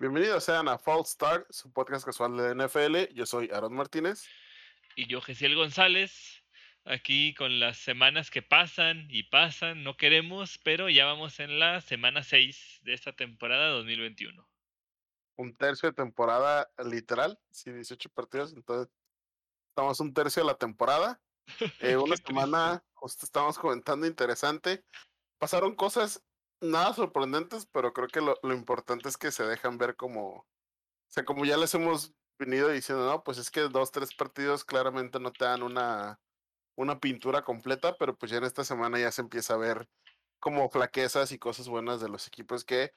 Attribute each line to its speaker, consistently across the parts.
Speaker 1: Bienvenidos sean a Fall Start, su podcast casual de NFL. Yo soy Aaron Martínez.
Speaker 2: Y yo, Gesiel González, aquí con las semanas que pasan y pasan, no queremos, pero ya vamos en la semana 6 de esta temporada 2021.
Speaker 1: Un tercio de temporada literal, sí, 18 partidos, entonces estamos un tercio de la temporada. Eh, una semana, justo estamos comentando interesante. Pasaron cosas nada sorprendentes, pero creo que lo, lo, importante es que se dejan ver como, o sea, como ya les hemos venido diciendo, no, pues es que dos, tres partidos claramente no te dan una, una pintura completa, pero pues ya en esta semana ya se empieza a ver como flaquezas y cosas buenas de los equipos que,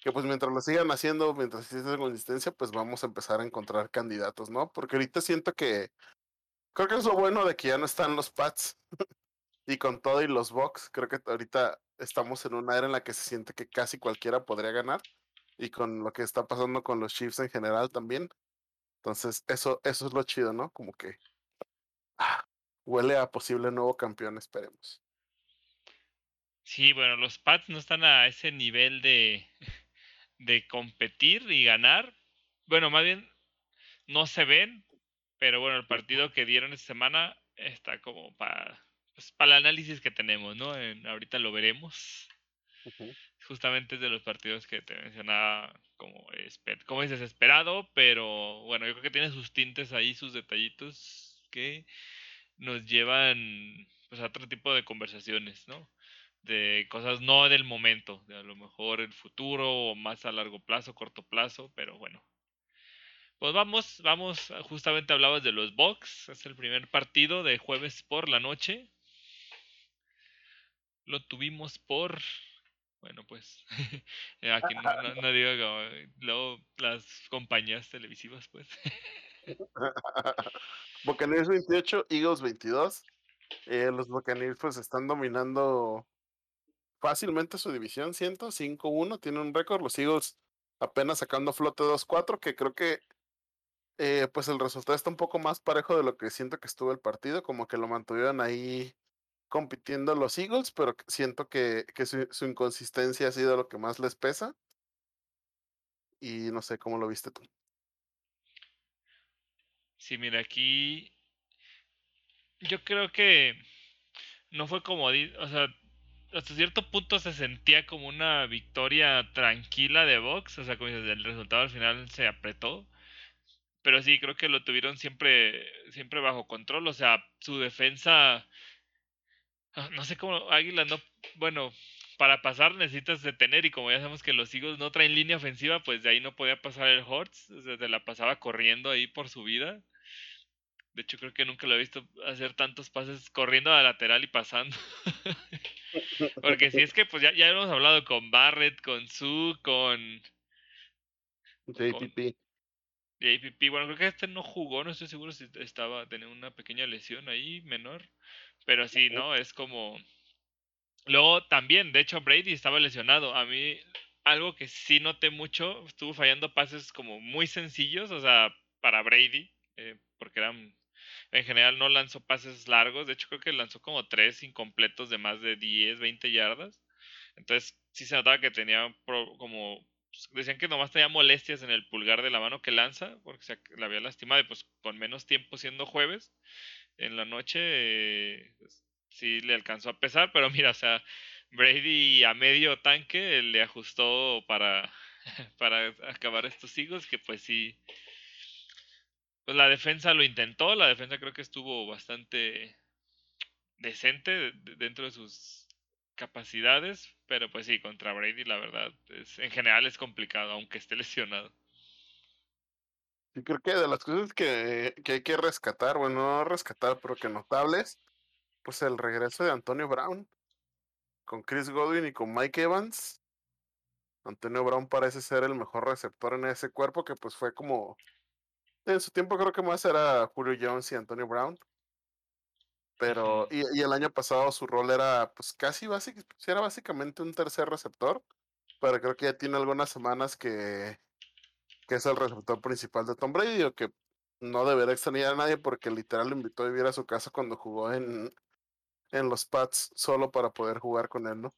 Speaker 1: que pues mientras lo sigan haciendo, mientras exista consistencia, pues vamos a empezar a encontrar candidatos, ¿no? Porque ahorita siento que, creo que es lo bueno de que ya no están los Pats y con todo y los Bucks, creo que ahorita estamos en una era en la que se siente que casi cualquiera podría ganar y con lo que está pasando con los Chiefs en general también. Entonces, eso, eso es lo chido, ¿no? Como que ah, huele a posible nuevo campeón, esperemos.
Speaker 2: Sí, bueno, los Pats no están a ese nivel de, de competir y ganar. Bueno, más bien no se ven, pero bueno, el partido que dieron esta semana está como para pues, para el análisis que tenemos, ¿no? ahorita lo veremos. Justamente es de los partidos que te mencionaba como, como es desesperado, pero bueno, yo creo que tiene sus tintes ahí, sus detallitos que nos llevan pues, a otro tipo de conversaciones, ¿no? De cosas no del momento, de a lo mejor el futuro o más a largo plazo, corto plazo, pero bueno. Pues vamos, vamos, justamente hablabas de los Bucks, es el primer partido de jueves por la noche, lo tuvimos por bueno pues aquí no, no, digo luego las compañías televisivas pues.
Speaker 1: Buccaneers 28 Eagles 22 eh, los Buccaneers pues están dominando fácilmente su división siento 5-1 tiene un récord los Eagles apenas sacando flote 2-4 que creo que eh, pues el resultado está un poco más parejo de lo que siento que estuvo el partido como que lo mantuvieron ahí compitiendo los Eagles, pero siento que, su, inconsistencia ha sido lo que más les pesa. Y no sé cómo lo viste tú.
Speaker 2: Sí, mira, aquí yo creo que no fue como, o sea, hasta cierto punto se sentía como una victoria tranquila de Vox, o sea, como dices, el resultado al final se apretó. Pero sí, creo que lo tuvieron siempre, siempre bajo control, o sea, su defensa Ah, no sé cómo Águila no, bueno, para pasar necesitas detener y como ya sabemos que los Eagles no traen línea ofensiva, pues de ahí no podía pasar el Hortz, se la pasaba corriendo ahí por su vida. De hecho creo que nunca lo he visto hacer tantos pases corriendo a la lateral y pasando. Porque si es que pues ya, ya hemos hablado con Barrett, con Sue, con
Speaker 1: JPP.
Speaker 2: JPP, bueno, creo que este no jugó, no estoy seguro si estaba, tenía una pequeña lesión ahí menor. Pero sí, ¿no? Es como... Luego también, de hecho, Brady estaba lesionado. A mí, algo que sí noté mucho, estuvo fallando pases como muy sencillos, o sea, para Brady, eh, porque eran... En general no lanzó pases largos, de hecho creo que lanzó como tres incompletos de más de 10, 20 yardas. Entonces sí se notaba que tenía como pues, decían que nomás tenía molestias en el pulgar de la mano que lanza, porque se la había lastimado y pues con menos tiempo siendo jueves, en la noche pues, sí le alcanzó a pesar, pero mira, o sea, Brady a medio tanque le ajustó para, para acabar estos higos, que pues sí, pues la defensa lo intentó, la defensa creo que estuvo bastante decente dentro de sus capacidades, pero pues sí, contra Brady la verdad, es, en general es complicado, aunque esté lesionado.
Speaker 1: Y creo que de las cosas que, que hay que rescatar, bueno, no rescatar, pero que notables, pues el regreso de Antonio Brown con Chris Godwin y con Mike Evans. Antonio Brown parece ser el mejor receptor en ese cuerpo, que pues fue como. En su tiempo creo que más era Julio Jones y Antonio Brown. Pero, y, y el año pasado su rol era pues casi básico, era básicamente un tercer receptor. Pero creo que ya tiene algunas semanas que, que es el receptor principal de Tom Brady, o que no deberá extrañar a nadie porque literal lo invitó a vivir a su casa cuando jugó en, en los Pats solo para poder jugar con él, ¿no?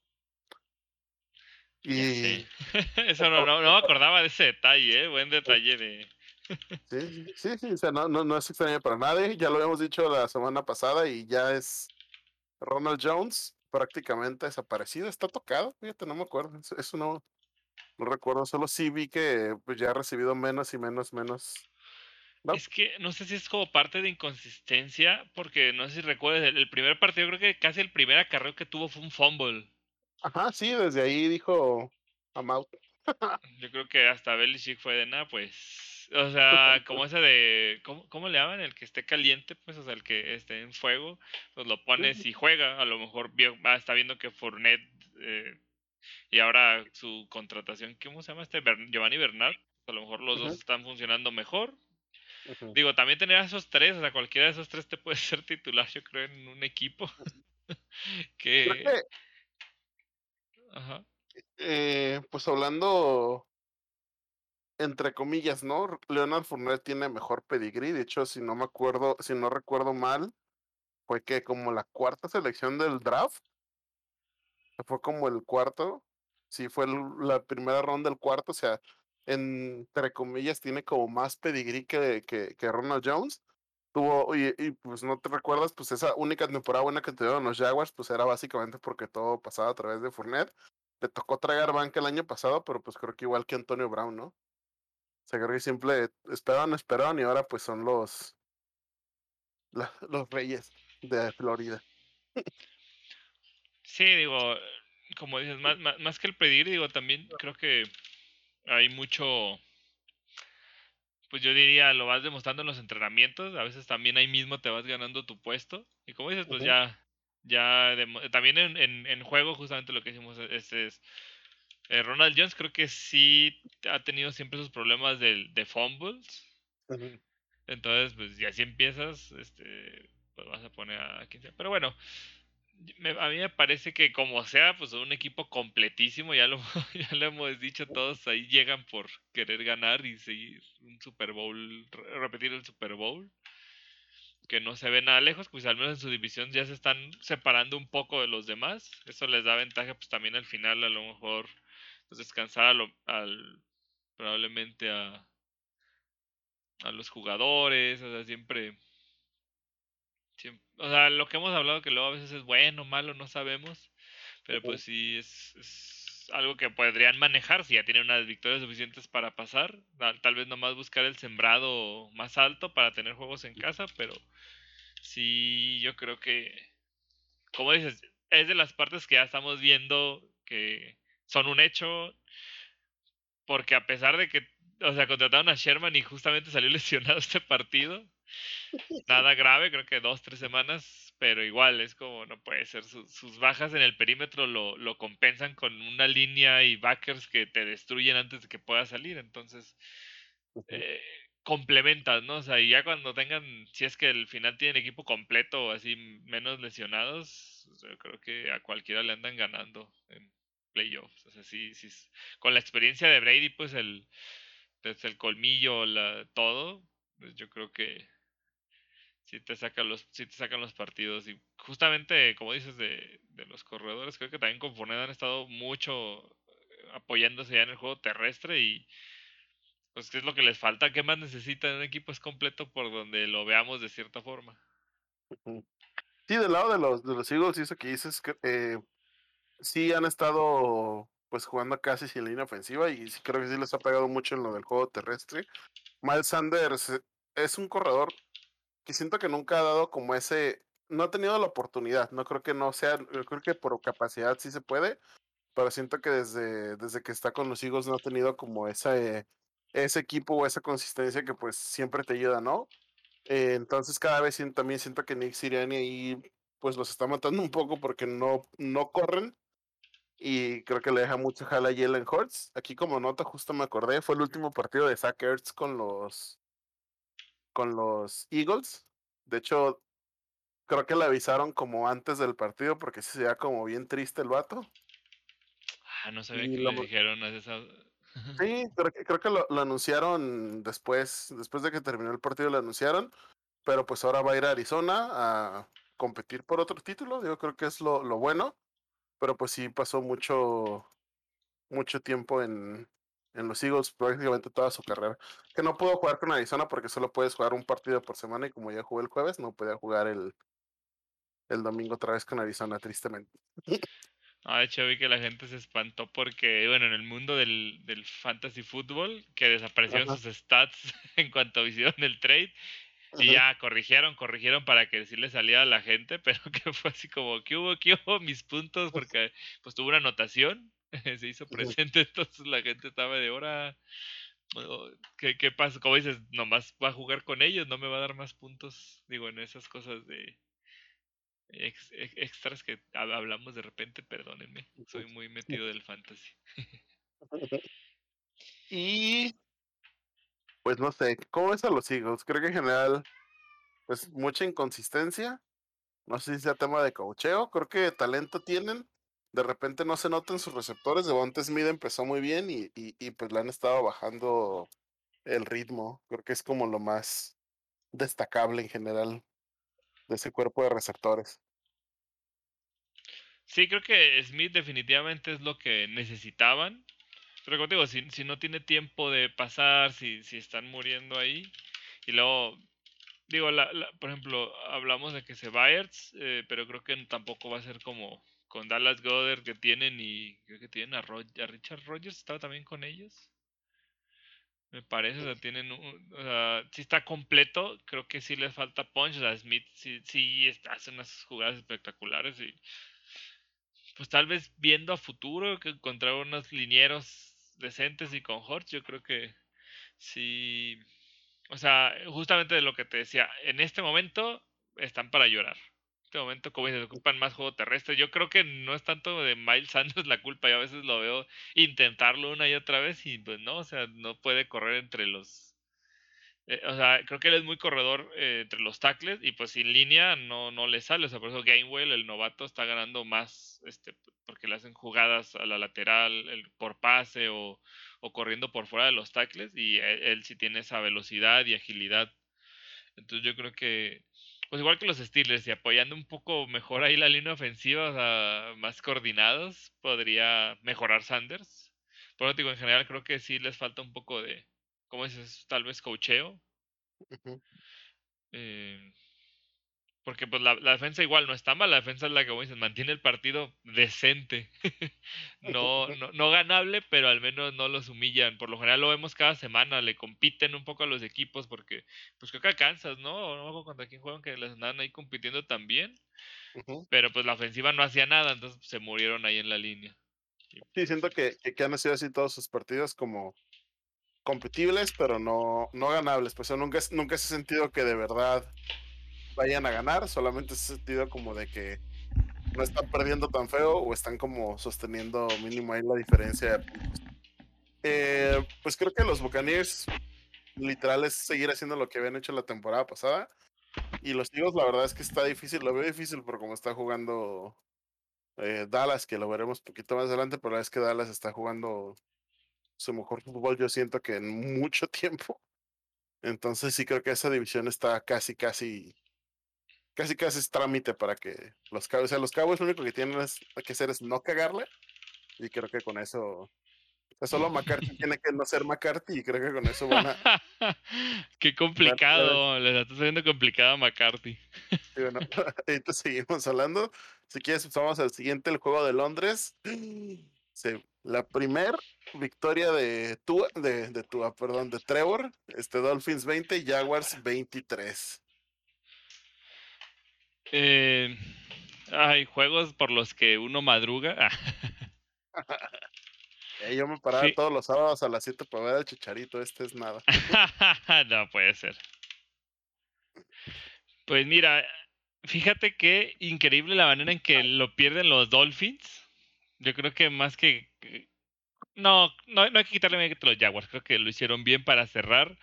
Speaker 1: Y
Speaker 2: sé. Eso no, no, no me acordaba de ese detalle, ¿eh? Buen detalle de...
Speaker 1: sí, sí, sí, o sea, no, no, no es extraño para nadie. Ya lo habíamos dicho la semana pasada y ya es Ronald Jones prácticamente desaparecido. Está tocado, fíjate, no me acuerdo. Eso, eso no, no recuerdo. Solo sí vi que pues, ya ha recibido menos y menos, menos. No.
Speaker 2: Es que no sé si es como parte de inconsistencia, porque no sé si recuerdas, el, el primer partido, creo que casi el primer acarreo que tuvo fue un fumble.
Speaker 1: Ajá, sí, desde ahí dijo I'm out.
Speaker 2: Yo creo que hasta Belichick fue de nada, pues. O sea, como ese de. ¿cómo, ¿Cómo le llaman? El que esté caliente, pues, o sea, el que esté en fuego, pues lo pones y juega. A lo mejor vio, está viendo que Fournette. eh, y ahora su contratación, ¿cómo se llama este? Giovanni Bernard. A lo mejor los dos están funcionando mejor. Digo, también tener a esos tres, o sea, cualquiera de esos tres te puede ser titular, yo creo, en un equipo.
Speaker 1: Creo
Speaker 2: que, Ajá.
Speaker 1: eh, pues hablando entre comillas, ¿no? Leonard Fournette tiene mejor pedigrí. De hecho, si no me acuerdo, si no recuerdo mal, fue que como la cuarta selección del draft, fue como el cuarto, sí, fue la primera ronda del cuarto, o sea, entre comillas, tiene como más pedigrí que, que, que Ronald Jones. Tuvo, y, y, pues no te recuerdas, pues esa única temporada buena que tuvieron los Jaguars, pues era básicamente porque todo pasaba a través de Fournette. Le tocó traer banca el año pasado, pero pues creo que igual que Antonio Brown, ¿no? O sea, creo que siempre esperaban, esperaban y ahora pues son los, los reyes de Florida.
Speaker 2: Sí, digo, como dices, más, más, más que el pedir, digo, también creo que hay mucho, pues yo diría, lo vas demostrando en los entrenamientos, a veces también ahí mismo te vas ganando tu puesto, y como dices, pues ya, ya, también en, en, en juego justamente lo que hicimos es, es eh, Ronald Jones creo que sí ha tenido siempre sus problemas de, de fumbles, entonces pues ya si empiezas, este, pues vas a poner a quien sea, pero bueno, a mí me parece que como sea, pues un equipo completísimo, ya lo, ya lo hemos dicho todos, ahí llegan por querer ganar y seguir un Super Bowl, re- repetir el Super Bowl, que no se ve nada lejos, pues al menos en su división ya se están separando un poco de los demás, eso les da ventaja pues también al final a lo mejor pues, descansar a lo- al, probablemente a, a los jugadores, o sea, siempre, o sea, lo que hemos hablado que luego a veces es bueno, malo, no sabemos, Pero pues sí, es, es algo que podrían manejar si ya tienen unas victorias suficientes para pasar. Tal, tal vez nomás buscar el sembrado más alto para tener juegos en casa, pero sí, yo creo que, como dices, es de las partes que ya estamos viendo que son un hecho, porque a pesar de que, o sea, contrataron a Sherman y justamente salió lesionado este partido, nada grave, creo que dos, tres semanas, pero igual es como no puede ser. Sus, sus bajas en el perímetro lo, lo compensan con una línea y backers que te destruyen antes de que pueda salir. Entonces, eh, complementas, ¿no? O sea, y ya cuando tengan, si es que el final tienen equipo completo o así menos lesionados, yo creo que a cualquiera le andan ganando en playoffs. O sea, sí, sí, con la experiencia de Brady, pues el, desde el colmillo, la, todo, pues yo creo que sí te sacan los, sí te sacan los partidos. Y justamente, como dices, de, de los corredores, creo que también con Fournette han estado mucho eh, apoyándose ya en el juego terrestre y pues qué es lo que les falta, qué más necesitan un equipo es completo por donde lo veamos de cierta forma.
Speaker 1: Sí, del lado de los, de los Eagles, eso que dices, que eh, sí han estado pues jugando casi sin línea ofensiva y creo que sí les ha pegado mucho en lo del juego terrestre. Miles Sanders eh, es un corredor que siento que nunca ha dado como ese, no ha tenido la oportunidad, no creo que no sea, creo que por capacidad sí se puede, pero siento que desde, desde que está con los Eagles no ha tenido como ese, ese equipo o esa consistencia que pues siempre te ayuda, ¿no? Eh, entonces cada vez también siento que Nick Sirianni ahí pues los está matando un poco porque no, no corren y creo que le deja mucho jala a Jalen Hurts. Aquí como nota justo me acordé, fue el último partido de Zach Ertz con los, con los Eagles. De hecho, creo que le avisaron como antes del partido porque sí se veía como bien triste el vato.
Speaker 2: Ah, no sabía
Speaker 1: Y
Speaker 2: que
Speaker 1: lo,
Speaker 2: le dijeron a esa...
Speaker 1: sí, creo que, creo que lo, lo anunciaron después, después de que terminó el partido lo anunciaron, pero pues ahora va a ir a Arizona a competir por otro título, yo creo que es lo, lo bueno, pero pues sí pasó mucho, mucho tiempo en, en los Eagles, prácticamente toda su carrera. Que no puedo jugar con Arizona porque solo puedes jugar un partido por semana y como ya jugué el jueves, no podía jugar el, el domingo otra vez con Arizona, tristemente.
Speaker 2: Ah, de hecho vi que la gente se espantó porque, bueno, en el mundo del, del fantasy fútbol, que desaparecieron
Speaker 1: Ajá.
Speaker 2: sus stats en cuanto hicieron el trade. Y ya corrigieron, corrigieron para que sí le saliera a la gente, pero que fue así como, ¿qué hubo? ¿Qué hubo? Mis puntos, porque pues tuvo una anotación, se hizo presente, entonces la gente estaba de hora. ¿Qué, ¿Qué pasa? Como dices, nomás va a jugar con ellos, no me va a dar más puntos, digo, en esas cosas de ex- ex- extras que hab- hablamos de repente, perdónenme, soy muy metido del fantasy.
Speaker 1: Y pues no sé, ¿cómo ves a los Eagles? Creo que en general, pues mucha inconsistencia. No sé si sea tema de coacheo, creo que talento tienen. De repente no se notan sus receptores. Devonta Smith empezó muy bien y, y, pues le han estado bajando el ritmo. Creo que es como lo más destacable en general de ese cuerpo de receptores.
Speaker 2: Sí, creo que Smith definitivamente es lo que necesitaban. Pero como digo, si, si no tiene tiempo de pasar, si, si están muriendo ahí, y luego, digo, la, la- por ejemplo, hablamos de que se Bayards, eh, pero creo que tampoco va a ser como con Dallas Goddard que tienen y creo que tienen a, Richard Rogers, estaba también con ellos. Me parece, o sea, tienen un, o sea, sí está completo, creo que sí les falta punch, o sea, Smith sí, sí está- hace unas jugadas espectaculares y pues tal vez viendo a futuro que encontrar unos linieros decentes y con Hortz, yo creo que sí, o sea, justamente de lo que te decía, en este momento están para llorar. Este momento, como dices, ocupan más juego terrestre. Yo creo que no es tanto de Miles Sanders la culpa. Yo a veces lo veo intentarlo una y otra vez y pues no, o sea, no puede correr entre los eh, o sea, creo que él es muy corredor eh, entre los tackles y pues sin línea no, no le sale. O sea, por eso Gainwell, el novato, está ganando más este, porque le hacen jugadas a la lateral el, por pase o, o, corriendo por fuera de los tackles y él, él, sí tiene esa velocidad y agilidad. Entonces yo creo que, pues igual que los Steelers y apoyando un poco mejor ahí la línea ofensiva, o sea, más coordinados, podría mejorar Sanders. Por lo digo, en general creo que sí les falta un poco de, ¿cómo dices? Tal vez cocheo.
Speaker 1: Uh -huh.
Speaker 2: eh, porque pues la, la, defensa igual no está mal, la defensa es la que como dices, mantiene el partido decente. no, no, no ganable, pero al menos no los humillan. Por lo general lo vemos cada semana, le compiten un poco a los equipos porque pues creo que alcanzas, ¿no? No me contra quién juegan que les andaban ahí compitiendo también. Uh -huh. Pero pues la ofensiva no hacía nada, entonces se murieron ahí en la línea.
Speaker 1: Sí, siento que, que, han sido así todos sus partidos como competibles, pero no, no ganables. Pues nunca, nunca se ha sentido que de verdad vayan a ganar, solamente se ha sentido como de que no están perdiendo tan feo o están como sosteniendo mínimo ahí la diferencia de. Eh, pues creo que los Buccaneers literal es seguir haciendo lo que habían hecho la temporada pasada. Y los Eagles, la verdad es que está difícil, lo veo difícil por cómo está jugando eh, Dallas, que lo veremos poquito más adelante, pero la es que Dallas está jugando su mejor fútbol, yo siento que en mucho tiempo. Entonces sí creo que esa división está casi, casi, casi, casi es trámite para que los Cowboys, o sea, los Cowboys lo único que tienen es, que hacer es no cagarle. Y creo que con eso, o sea, solo McCarthy tiene que no ser McCarthy y creo que con eso van a...
Speaker 2: Qué complicado, le está saliendo complicado a McCarthy.
Speaker 1: Sí, bueno, ahorita seguimos hablando. Si quieres, pasamos al siguiente, el juego de Londres. Sí, la primer victoria de Tua, de, de Tua, perdón, de Trevor, este Dolphins 20, Jaguars 23.
Speaker 2: Eh, hay juegos por los que uno madruga.
Speaker 1: eh, yo me paraba sí. todos los sábados a las 7 para ver al chicharito, este es nada.
Speaker 2: no puede ser. Pues mira, fíjate que increíble la manera en que lo pierden los Dolphins. Yo creo que más que. No, no, no hay que quitarle mérito a los Jaguars. Creo que lo hicieron bien para cerrar.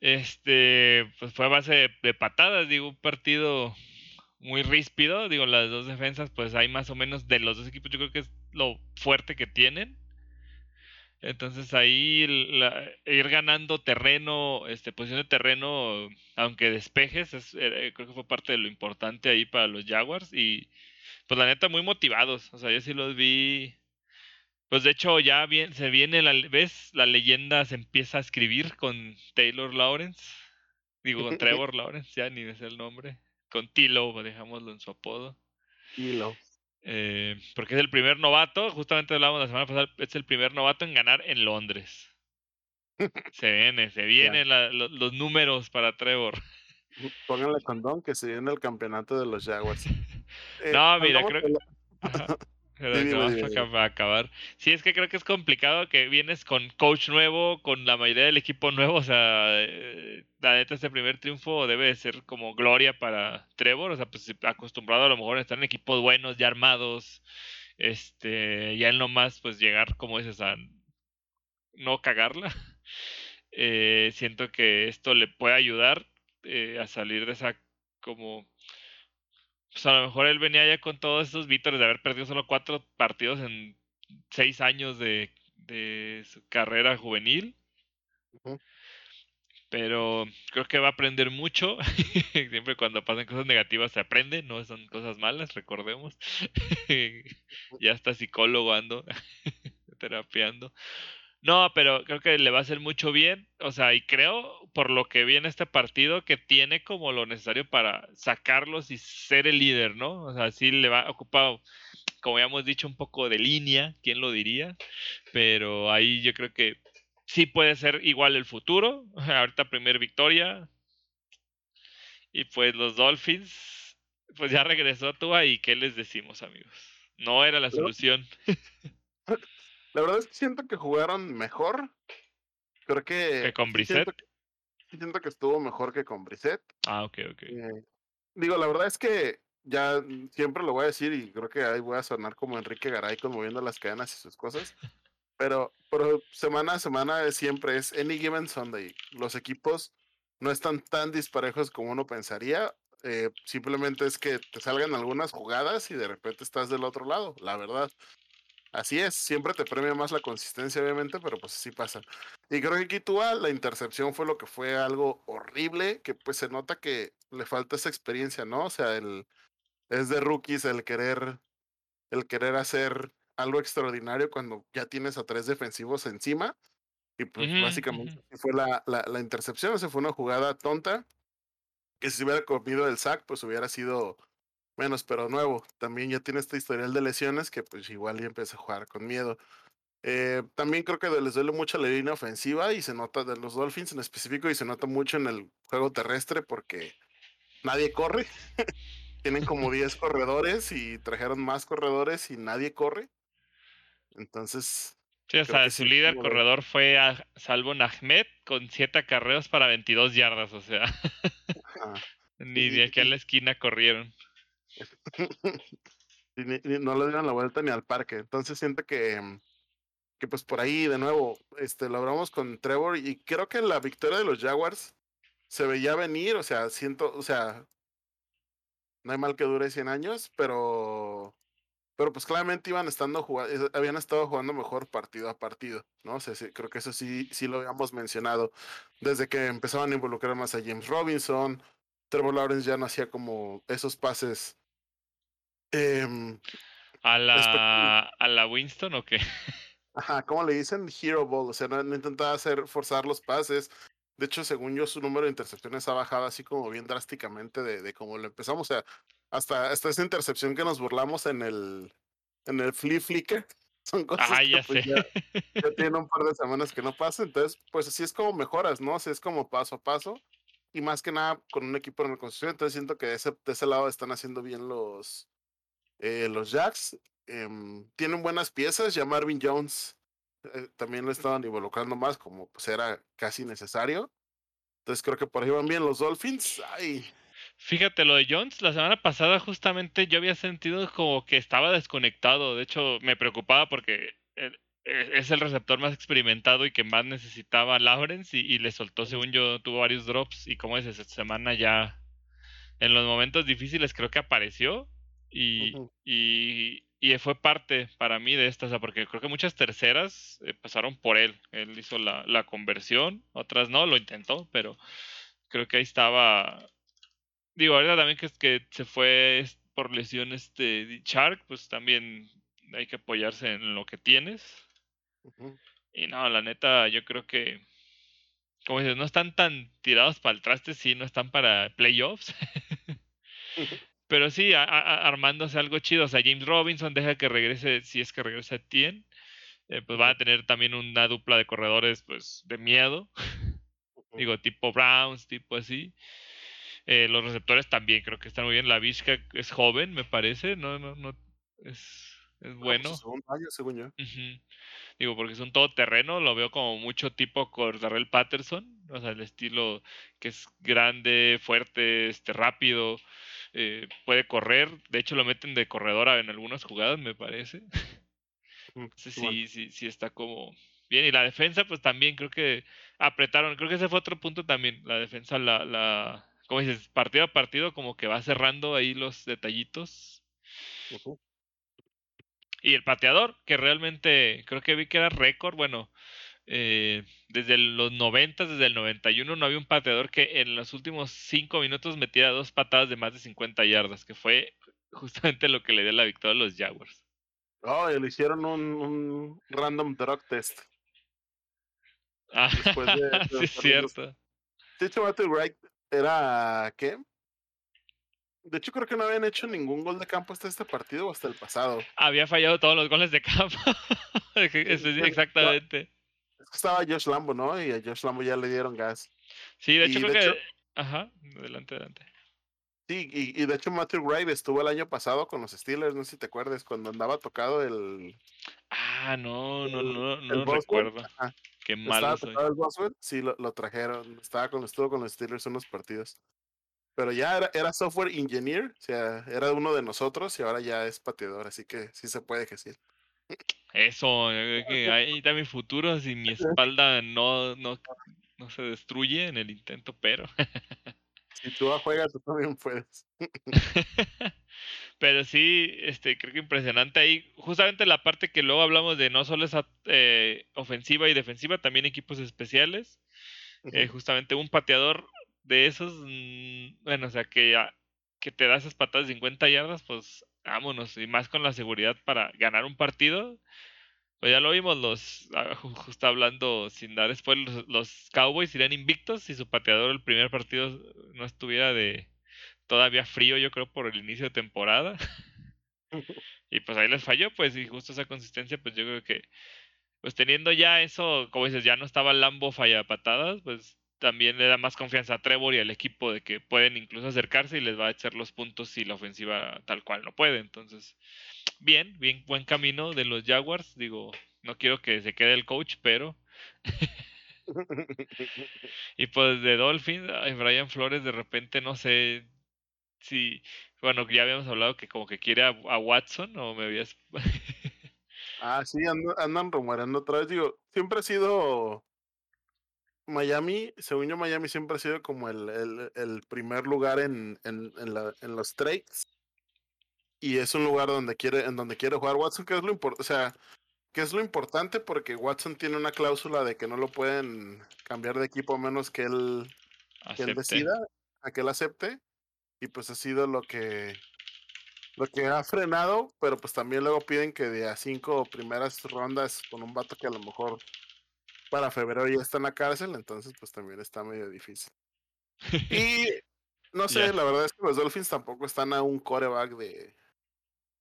Speaker 2: Este, pues fue a base de, de, patadas. Digo, un partido muy ríspido. Digo, las dos defensas, pues hay más o menos de los dos equipos. Yo creo que es lo fuerte que tienen. Entonces ahí la, ir ganando terreno, este, posición de terreno, aunque despejes, es, eh, creo que fue parte de lo importante ahí para los Jaguars. Y pues la neta, muy motivados. O sea, yo sí los vi Pues de hecho ya bien, se viene la, ¿ves? La leyenda se empieza a escribir con Taylor Lawrence. Digo, con Trevor Lawrence, ya ni es el nombre. Con Tilo, dejámoslo en su apodo.
Speaker 1: Tilo.
Speaker 2: Eh, porque es el primer novato, justamente hablábamos la semana pasada, es el primer novato en ganar en Londres. Se viene, se vienen los números para Trevor.
Speaker 1: Pónganle condón que se viene el campeonato de los Jaguars.
Speaker 2: no, mira, creo que... Pero acabar. Sí, es que creo que es complicado que vienes con coach nuevo, con la mayoría del equipo nuevo. O sea, eh, la neta, este primer triunfo debe ser como gloria para Trevor. O sea, pues acostumbrado a lo mejor a estar en equipos buenos, ya armados. Este, ya él nomás, pues llegar, como dices, a no cagarla. Eh, siento que esto le puede ayudar eh, a salir de esa como pues a lo mejor él venía ya con todos esos vítores de haber perdido solo cuatro partidos en seis años de, de su carrera juvenil. Pero creo que va a aprender mucho. Siempre cuando pasan cosas negativas se aprende, no son cosas malas, recordemos. ya está psicólogo ando, terapiando. No, pero creo que le va a hacer mucho bien. O sea, y creo, por lo que vi en este partido, que tiene como lo necesario para sacarlos y ser el líder, ¿no? O sea, sí le va ocupado, como ya hemos dicho, un poco de línea, ¿quién lo diría? Pero ahí yo creo que sí puede ser igual el futuro. Ahorita primer victoria. Y pues los Dolphins, pues ya regresó Tua y ¿qué les decimos, amigos? No era la solución.
Speaker 1: La verdad es que siento que jugaron mejor. Creo que.
Speaker 2: ¿Que con Brissett?
Speaker 1: Siento, que estuvo mejor que con Brissett.
Speaker 2: Ah, ok, ok.
Speaker 1: Eh, digo, la verdad es que ya siempre lo voy a decir y creo que ahí voy a sonar como Enrique Garay conmoviendo las cadenas y sus cosas. Pero, pero semana a semana siempre es any given Sunday. Los equipos no están tan disparejos como uno pensaría. Eh, simplemente es que te salgan algunas jugadas y de repente estás del otro lado, la verdad. Así es, siempre te premia más la consistencia, obviamente, pero pues así pasa. Y creo que aquí tú la intercepción fue lo que fue algo horrible, que pues se nota que le falta esa experiencia, ¿no? O sea, el, es de rookies el querer, el querer hacer algo extraordinario cuando ya tienes a tres defensivos encima. Y pues básicamente fue la, la, la intercepción, o sea, fue una jugada tonta, que si hubiera comido el sack, pues hubiera sido menos, pero nuevo. También ya tiene este historial de lesiones que pues igual ya empieza a jugar con miedo. Eh, también creo que les duele mucho la línea ofensiva y se nota de los Dolphins en específico y se nota mucho en el juego terrestre porque nadie corre. Tienen como 10 corredores y trajeron más corredores y nadie corre. Entonces.
Speaker 2: Sí, o sea, su líder corredor fue a Salvo Ahmed con 7 acarreos para 22 yardas, o sea. Ni de aquí a la esquina corrieron.
Speaker 1: no le dieron la vuelta ni al parque. Entonces siento que, mm, que pues por ahí de nuevo, este, con Trevor y creo que la victoria de los Jaguars se veía venir, o sea, siento, o sea, no hay mal que dure 100 años, pero pero pues claramente iban estando jugando, habían estado jugando mejor partido a partido, ¿no? O creo que eso sí, sí lo habíamos mencionado. Desde que empezaban a involucrar más a James Robinson, Trevor Lawrence ya no hacía como esos pases Em,
Speaker 2: ¿A, la, ¿A la Winston o qué?
Speaker 1: Ajá, ¿cómo le dicen? Hero Ball, o sea, no, intentaba hacer, forzar los pases. De hecho, según yo, su número de intercepciones ha bajado así como bien drásticamente de, de cómo lo empezamos. O sea, hasta, hasta esa intercepción que nos burlamos en el, en el Flea Flicker. Son cosas
Speaker 2: ah, ya
Speaker 1: pues, ya, tienen un par de semanas que no pasa. Entonces, pues así es como mejoras, ¿no? Así es como paso a paso. Y más que nada con un equipo en reconstrucción. Entonces siento que de ese, de ese lado están haciendo bien los, eh, los Jacks em, tienen buenas piezas, ya Marvin Jones eh, también lo estaban involucrando más, como pues era casi necesario. Entonces creo que por ahí van bien los Dolphins. Ay.
Speaker 2: Fíjate, lo de Jones, la semana pasada justamente yo había sentido como que estaba desconectado. De hecho, me preocupaba porque e, es el receptor más experimentado y que más necesitaba Lawrence y, le soltó, según yo, tuvo varios drops y como es esta semana ya en los momentos difíciles creo que apareció y, y, fue parte para mí de esta, o sea, porque creo que muchas terceras eh, pasaron por él. Él hizo la, la, conversión, otras no, lo intentó, pero creo que ahí estaba. Digo, ahorita también que, que se fue por lesión este Shark, pues también hay que apoyarse en lo que tienes. Y no, la neta, yo creo que, como dices, no están tan tirados para el traste, sí, no están para playoffs. Pero sí, a- a- armándose algo chido. O sea, James Robinson deja que regrese, si es que regresa Tien. Eh, pues van a tener también una dupla de corredores, pues, de miedo. Digo, tipo Browns, tipo así. Eh, los receptores también creo que están muy bien. La Vizca es joven, me parece. No, no, no. Es, es
Speaker 1: Ah, pues,
Speaker 2: bueno.
Speaker 1: año, según yo.
Speaker 2: Digo, porque es un todoterreno, lo veo como mucho tipo Cordarrell Patterson, o sea, el estilo que es grande, fuerte, este, rápido, eh, puede correr, de hecho lo meten de corredora en algunas jugadas, me parece. Sí,
Speaker 1: Simón.
Speaker 2: sí, sí, sí está como bien. Y la defensa, pues también creo que apretaron, creo que ese fue otro punto también, la defensa, la, la, como dices, partido a partido, como que va cerrando ahí los detallitos. Y el pateador, que realmente creo que vi que era récord, bueno, eh, desde los 90, desde el 91 no había un pateador que en los últimos 5 minutos metiera dos patadas de más de 50 yardas, que fue justamente lo que le dio la victoria a los Jaguars.
Speaker 1: Oh, y le hicieron un, un random drug test.
Speaker 2: Ah,
Speaker 1: de-
Speaker 2: sí es cierto.
Speaker 1: De hecho, Matthew Wright era. ¿Qué? De hecho, creo que no habían hecho ningún gol de campo hasta este partido o hasta el pasado.
Speaker 2: Había fallado todos los goles de campo. Exactamente.
Speaker 1: Estaba Josh Lambo, ¿no? Y a Josh Lambo ya le dieron gas.
Speaker 2: Sí, de hecho
Speaker 1: y
Speaker 2: creo
Speaker 1: de
Speaker 2: que...
Speaker 1: hecho-
Speaker 2: Ajá, adelante, adelante.
Speaker 1: Sí, y, y de hecho Matthew Wright estuvo el año pasado con los Steelers, no sé si te acuerdas, cuando andaba tocado el,
Speaker 2: Ah, no, no, no,
Speaker 1: el
Speaker 2: no recuerdo.
Speaker 1: Ajá.
Speaker 2: Qué malo soy.
Speaker 1: el Boswell, sí, lo, lo trajeron. Estaba con, estuvo con los Steelers unos partidos. Pero ya era, era software engineer, o sea, era uno de nosotros y ahora ya es pateador, así que sí se puede decir.
Speaker 2: Eso, que ahí está mi futuro si mi espalda no, no, no se destruye en el intento, pero...
Speaker 1: Si tú juegas, tú también puedes.
Speaker 2: Pero sí, este, creo que impresionante ahí. Justamente la parte que luego hablamos de no solo esa eh, ofensiva y defensiva, también equipos especiales. Eh, justamente un pateador de esos, mm, bueno, o sea, que, ah, que te da esas patadas de 50 yardas, pues vámonos. Y más con la seguridad para ganar un partido. Pues ya lo vimos, los, ah, ju- justo hablando sin dar spoilers, los, los Cowboys irían invictos si su pateador el primer partido no estuviera de todavía frío, yo creo, por el inicio de temporada. Y pues ahí les falló, pues, y justo esa consistencia, pues yo creo que, pues teniendo ya eso, como dices, ya no estaba Lambo falla patadas, pues también le da más confianza a Trevor y al equipo de que pueden incluso acercarse y les va a echar los puntos si la ofensiva tal cual no puede. Entonces, bien, bien, buen camino de los Jaguars. Digo, no quiero que se quede el coach, pero. Y pues de Dolphins, Brian Flores de repente no sé si. Bueno, ya habíamos hablado que como que quiere a, a Watson o me habías.
Speaker 1: Ah, sí, andan, andan rumoreando otra vez. Digo, siempre ha sido Miami, según yo, Miami siempre ha sido como el, el, el primer lugar en, en, en, la- en los trades. Y es un lugar donde quiere, en donde quiere jugar Watson, que es lo importante, o sea, que es lo importante porque Watson tiene una cláusula de que no lo pueden cambiar de equipo a menos que él, que él decida, a que él acepte. Y pues ha sido lo que lo que ha frenado, pero pues también luego piden que de a cinco primeras rondas con un vato que a lo mejor para febrero ya está en la cárcel, entonces pues también está medio difícil. Y no sé, la verdad es que los Dolphins tampoco están a un coreback de,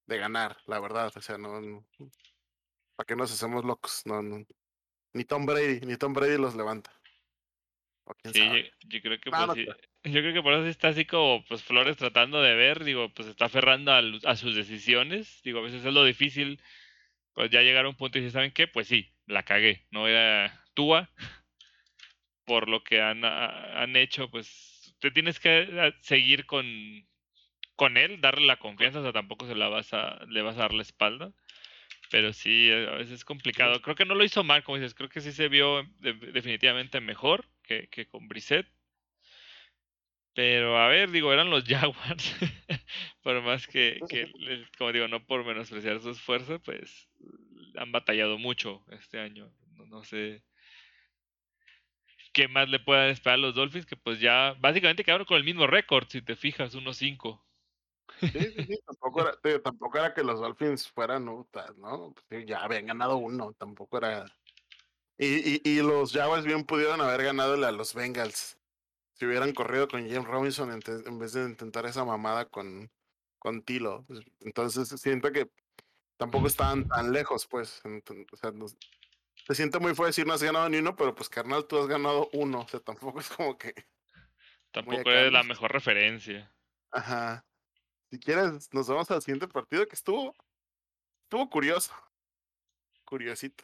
Speaker 1: de ganar, la verdad, o sea, no, ¿para qué nos hacemos locos? No, no, ni Tom Brady, ni Tom Brady los levanta.
Speaker 2: Sí, yo, yo creo que
Speaker 1: No,
Speaker 2: pues
Speaker 1: no
Speaker 2: sí.
Speaker 1: creo.
Speaker 2: Yo creo que por eso está así como pues Flores tratando de ver, digo, pues está aferrando a, a sus decisiones, digo, a veces es lo difícil, pues ya llegar a un punto y decir, ¿saben qué? Pues sí, la cagué, no era Tua, por lo que han, ha- han hecho, pues te tienes que seguir con, con él, darle la confianza, o sea, tampoco se la vas a, le vas a dar la espalda. Pero sí, eh, a veces es complicado. Creo que no lo hizo mal, como dices. Creo que sí se vio de- definitivamente mejor que, que con Brissett. Pero a ver, digo, eran los Jaguars. por más que, que como digo, no por menospreciar su esfuerzo, pues han batallado mucho este año. No, no sé qué más le puedan esperar a los Dolphins, que pues ya básicamente quedaron con el mismo récord, si te fijas, 1-5.
Speaker 1: Sí, sí, sí, tampoco era, tampoco era que los Dolphins fueran Utah, ¿no? Pues, ya habían ganado uno, tampoco era. Y, y, y los Jaguars bien pudieron haber ganado a los Bengals. Si hubieran corrido con James Robinson en, vez de intentar esa mamada con, con Tilo. Pues, entonces siento que tampoco estaban tan lejos, pues. o sea, no, se siente muy fuerte decir no has ganado ni uno, pero pues carnal, tú has ganado uno. O sea, tampoco es como que.
Speaker 2: Tampoco es la mejor referencia.
Speaker 1: Ajá. Si quieres, nos vamos al siguiente partido que estuvo. Estuvo curioso. Curiosito.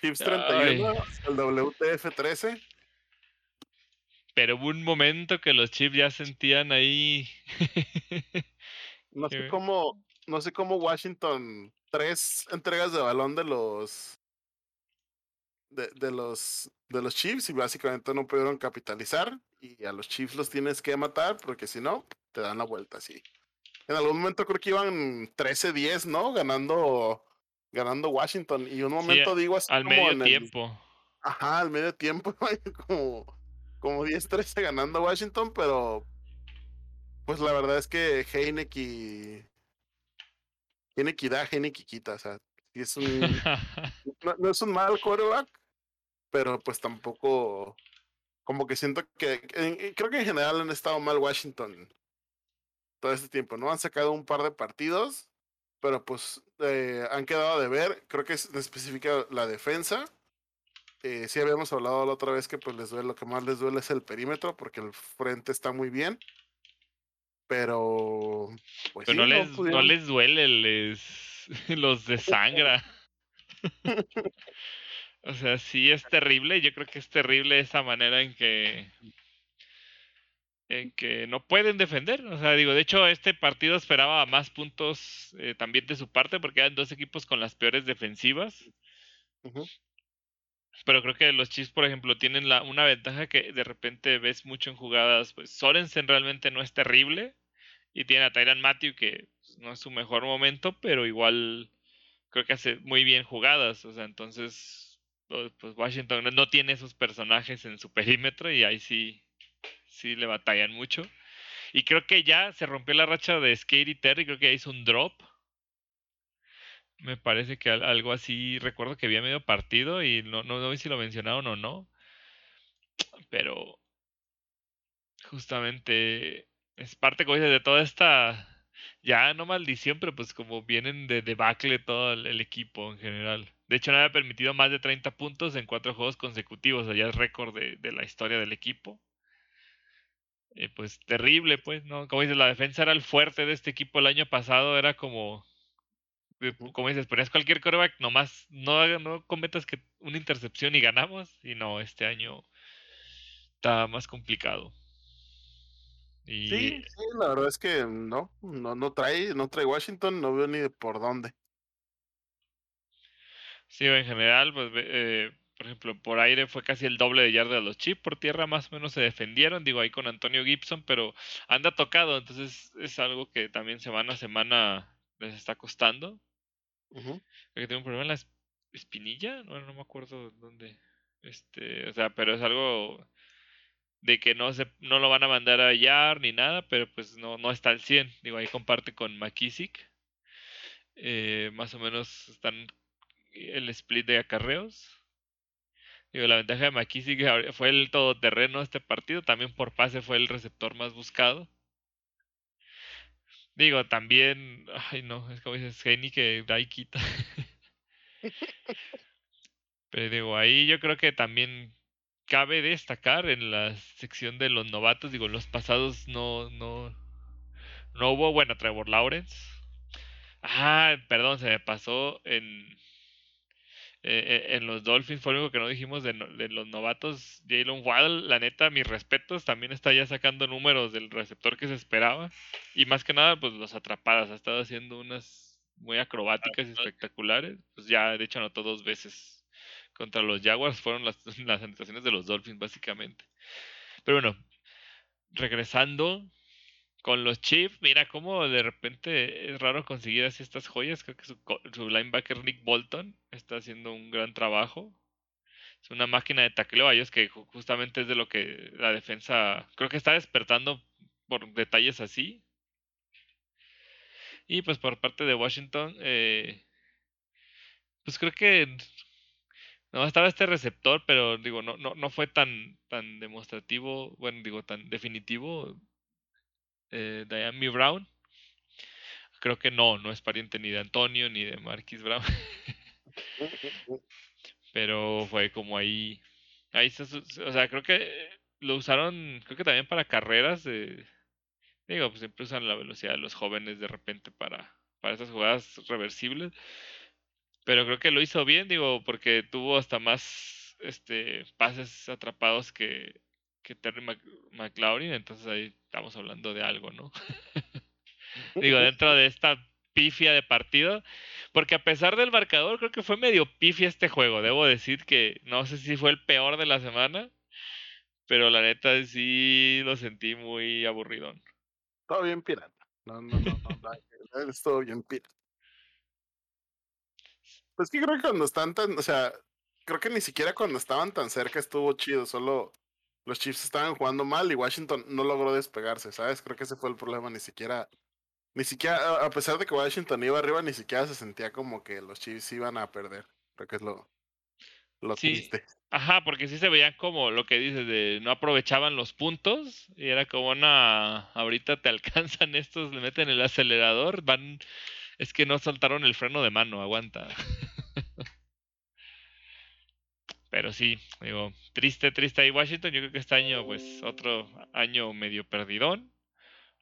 Speaker 1: Chiefs 31, el WTF 13.
Speaker 2: Pero hubo un momento que los Chiefs ya sentían ahí.
Speaker 1: no sé cómo. No sé cómo Washington. Tres entregas de balón de los. De, de los de los Chiefs y básicamente no pudieron capitalizar y a los Chiefs los tienes que matar porque si no te dan la vuelta así. En algún momento creo que iban 13-10, ¿no? Ganando ganando Washington y un momento digo así
Speaker 2: al medio tiempo.
Speaker 1: Ajá, al medio tiempo, como como 10-13 ganando Washington, pero pues la verdad es que Heineken Heineken da, Heineken quita, o sea, es un no, no, es un mal quarterback, pero pues tampoco, como que siento que, creo que en general han estado mal Washington todo este tiempo, ¿no? Han sacado un par de partidos, pero pues eh, han quedado de ver, creo que es específica la defensa. Eh, sí habíamos hablado la otra vez que pues les duele, lo que más les duele es el perímetro, porque el frente está muy bien. Pero
Speaker 2: pues no, les, no, les duele, les los desangra. O sea, sí es terrible. Yo creo que es terrible esa manera en que en que no pueden defender. O sea, digo, de hecho, este partido esperaba más puntos eh, también de su parte porque eran dos equipos con las peores defensivas. Pero creo que los Chiefs, por ejemplo, tienen la, una ventaja que de repente ves mucho en jugadas. Pues Sorensen realmente no es terrible. Y tiene a Tyran Matthew que pues, no es su mejor momento, pero igual creo que hace muy bien jugadas. O sea, entonces pues Washington no tiene esos personajes en su perímetro y ahí sí, sí le batallan mucho. Y creo que ya se rompió la racha de Skate y Terry, creo que ya hizo un drop. Me parece que algo así, recuerdo que había medio partido y no, no, no si lo mencionaron o no. Pero justamente es parte, de toda esta, ya no maldición, pero pues como vienen de debacle todo el equipo en general. De hecho, no había permitido más de 30 puntos en cuatro juegos consecutivos. O ya es récord de, la historia del equipo. Eh, pues terrible, pues, ¿no? Como dices, la defensa era el fuerte de este equipo el año pasado. Era como. Como dices, ponías cualquier coreback, nomás no, no cometas que una intercepción y ganamos. Y no, este año está más complicado.
Speaker 1: Sí, sí, la verdad es que no, no, no trae, no trae Washington, no veo ni por dónde.
Speaker 2: Sí, en general, pues, eh, por ejemplo, por aire fue casi el doble de yardas de los Chips, por tierra más o menos se defendieron, digo ahí con Antonio Gibson, pero anda tocado, entonces es algo que también semana a semana les está costando. que tiene un problema en la espinilla, no, no me acuerdo dónde. Este, o sea, pero es algo de que no se no lo van a mandar a Yar ni nada, pero pues no no está al 100. Digo, ahí comparte con McKissick. Eh, más o menos están el split de acarreos. Digo, la ventaja de McKissick fue el todoterreno este partido. También por pase fue el receptor más buscado. Digo, también. Ay, no, es como dices, Geni que da y quita. Pero digo, ahí yo creo que también cabe destacar en la sección de los novatos. Digo, los pasados no, no, no hubo. Bueno, Trevor Lawrence. Ah, perdón, se me pasó en eh, eh, en los Dolphins fue algo que no dijimos de, los novatos. Jalen Waddle, la neta, mis respetos, también está ya sacando números del receptor que se esperaba. Y más que nada, pues los atrapadas. Ha estado haciendo unas muy acrobáticas y espectaculares. Pues ya, de hecho, anotó dos veces contra los Jaguars. Fueron las, las anotaciones de los Dolphins, básicamente. Pero bueno, regresando con los Chiefs, mira cómo de repente es raro conseguir así estas joyas. Creo que su, linebacker Nick Bolton está haciendo un gran trabajo. Es una máquina de tacleo a ellos que justamente es de lo que la defensa creo que está despertando por detalles así. Y pues por parte de Washington, eh, pues creo que no estaba este receptor, pero digo, no, no, no fue tan, tan demostrativo, bueno, digo, tan definitivo. Eh, Diane Brown. Creo que no, no es pariente ni de Antonio ni de Marquis Brown. pero fue como ahí. ahí o sea, creo que lo usaron, creo que también para carreras. De, digo, pues siempre usan la velocidad de los jóvenes de repente para, para esas jugadas reversibles. Pero creo que lo hizo bien, digo, porque tuvo hasta más este pases atrapados que, que Terry McLaurin, entonces ahí estamos hablando de algo, ¿no? digo, dentro de esta pifia de partido, porque a pesar del marcador, creo que fue medio pifia este juego. Debo decir que no sé si fue el peor de la semana, pero la neta sí lo sentí muy aburridón.
Speaker 1: Todo bien pirata. No, no, no, no, no, todo bien pirata. Pues que creo que cuando están tan, o sea, creo que ni siquiera cuando estaban tan cerca estuvo chido, solo los Chiefs estaban jugando mal y Washington no logró despegarse, ¿sabes? Creo que ese fue el problema, ni siquiera, ni siquiera, a pesar de que Washington iba arriba, ni siquiera se sentía como que los Chiefs iban a perder. Creo que es lo, lo triste.
Speaker 2: Ajá, porque sí se veían como lo que dices de no aprovechaban los puntos y era como una ahorita te alcanzan estos, le meten el acelerador, van es que no soltaron el freno de mano, aguanta. Pero sí, digo, triste, triste ahí Washington. Yo creo que este año, pues, otro año medio perdidón.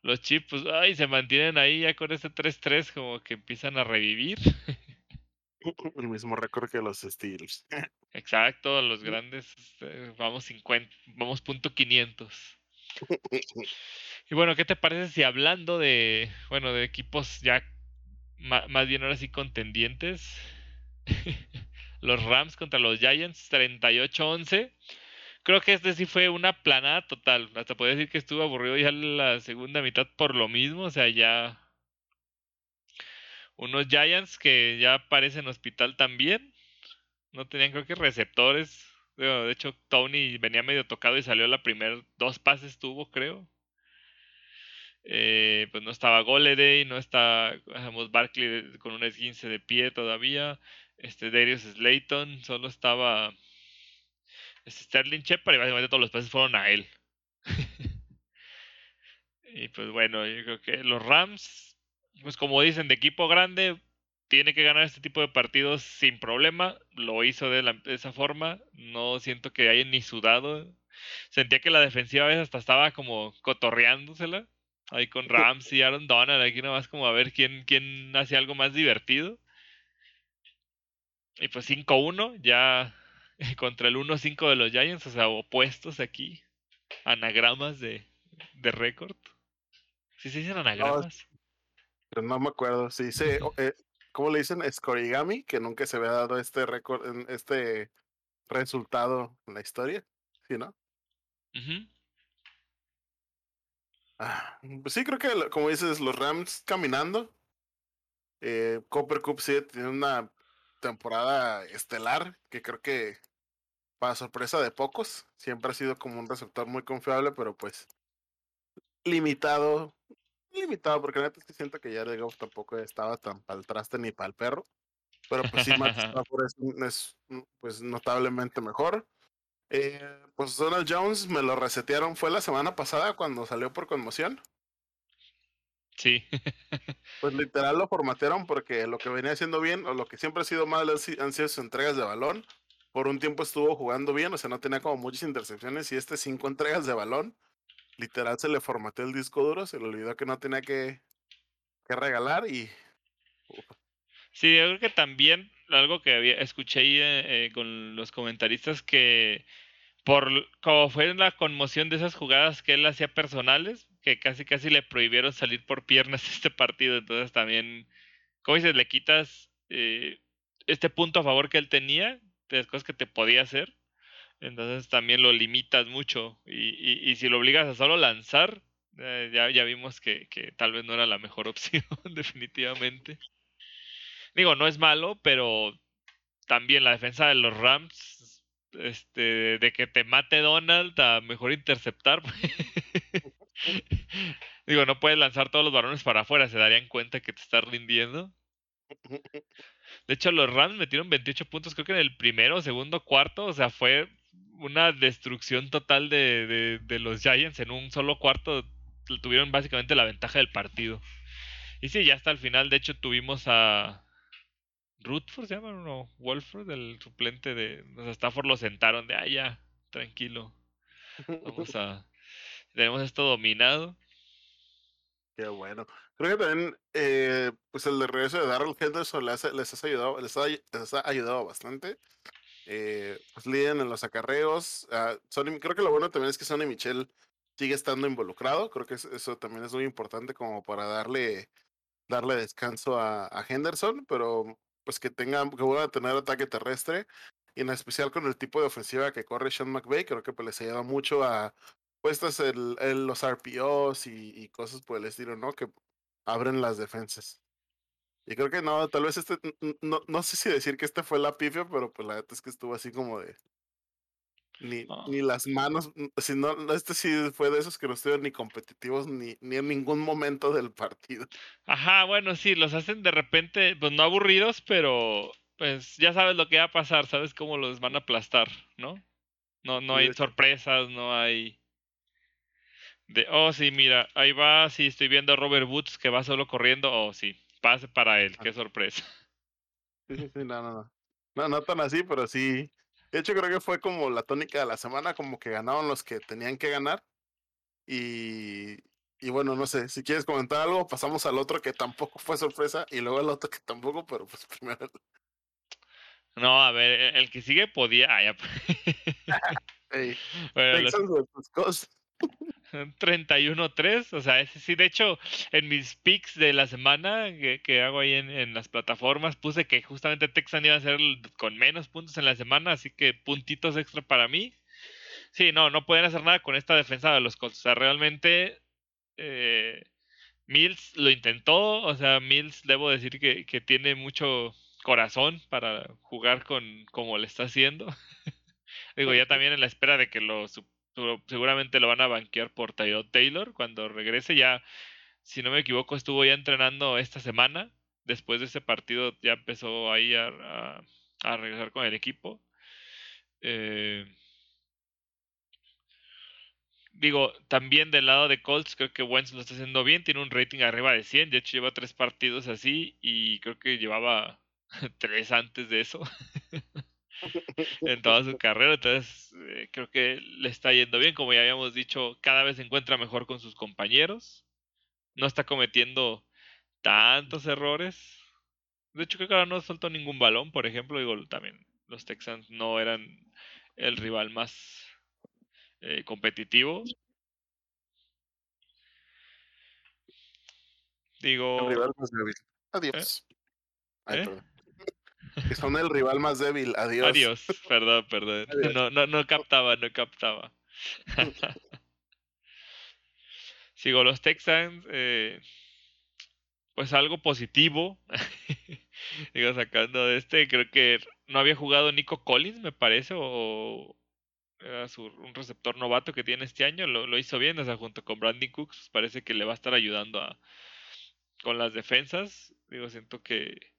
Speaker 2: Los Chips, pues, ay, se mantienen ahí ya con ese 3-3, como que empiezan a revivir.
Speaker 1: El mismo récord que los Steelers.
Speaker 2: Exacto, los grandes, este, vamos 50, vamos punto 500. Y bueno, ¿qué te parece si hablando de, bueno, de equipos ya más bien ahora sí contendientes. Los Rams contra los Giants, 38-11. Creo que este sí fue una planada total. Hasta podría decir que estuvo aburrido ya la segunda mitad por lo mismo. O sea, ya. Unos Giants que ya parecen hospital también. No tenían, creo que, receptores. De hecho, Tony venía medio tocado y salió la primera. Dos pases tuvo, creo. Eh, pues no estaba Goleday, no está Barkley con un esguince de pie todavía, este Darius Slayton, solo estaba este Sterling Shepard y básicamente todos los pases fueron a él. y pues bueno, yo creo que los Rams, pues como dicen, de equipo grande, tiene que ganar este tipo de partidos sin problema. Lo hizo de, de esa forma. No siento que haya ni sudado. Sentía que la defensiva a veces hasta estaba como cotorreándosela. Ahí con Rams y Aaron Donald, aquí nomás como a ver quién, quién hace algo más divertido. Y pues 5-1, ya contra el 1-5 de los Giants, o sea, opuestos aquí. Anagramas de, de récord. ¿Sí se dicen anagramas?
Speaker 1: pero no me acuerdo. Sí, dice, eh, ¿cómo le dicen? Escorigami, que nunca se había dado este récord, este resultado en la historia. ¿Sí, no? Ah, pues sí, creo que como dices, los Rams caminando. Eh, Copper Cup sí tiene una temporada estelar que creo que para sorpresa de pocos, siempre ha sido como un receptor muy confiable, pero pues limitado, limitado, porque neta es que siento que ya Goff tampoco estaba tan para el traste ni para el perro, pero pues sí, Matt es, mm, pues notablemente mejor. Eh, pues Donald Jones me lo resetearon, fue la semana pasada cuando salió por conmoción.
Speaker 2: Sí.
Speaker 1: pues literal lo formatearon porque lo que venía haciendo bien, o lo que siempre ha sido mal, han sido sus entregas de balón. Por un tiempo estuvo jugando bien, o sea, no tenía como muchas intercepciones y este cinco entregas de balón, literal se le formateó el disco duro, se le olvidó que no tenía que, que regalar y...
Speaker 2: Sí, yo creo que también algo que había, escuché ahí eh, eh, con los comentaristas que por como fue la conmoción de esas jugadas que él hacía personales, que casi casi le prohibieron salir por piernas este partido, entonces también, como dices, le quitas eh, este punto a favor que él tenía, de las cosas que te podía hacer, entonces también lo limitas mucho y, y, si lo obligas a solo lanzar, ya, ya vimos que, que tal vez no era la mejor opción, definitivamente. Digo, no es malo, pero también la defensa de los Rams, este, de que te mate Donald, a mejor interceptar. Digo, no puedes lanzar todos los balones para afuera, se darían cuenta que te estás rindiendo. De hecho, los Rams metieron 28 puntos, creo que en el primero, segundo, cuarto. O sea, fue una destrucción total de, de, los Giants en un solo cuarto. Tuvieron básicamente la ventaja del partido. Y sí, ya hasta el final, de hecho, tuvimos a. Rutford se llama, no, Wolford, el suplente de. O sea, Stafford lo sentaron de, ah, tranquilo. Vamos a. Tenemos esto dominado.
Speaker 1: Qué bueno. Creo que también, eh, pues el de regreso de Darrell Henderson les, les, ayudado, les, ha, ayudado bastante. Eh, pues líderes en los acarreos. Uh, creo que lo bueno también es que Sonny Michel sigue estando involucrado. Creo que eso también es muy importante como para darle, darle descanso a, a Henderson, pero pues que tengan, que vuelvan a tener ataque terrestre. Y en especial con el tipo de ofensiva que corre Sean McVay, creo que pues les ayuda mucho a puestas el, el, los RPOs y, y, cosas por el estilo, ¿no? Que abren las defensas. Y creo que no, tal vez este, no, no sé si decir que este fue la pifia, pero pues la verdad es que estuvo así como de... Ni, ah. ni las manos, si no, este sí fue de esos que no estuvieron ni competitivos ni, ni en ningún momento del partido.
Speaker 2: Ajá, bueno, sí, los hacen de repente, pues no aburridos, pero pues ya sabes lo que va a pasar, sabes cómo los van a aplastar, ¿no? No, no hay sorpresas, no hay de, oh, sí, mira, ahí va, sí, estoy viendo a Robert Woods que va solo corriendo. Oh, sí, pase para él, qué sorpresa.
Speaker 1: Sí, sí, sí, no, no, no. No, no tan así, pero sí. De hecho, creo que fue como la tónica de la semana, como que ganaron los que tenían que ganar. Y, y bueno, no sé, si quieres comentar algo, pasamos al otro que tampoco fue sorpresa y luego al otro que tampoco, pero pues primero.
Speaker 2: No, a ver, el que sigue podía. Ah, ya. bueno, los... 31-3, o sea, ese sí, de hecho, en mis picks de la semana que, hago ahí en, las plataformas, puse que justamente Texan iba a ser con menos puntos en la semana, así que puntitos extra para mí. Sí, no, no pueden hacer nada con esta defensa de los Colts, o sea, realmente eh, Mills lo intentó, o sea, Mills debo decir que, que tiene mucho corazón para jugar con como le está haciendo. Digo, ya también en la espera de que lo seguramente lo van a banquear por Tyrod Taylor cuando regrese. Ya, si no me equivoco, estuvo ya entrenando esta semana. Después de ese partido ya empezó ahí a, a, regresar con el equipo. Eh, digo, también del lado de Colts, creo que Wentz lo está haciendo bien. Tiene un rating arriba de 100. De hecho, lleva tres partidos así y creo que llevaba tres antes de eso. en toda su carrera. Entonces, eh, creo que le está yendo bien. Como ya habíamos dicho, cada vez se encuentra mejor con sus compañeros. No está cometiendo tantos errores. De hecho, creo que ahora no soltó ningún balón, por ejemplo. Digo, también los Texans no eran el rival más eh, competitivo. Digo.
Speaker 1: El rival más débil. Adiós. ¿Eh? Que son el rival más débil. Adiós.
Speaker 2: Adiós. Perdón, perdón. No, no, no captaba, no captaba. Sigo los Texans. Eh, pues algo positivo. Digo, sacando de este, creo que no había jugado Nico Collins, me parece, o era un receptor novato que tiene este año. Lo, lo hizo bien, o sea, junto con Brandon Cooks, pues parece que le va a estar ayudando a, con las defensas. Digo, siento que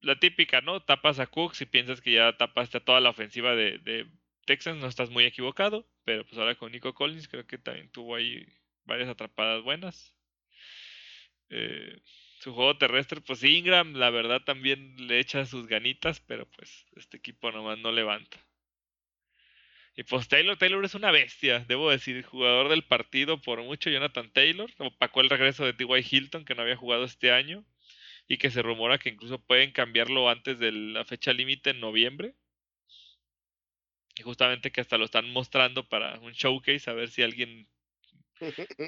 Speaker 2: la típica, ¿no? Tapas a Cooks y piensas que ya tapaste a toda la ofensiva de, de Texans, no estás muy equivocado, pero pues ahora con Nico Collins creo que también tuvo ahí varias atrapadas buenas. Eh, su juego terrestre, pues Ingram, la verdad también le echa sus ganitas, pero pues este equipo nomás no levanta. Y pues Taylor, Taylor es una bestia, debo decir, jugador del partido por mucho, Jonathan Taylor, opacó el regreso de T.Y. Hilton, que no había jugado este año y que se rumora que incluso pueden cambiarlo antes de la fecha límite en noviembre. Y justamente que hasta lo están mostrando para un showcase a ver si alguien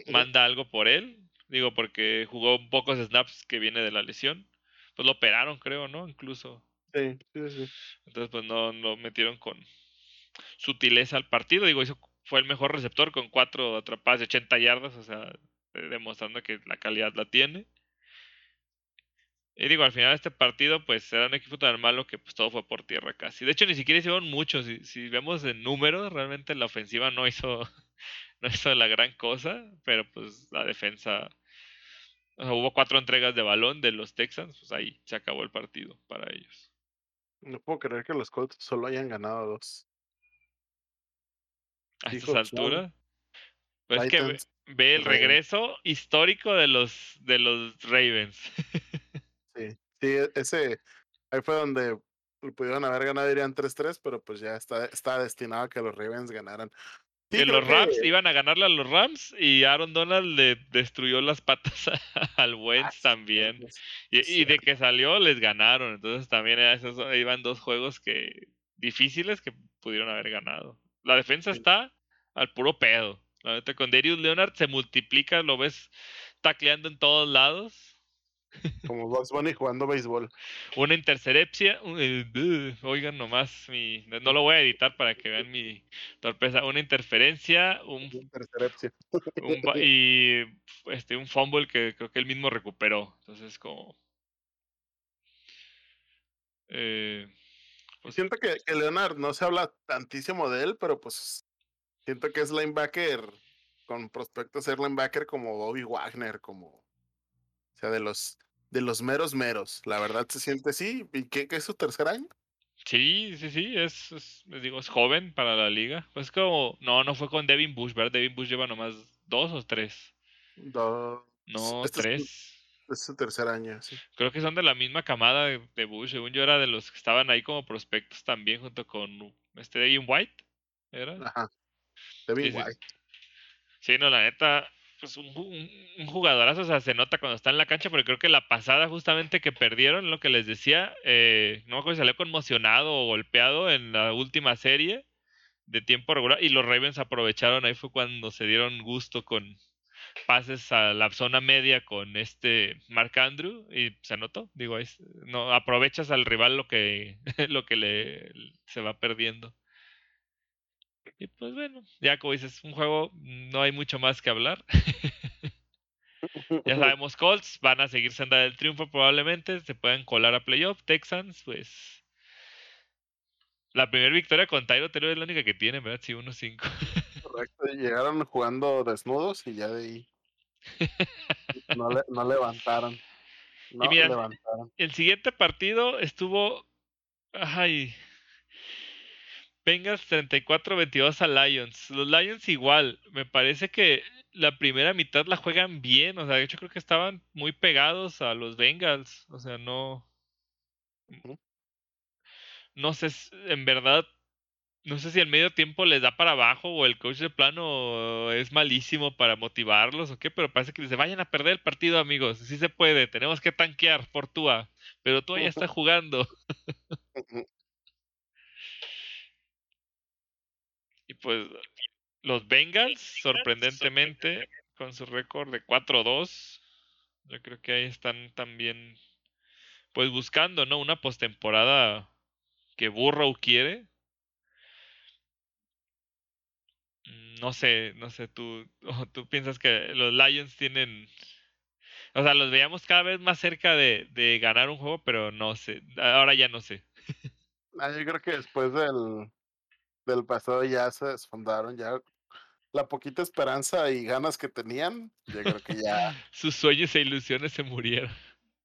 Speaker 2: manda algo por él. Digo, porque jugó pocos snaps que viene de la lesión. Pues lo operaron, creo, ¿no? Incluso.
Speaker 1: Sí, sí, sí.
Speaker 2: Entonces, pues no lo metieron con sutileza al partido. Digo, eso fue el mejor receptor con cuatro atrapadas de 80 yardas, o sea, demostrando que la calidad la tiene. Y digo, al final de este partido, pues era un equipo tan malo que pues todo fue por tierra casi. De hecho, ni siquiera hicieron mucho. Si, si vemos en números, realmente la ofensiva no hizo no hizo la gran cosa, pero pues la defensa hubo cuatro entregas de balón de los Texans, pues ahí se acabó el partido para ellos.
Speaker 1: No puedo creer que los Colts solo hayan ganado dos.
Speaker 2: A estas alturas. Pues es que ve, el regreso histórico de los de los Ravens.
Speaker 1: sí, sí, e, ese ahí fue donde pudieron haber ganado, irían 3-3, pero pues ya está, está destinado a que los Ravens ganaran
Speaker 2: que los Rams iban a ganarle a los Rams y Aaron Donald le destruyó las patas al Wentz ah, también. Y, de que salió les ganaron. Entonces también esos, iban dos juegos que difíciles que pudieron haber ganado. La defensa está al puro pedo. La con Darius Leonard se multiplica, lo ves tacleando en todos lados
Speaker 1: como Bugs Bunny jugando béisbol.
Speaker 2: Una intercepción. Eh, oigan nomás, mi, no lo voy a editar para que vean mi torpeza. Una interferencia, un, y este, un fumble que creo que él mismo recuperó. Entonces, como.
Speaker 1: Eh, pues siento que, que Leonard no se habla tantísimo de él, pero pues siento que es linebacker con prospecto a ser linebacker como Bobby Wagner, como o sea, de los, de los meros meros. La verdad se siente así. ¿Y qué, qué es su tercer año?
Speaker 2: Sí, sí, sí, es, les digo, es joven para la liga. Pues como, no, no fue con Devin Bush, ¿verdad? Devin Bush lleva nomás dos o tres.
Speaker 1: Dos.
Speaker 2: No, este tres.
Speaker 1: Es su, tercer año, sí.
Speaker 2: Creo que son de la misma camada de, Bush. Según yo era de los que estaban ahí como prospectos también junto con este Devin White. ¿Era?
Speaker 1: Ajá. Devin White.
Speaker 2: sí, no, la neta, pues un, un, jugadorazo, o sea, se nota cuando está en la cancha, porque creo que la pasada justamente que perdieron, lo que les decía, eh, no me acuerdo si salió conmocionado o golpeado en la última serie de tiempo regular y los Ravens aprovecharon, ahí fue cuando se dieron gusto con pases a la zona media con este Mark Andrew y se notó, digo, no aprovechas al rival lo que lo que le se va perdiendo. Y pues bueno, ya como dices, un juego, no hay mucho más que hablar. ya sabemos, Colts van a seguir senda del triunfo probablemente, se pueden colar a playoff. Texans, pues. La primera victoria con Tyro Taylor es la única que tiene, ¿verdad? Sí, 1-5.
Speaker 1: Correcto, llegaron jugando desnudos y ya de ahí. no, levantaron. No y levantaron.
Speaker 2: El siguiente partido estuvo. Ay, Bengals 34-22 a Lions. Los Lions igual, me parece que la primera mitad la juegan bien, o sea, de hecho creo que estaban muy pegados a los Bengals, o sea, no no sé, en verdad no sé si el medio tiempo les da para abajo o el coach de plano es malísimo para motivarlos o qué, pero parece que dice, vayan a perder el partido, amigos. Sí se puede, tenemos que tanquear por Tua, pero Tua ya está jugando. Pues los Bengals, sorprendentemente, con su récord de 4-2, yo creo que ahí están también, pues buscando, ¿no? Una postemporada que Burrow quiere. Mm, no sé, no sé, tú, tú piensas que los Lions tienen... O sea, los veíamos cada vez más cerca de, de ganar un juego, pero no sé, ahora ya no sé.
Speaker 1: Ah, yo creo que después del, del pasado ya se desfondaron, ya la poquita esperanza y ganas que tenían, yo creo que ya...
Speaker 2: Sus sueños e ilusiones se murieron.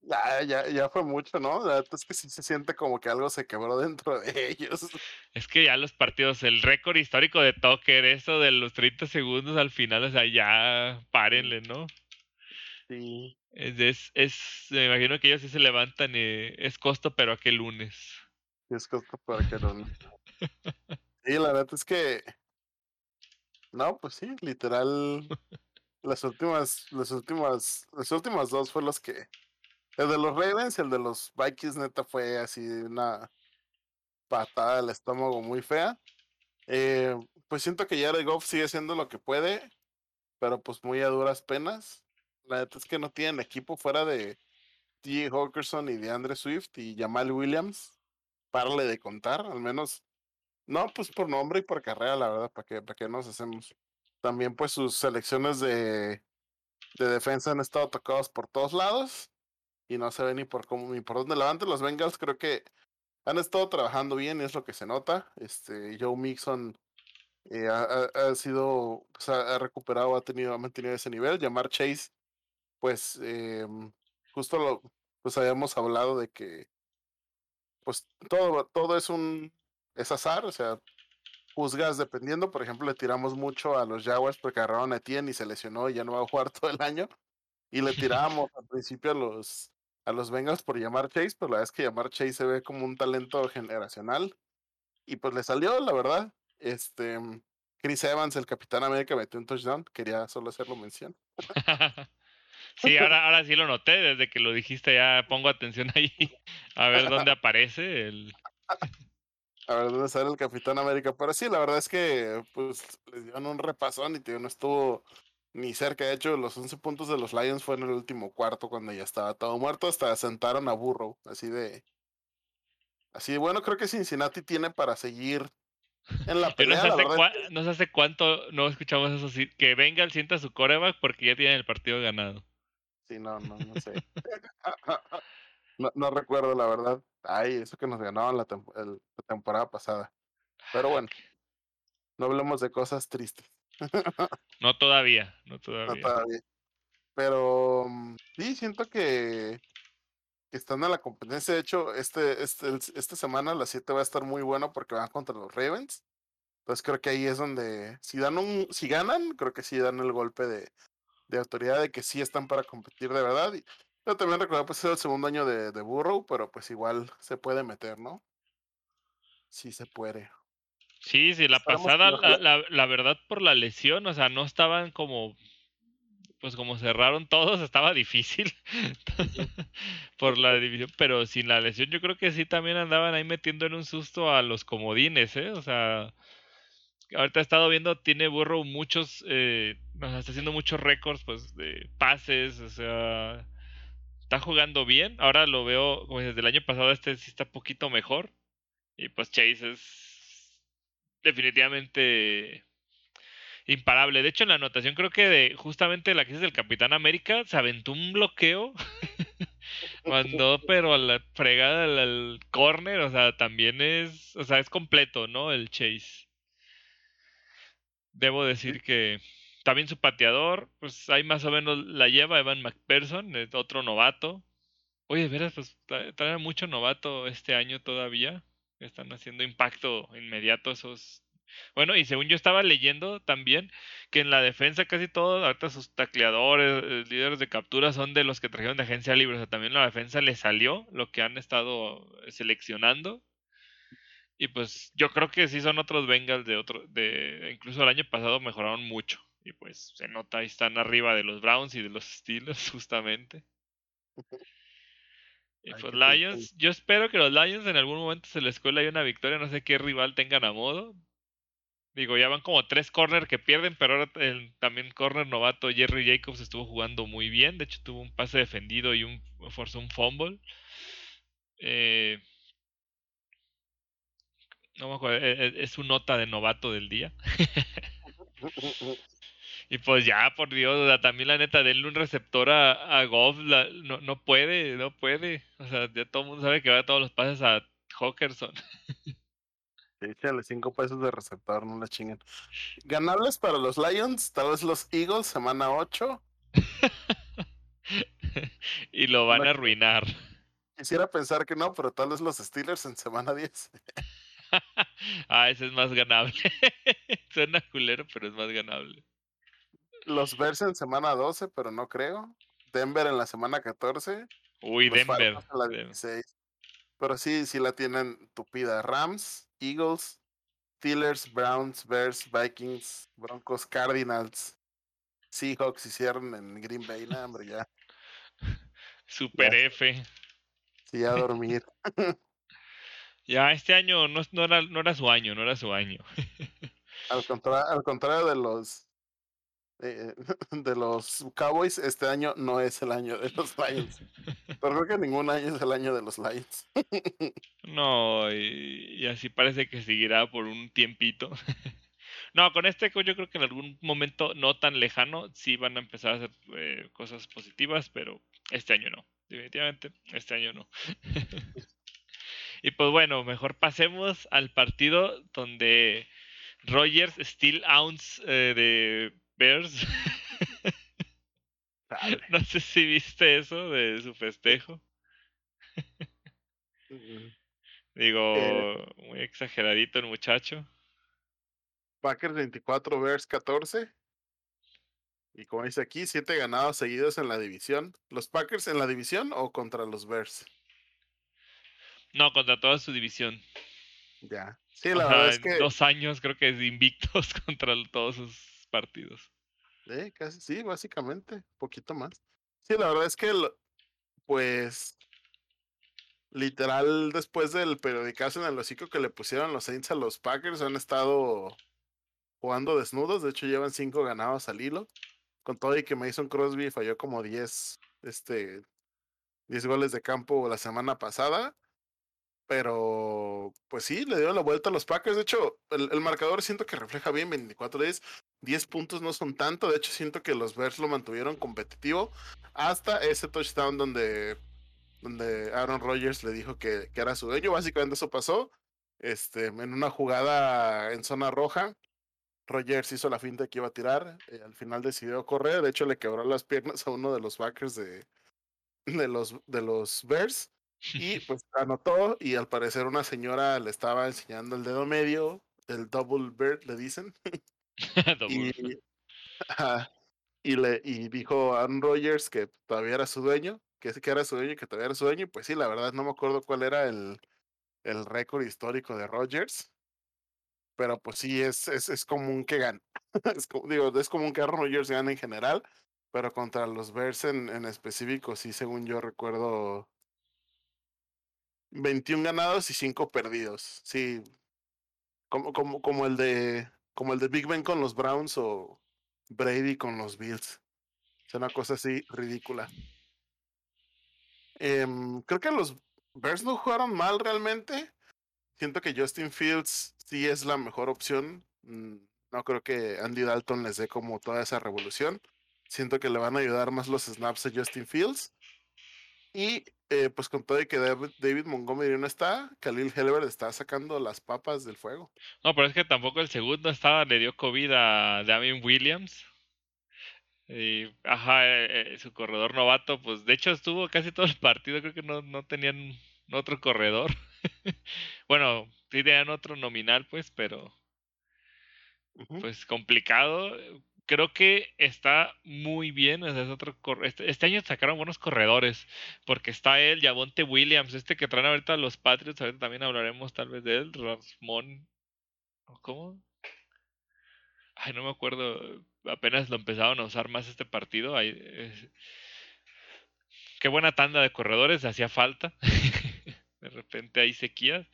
Speaker 1: Ya, ya, ya fue mucho, ¿no? La verdad es que sí se siente como que algo se quebró dentro de ellos.
Speaker 2: Es que ya los partidos, el récord histórico de Tucker, eso de los 30 segundos al final, o sea, ya párenle, ¿no?
Speaker 1: Sí.
Speaker 2: Es, es, me imagino que ellos sí se levantan, y es costo, pero aquel lunes.
Speaker 1: Es costo, pero aquel lunes. Sí, la verdad es que. No, pues sí, literal. las últimas, las últimas, las últimas dos fue los que. El de los Ravens, el de los Vikings, neta, fue así una patada al estómago muy fea. Eh, pues siento que Jared Goff sigue siendo lo que puede, pero pues muy a duras penas. La neta es que no tienen equipo fuera de T. Hawkerson y de Andre Swift y Jamal Williams. Parle de contar, al menos no, pues por nombre y por carrera, la verdad, ¿para qué, para qué nos hacemos? También pues sus selecciones de, de defensa han estado tocados por todos lados y no se ve ni por cómo ni por dónde levanten. Los Bengals creo que han estado trabajando bien, es lo que se nota. Este, Joe Mixon eh, ha, ha, sido, pues, ha, recuperado, ha tenido, ha mantenido ese nivel. Llamar Chase, pues, eh, justo lo, pues habíamos hablado de que, pues, todo, todo es un, es azar, o sea, juzgas dependiendo, por ejemplo, le tiramos mucho a los Jaguars porque agarraron a Etienne y se lesionó y ya no va a jugar todo el año. Y le tirábamos al principio a los, a los Bengals por llamar Chase, pero la verdad es que llamar Chase se ve como un talento generacional. Y pues le salió, la verdad. Este, Chris Evans, el Capitán América, metió un touchdown. Quería solo hacerlo mención.
Speaker 2: sí, ahora, ahora sí lo noté. Desde que lo dijiste ya pongo atención ahí. A ver dónde aparece el...
Speaker 1: A ver dónde sale el Capitán América. Pero sí, la verdad es que pues les dieron un repasón y tío, no estuvo ni cerca. De hecho, los 11 puntos de los Lions fue en el último cuarto cuando ya estaba todo muerto. Hasta sentaron a Burrow. Así de. Así bueno, creo que Cincinnati tiene para seguir en la pelea.
Speaker 2: no, sé hace cuánto no escuchamos eso. Que venga el sienta su coreback porque ya tiene el partido ganado.
Speaker 1: Sí, no, no, no sé. no, recuerdo la verdad. Ay, eso que nos ganaban la, la temporada pasada. Pero bueno, no hablemos de cosas tristes.
Speaker 2: no todavía, no todavía.
Speaker 1: Pero mm, sí, siento que, están en la competencia. De hecho, este, este, esta semana las 7 va a estar muy bueno porque van contra los Ravens. Entonces creo que ahí es donde, si dan un, si ganan, creo que sí dan el golpe de, de autoridad de que sí están para competir de verdad. Y yo también recuerdo pues es el segundo año de, de Burrow, pero pues igual se puede meter, ¿no? Sí se puede.
Speaker 2: Sí, sí, la pasada, la, la, verdad, por la lesión, o sea, no estaban como, pues como cerraron todos, estaba difícil por la división, pero sin la lesión yo creo que sí también andaban ahí metiendo en un susto a los comodines, ¿eh? O sea, ahorita he estado viendo, tiene Burrow muchos, eh, o sea, está haciendo muchos récords, pues, de pases, o sea, está jugando bien, ahora lo veo, como desde el año pasado este sí está poquito mejor, y pues Chase es definitivamente imparable. De hecho, en la anotación creo que de justamente la es del Capitán América se aventó un bloqueo. Mandó, pero a la fregada al, corner, o sea, también es, o sea, es completo, ¿no? El chase. Debo decir que también su pateador, pues ahí más o menos la lleva Evan McPherson, otro novato. Oye, de veras, pues trae mucho novato este año todavía están haciendo impacto inmediato esos. Bueno, y según yo estaba leyendo también que en la defensa casi todos, ahorita sus tacleadores, eh, líderes de captura son de los que trajeron de agencia libre. O sea, también la defensa le salió lo que han estado seleccionando. Y pues yo creo que sí son otros Bengals de otro, de incluso el año pasado mejoraron mucho. Y pues se nota, ahí están arriba de los Browns y de los Steelers, justamente. Y pues Lions, yo espero que los Lions en algún momento se les cuele una victoria, no sé qué rival tengan a modo. Digo, ya van como tres corners que pierden, pero ahora el, también corner novato Jerry Jacobs estuvo jugando muy bien. De hecho, tuvo un pase defendido y un forzó un fumble. Eh, no me acuerdo, es, e, es su nota de novato del día. Y pues ya, por Dios, también la neta, denle un receptor a, a Goff, no, no puede, no puede. O sea, ya todo el mundo sabe que va a todos los pases a Hawkerson.
Speaker 1: Échale cinco pesos de receptor, no la chinguen. Ganables para los Lions, tal vez los Eagles, semana 8.
Speaker 2: y lo van a arruinar.
Speaker 1: Quisiera pensar que no, pero tal vez los Steelers en semana 10.
Speaker 2: ah, ese es más ganable. Suena culero, pero es más ganable.
Speaker 1: Los Bears en semana 12, pero no creo. Denver en la semana 14.
Speaker 2: Uy, Denver.
Speaker 1: Pero sí, sí la tienen tupida. Rams, Eagles, Steelers, Browns, Bears, Vikings, Broncos, Cardinals, Seahawks hicieron en Green Bay, no, hombre, ya.
Speaker 2: Super F.
Speaker 1: Sí, a dormir.
Speaker 2: ya, este año no, no, era, no era su año, no era su año.
Speaker 1: al, al contrario de los eh, de los Cowboys, este año no es el año de los Lions. Pero creo que ningún año es el año de los Lions.
Speaker 2: no, y, así parece que seguirá por un tiempito. no, con este yo creo que en algún momento no tan lejano sí van a empezar a hacer eh, cosas positivas, pero este año no. Definitivamente, este año no. y pues bueno, mejor pasemos al partido donde Rogers Steel Ounce eh, de Bears. no sé si viste eso de su festejo. Digo, eh, muy exageradito el muchacho.
Speaker 1: Packers 24, Bears 14. Y como dice aquí, siete ganados seguidos en la división. ¿Los Packers en la división o contra los Bears?
Speaker 2: No, contra toda su división.
Speaker 1: Ya. Sí, la verdad es que.
Speaker 2: Dos años creo que es invictos contra todos sus partidos.
Speaker 1: Eh, casi, sí, básicamente. Poquito más. Sí, la verdad es que, pues. Literal, después del periodicazo en el hocico que le pusieron los Saints a los Packers, han estado jugando desnudos. De hecho, llevan cinco ganados al hilo con todo y que Mason Crosby falló como 10, este, 10 goles de campo la semana pasada. Pero, pues sí, le dio la vuelta a los Packers. De hecho, el, marcador siento que refleja bien 24-10. 10 puntos no son tanto. De hecho, siento que los Bears lo mantuvieron competitivo hasta ese touchdown donde, donde Aaron Rodgers le dijo que, que era su dueño. Básicamente eso pasó. Este, en una jugada en zona roja, Rogers hizo la finta que iba a tirar, eh, al final decidió correr, de hecho le quebró las piernas a uno de los backers de, de, los, de los Bears y pues anotó y al parecer una señora le estaba enseñando el dedo medio, el double bird le dicen. y, y, le, y dijo a Aaron Rodgers que todavía era su dueño, que, que era su dueño y que todavía era su dueño, y pues sí, la verdad no me acuerdo cuál era el, el récord histórico de Rodgers pero pues sí, es, es, es común que gane. es, digo, es común que Aaron Rodgers gane en general, pero contra los Bears en, en específico, sí, según yo recuerdo, 21 ganados y 5 perdidos. Sí, como, como, como, el de, como el de Big Ben con los Browns o Brady con los Bills. Es una cosa así ridícula. Em, creo que los Bears no jugaron mal realmente. Siento que Justin Fields sí es la mejor opción. Mm, no creo que Andy Dalton les dé como toda esa revolución. Siento que le van a ayudar más los snaps a Justin Fields. Y eh, pues con todo y que David, Montgomery no está, Khalil Helbert está sacando las papas del fuego.
Speaker 2: No, pero es que tampoco el segundo estaba, le dio COVID a Damien Williams. Y, ajá, eh, eh, su corredor novato, pues de hecho estuvo casi todo el partido, creo que no, no tenían otro corredor. bueno, sí tenían otro nominal, pues, pero pues complicado. Creo que está muy bien. Es otro este, este, año sacaron buenos corredores. Porque está él, Yavonte Williams, este que traen ahorita los Patriots. Ahorita también hablaremos tal vez de él. Rasmón. ¿Cómo? Ay, no me acuerdo. Apenas lo empezaron a usar más este partido. Qué buena tanda de corredores, hacía falta. de repente hay sequías.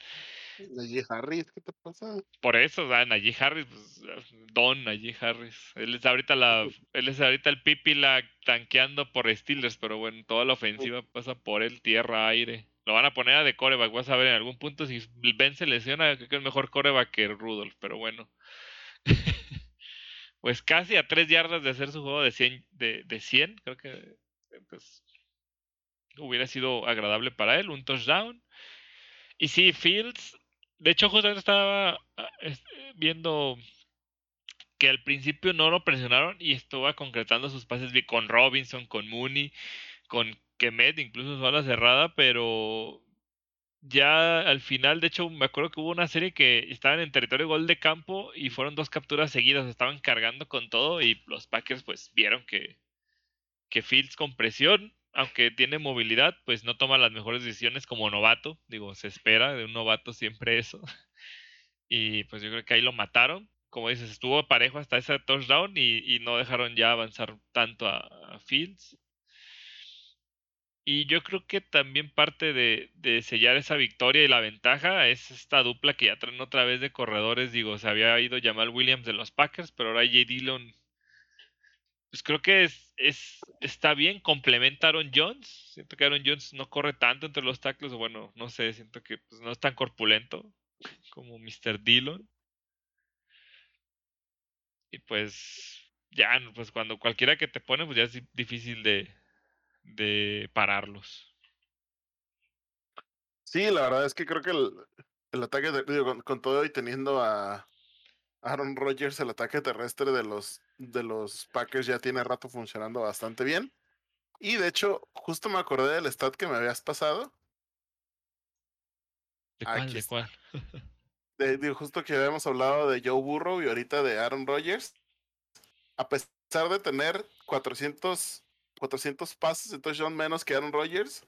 Speaker 1: Najee Harris, ¿qué te pasa?
Speaker 2: Por eso, o sea, Najee Harris, pues, Don Najee Harris. Él es ahorita la, él es ahorita el pipi la tanqueando por Steelers, pero bueno, toda la ofensiva pasa por él, tierra, aire. Lo van a poner a de coreback, vas a ver en algún punto si Ben se lesiona, creo que es mejor coreback que Rudolph, pero bueno. pues casi a tres yardas de hacer su juego de 100, de, de 100 creo que pues, hubiera sido agradable para él, un touchdown. Y sí, Fields de hecho, justamente estaba ah, viendo que al principio no lo presionaron y estaba concretando sus pases con Robinson, con Mooney, con Kemet, incluso su ala cerrada, pero ya al final, de hecho, me acuerdo que hubo una serie que estaban en territorio gol de campo y fueron dos capturas seguidas, estaban cargando con todo y los Packers pues vieron que, que Fields con presión aunque tiene movilidad, pues no toma las mejores decisiones como novato. Digo, se espera de un novato siempre eso. Y pues yo creo que ahí lo mataron. Como dices, estuvo parejo hasta ese touchdown y, no dejaron ya avanzar tanto a, Fields. Y yo creo que también parte de, sellar esa victoria y la ventaja es esta dupla que ya traen otra vez de corredores. Digo, se había ido Jamal Williams de los Packers, pero ahora J. Dillon pues creo que es, es, está bien, complementa a Aaron Jones. Siento que Aaron Jones no corre tanto entre los tackles, o bueno, no sé, siento que pues, no es tan corpulento como Mr. Dillon. Y pues ya, pues cuando cualquiera que te pone, pues ya es difícil de, de pararlos.
Speaker 1: Sí, la verdad es que creo que el, el ataque, de, con, todo y teniendo a, Aaron Rodgers, el ataque terrestre de los, de los Packers ya tiene rato funcionando bastante bien. Y de hecho, justo me acordé del stat que me habías pasado.
Speaker 2: ¿De cuál? ¿De cuál?
Speaker 1: De, justo que habíamos hablado de Joe Burrow y ahorita de Aaron Rodgers. A pesar de tener 400, 400 pases de touchdown menos que Aaron Rodgers,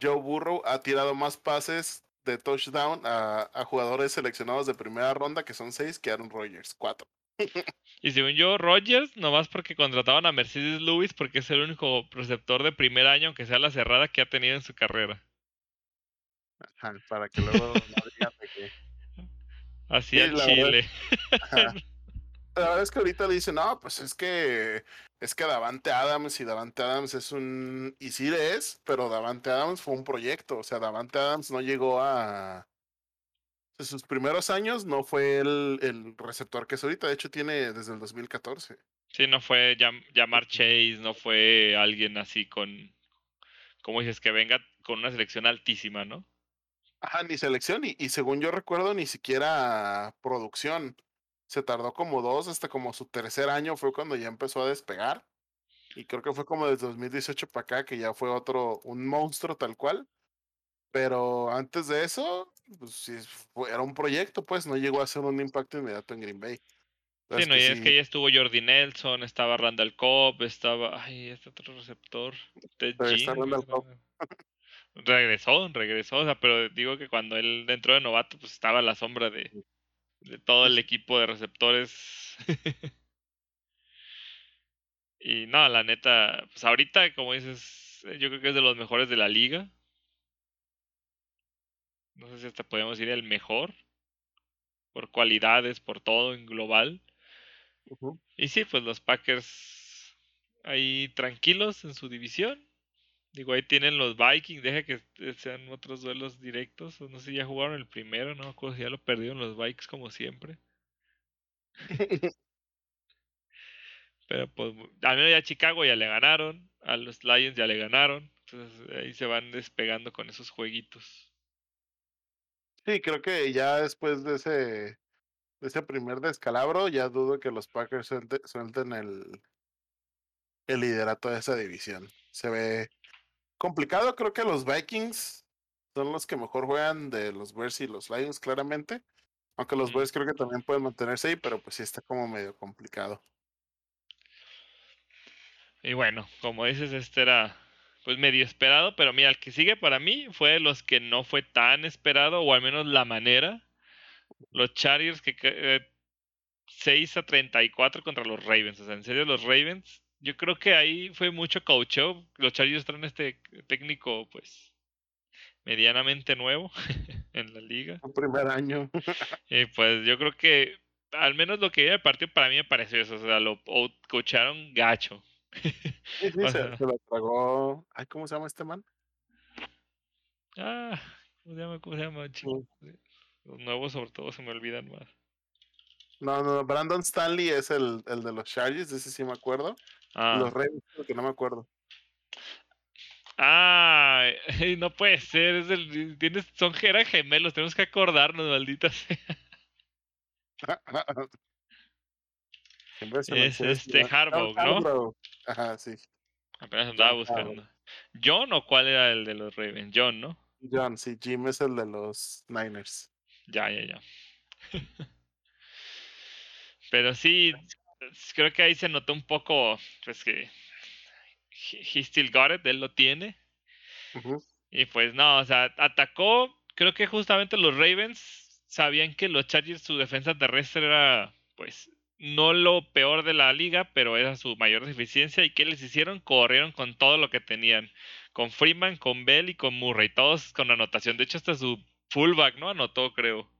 Speaker 1: Joe Burrow ha tirado más pases de touchdown a, jugadores seleccionados de primera ronda, que son seis, que Aaron Rodgers, cuatro.
Speaker 2: y según yo, Rodgers, nomás porque contrataban a Mercedes Lewis, porque es el único receptor de primer año, aunque sea la cerrada, que ha tenido en su carrera.
Speaker 1: para que luego no digan que...
Speaker 2: Así Chile.
Speaker 1: la verdad es que ahorita dicen, no, pues es que es que Davante Adams y Davante Adams es un. Y sí es, pero Davante Adams fue un proyecto. O sea, Davante Adams no llegó a. En sus primeros años no fue el, el receptor que es ahorita. De hecho, tiene desde el 2014.
Speaker 2: Sí, no fue llamar Chase, no fue alguien así con. ¿Cómo dices? Que venga con una selección altísima, ¿no?
Speaker 1: Ajá, ni selección, y, y según yo recuerdo, ni siquiera producción se tardó como dos, hasta como su tercer año fue cuando ya empezó a despegar. Y creo que fue como desde 2018 para acá que ya fue otro, un monstruo tal cual. Pero antes de eso, pues sí, era un proyecto, pues no llegó a ser un impacto inmediato en Green Bay.
Speaker 2: sí, no, y es que ya estuvo Jordi Nelson, estaba Randall Cobb, estaba. Ay, este otro receptor. regresó, regresó, o sea, pero digo que cuando él entró de novato, pues estaba a la sombra de, de todo el equipo de receptores. y no, la neta, pues ahorita, como dices, yo creo que es de los mejores de la liga. No sé si hasta podemos ir el mejor. Por cualidades, por todo en global. Y sí, pues los Packers ahí tranquilos en su división. Digo, ahí tienen los Vikings, deja que sean otros duelos directos. No sé si ya jugaron el primero, no me si ya lo perdieron los Vikings como siempre. Pero pues, al menos ya Chicago ya le ganaron, a los Lions ya le ganaron. Entonces ahí se van despegando con esos jueguitos.
Speaker 1: Sí, creo que ya después de ese, de ese primer descalabro, ya dudo que los Packers suelten el, el liderato de esa división. Se ve complicado. Creo que los Vikings son los que mejor juegan de los Bears y los Lions, claramente. Aunque los Bears creo que también pueden mantenerse ahí, pero pues sí está como medio complicado.
Speaker 2: Y bueno, como dices, este era pues medio esperado, pero mira, el que sigue para mí fue de los que no fue tan esperado, o al menos la manera. Los Chargers que 6 a 34 contra los Ravens. O sea, en serio, los Ravens yo creo que ahí fue mucho coach Los Chargers traen este técnico, pues, medianamente nuevo en la liga.
Speaker 1: El primer año.
Speaker 2: y pues yo creo que, al menos lo que vi el partido para mí me pareció eso. O sea, lo coacharon gacho.
Speaker 1: Sí, sí, se, lo tragó. Ay, ¿cómo se llama este man?
Speaker 2: Ah, ¿cómo se llama? ¿Cómo se llama? Los nuevos, sobre todo, se me olvidan más.
Speaker 1: No, no, Brandon Stanley es el, el de los Chargers, ese sí me acuerdo. Ah. Los Ravens, que no me acuerdo.
Speaker 2: Ah, no puede ser, es el, tienes, son eran gemelos, tenemos que acordarnos, maldita sea. es este Harbaugh, ¿no?
Speaker 1: Ajá, sí.
Speaker 2: Apenas andaba buscando. ¿John o cuál era el de los Ravens? John, ¿no?
Speaker 1: John, sí, Jim es el de los Niners.
Speaker 2: Ya, ya, ya. Pero sí, creo que ahí se notó un poco, pues que he still got it, él lo tiene. Y pues no, o sea, atacó, creo que justamente los Ravens sabían que los Chargers, su defensa terrestre era, pues, no lo peor de la liga, pero era su mayor deficiencia. ¿Y qué les hicieron? Corrieron con todo lo que tenían. Con Freeman, con Bell y con Murray. Todos con anotación. De hecho, hasta su fullback, ¿no? Anotó, creo.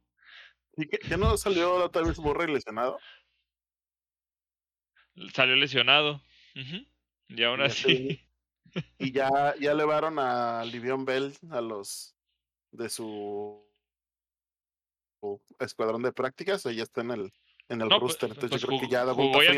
Speaker 1: ¿Y qué, no salió tal vez Murray lesionado?
Speaker 2: Salió lesionado. Y aún así.
Speaker 1: Y ya, ya elevaron a Livion Bell a los de su escuadrón de prácticas o ya está en el, en el
Speaker 2: pues,
Speaker 1: rooster. Entonces
Speaker 2: pues
Speaker 1: yo creo que ya
Speaker 2: jugó y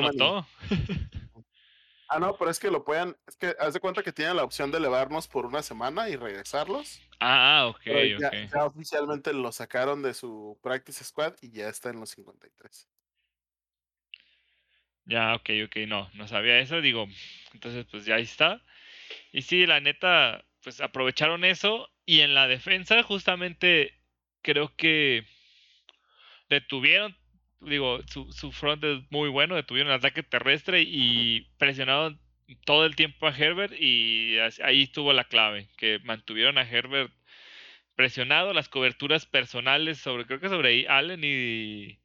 Speaker 1: Ah, no, pero es que lo puedan, es que haz de cuenta que tienen la opción de elevarnos por una semana y regresarlos.
Speaker 2: Ah, ok,
Speaker 1: ya, ya, oficialmente lo sacaron de su practice squad y ya está en los 53.
Speaker 2: Ya, ok, ok, no, no sabía eso, digo, entonces pues ya ahí está. Y sí, la neta, pues aprovecharon eso y en la defensa justamente creo que detuvieron, digo, su, su front es muy bueno, detuvieron el ataque terrestre y presionaron todo el tiempo a Herbert y ahí estuvo la clave, que mantuvieron a Herbert presionado, las coberturas personales sobre, creo que sobre Allen y,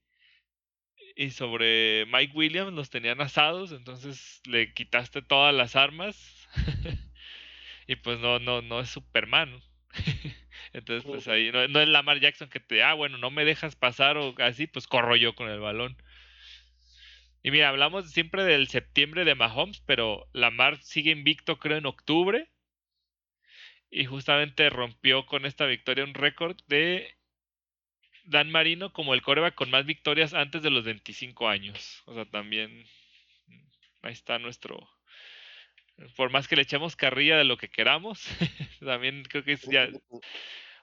Speaker 2: y sobre Mike Williams los tenían asados, entonces le quitaste todas las armas y pues no, no, no es Superman. entonces pues ahí no, no, es Lamar Jackson que te, ah, bueno, no me dejas pasar o así, pues corro yo con el balón. Y mira, hablamos siempre del septiembre de Mahomes, pero Lamar sigue invicto creo en octubre. Y justamente rompió con esta victoria un récord de Dan Marino como el coreback con más victorias antes de los 25 años. O sea, también ahí está nuestro... Por más que le echemos carrilla de lo que queramos, también creo que ya...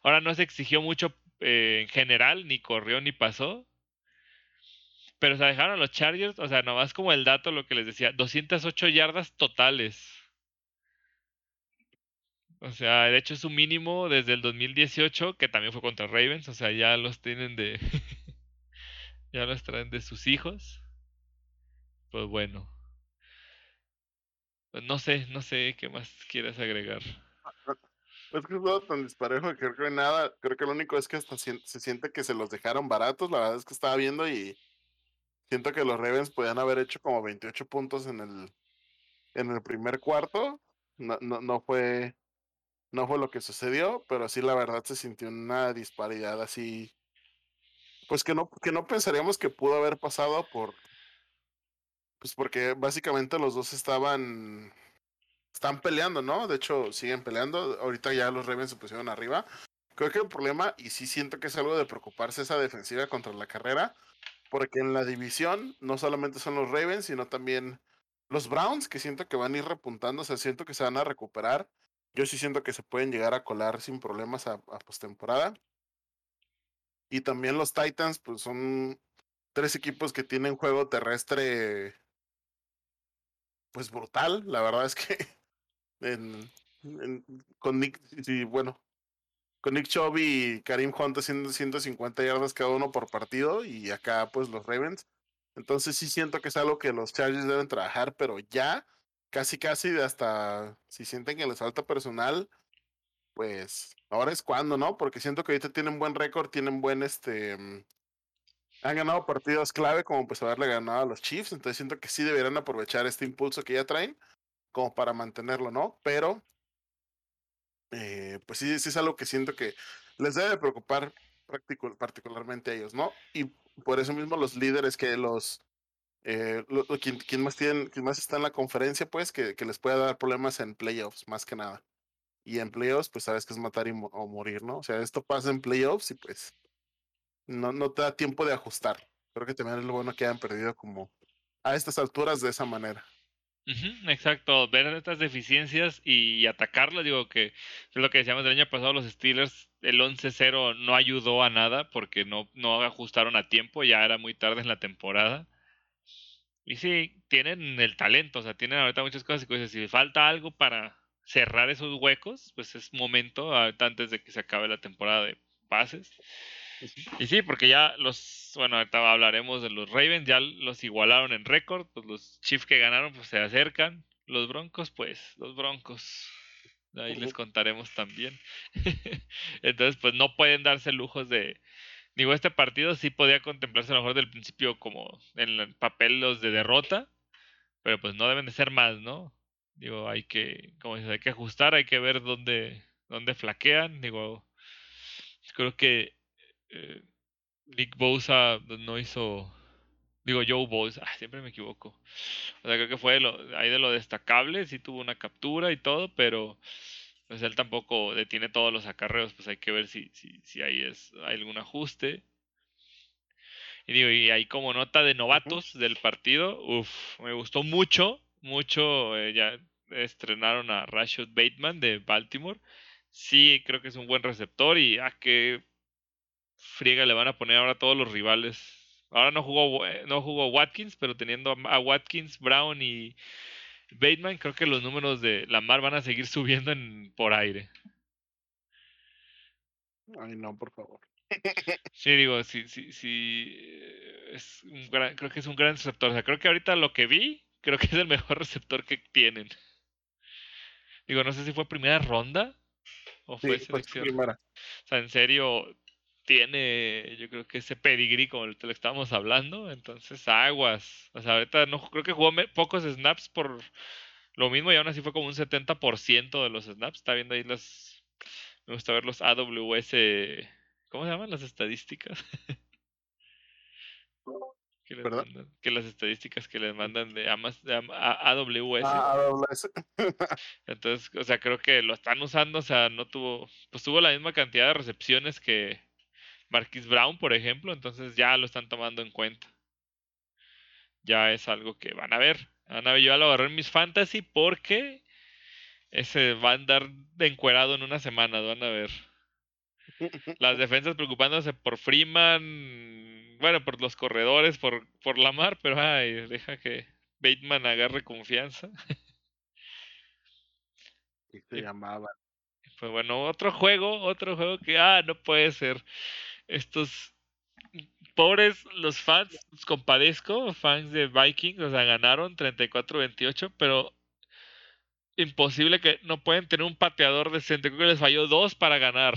Speaker 2: Ahora no se exigió mucho eh, en general, ni corrió ni pasó. Pero se dejaron los Chargers, o sea, nomás como el dato, lo que les decía, 208 yardas totales. O sea, de hecho es un mínimo desde el 2018, que también fue contra Ravens, o sea, ya los tienen de... ya los traen de sus hijos. Pues bueno. Pues no sé, no sé qué más quieres agregar.
Speaker 1: Es que es tan disparejo que creo que nada. Creo que lo único es que hasta se siente que se los dejaron baratos. La verdad es que estaba viendo y siento que los Ravens podían haber hecho como 28 puntos en el, en el primer cuarto. No, no, no fue no fue lo que sucedió, pero sí la verdad se sintió una disparidad así, pues que no, que no pensaríamos que pudo haber pasado por, pues porque básicamente los dos estaban, están peleando, ¿no? De hecho, siguen peleando, ahorita ya los Ravens se pusieron arriba. Creo que el problema, y sí siento que es algo de preocuparse esa defensiva contra la carrera, porque en la división no solamente son los Ravens, sino también los Browns, que siento que van a ir repuntando, o sea, siento que se van a recuperar. Yo sí siento que se pueden llegar a colar sin problemas a, postemporada. Y también los Titans, pues son tres equipos que tienen juego terrestre, pues brutal. La verdad es que con Nick, sí, bueno, con Nick Chubb y Karim Hunt haciendo 150 yardas cada uno por partido y acá pues los Ravens. Entonces sí siento que es algo que los Chargers deben trabajar, pero ya casi casi de hasta si sienten que les falta personal, pues ahora es cuando, ¿no? Porque siento que ahorita tienen buen récord, tienen buen este mm, han ganado partidos clave como pues haberle ganado a los Chiefs, entonces siento que sí deberían aprovechar este impulso que ya traen como para mantenerlo, ¿no? Pero eh, pues sí, sí es algo que siento que les debe preocupar particularmente a ellos, ¿no? Y por eso mismo los líderes que los eh, quien, más tiene, quien más está en la conferencia, pues, que, les pueda dar problemas en playoffs, más que nada. Y en playoffs, pues sabes que es matar y o morir, ¿no? O sea, esto pasa en playoffs y pues no, no te da tiempo de ajustar. Creo que también es lo bueno que hayan perdido como a estas alturas de esa manera.
Speaker 2: exacto, ver estas deficiencias y atacarlas, digo que es lo que decíamos el año pasado, los Steelers, el 11-0 no ayudó a nada porque no, no ajustaron a tiempo, ya era muy tarde en la temporada. Y sí, tienen el talento, o sea, tienen ahorita muchas cosas y cosas. Si falta algo para cerrar esos huecos, pues es momento antes de que se acabe la temporada de pases. Y sí, porque ya los, bueno, ahorita hablaremos de los Ravens, ya los igualaron en récord, pues los Chiefs que ganaron pues se acercan, los Broncos pues, los Broncos, ahí les contaremos también. Entonces pues no pueden darse lujos de, Digo, este partido sí podía contemplarse a lo mejor del principio como en el papel los de derrota, pero pues no deben de ser más, ¿no? Digo, hay que, como dices, hay que ajustar, hay que ver dónde, dónde flaquean. Digo, creo que eh, Nick Bosa no hizo, digo, Joe Bosa, siempre me equivoco. O sea, creo que fue lo, ahí de lo destacable, sí tuvo una captura y todo, pero pues él tampoco detiene todos los acarreos, pues hay que ver si, si, si ahí es, hay algún ajuste. Y digo, y ahí como nota de novatos del partido, uff, me gustó mucho, mucho, eh, ya estrenaron a Rashad Bateman de Baltimore. Sí, creo que es un buen receptor y a qué friega le van a poner ahora todos los rivales Ahora no jugó, no jugó Watkins, pero teniendo a Watkins, Brown y Bateman, creo que los números de Lamar van a seguir subiendo en, por aire.
Speaker 1: Ay, no, por favor.
Speaker 2: Sí, digo, sí, sí, sí. Es un gran, creo que es un gran receptor. O sea, creo que ahorita lo que vi, creo que es el mejor receptor que tienen. Digo, no sé si fue primera ronda o fue selección. Primera. O sea, en serio, tiene, yo creo que ese pedigrí como el que le estábamos hablando. Entonces, aguas. O sea, ahorita no creo que jugó pocos snaps por lo mismo y aún así fue como un 70% de los snaps. Está viendo ahí las. Me gusta ver los AWS. ¿Cómo se llaman las estadísticas? que, que las estadísticas que les mandan de, AWS. Ah, AWS. Entonces, o sea, creo que lo están usando. O sea, no tuvo. Pues tuvo la misma cantidad de recepciones que Marquis Brown, por ejemplo, entonces ya lo están tomando en cuenta. Ya es algo que van a ver. Van a ver, yo ya lo agarré en mis fantasy porque ese va a andar de encuerado en una semana, van a ver. Las defensas preocupándose por Freeman, bueno, por los corredores, por, por Lamar, pero ay, deja que Bateman agarre confianza.
Speaker 1: Y se llamaba.
Speaker 2: Pues bueno, otro juego, otro juego que, ah, no puede ser estos pobres los fans, los compadezco, fans de Vikings, o sea, ganaron 34-28, pero imposible que no pueden tener un pateador decente. Creo que les falló dos para ganar.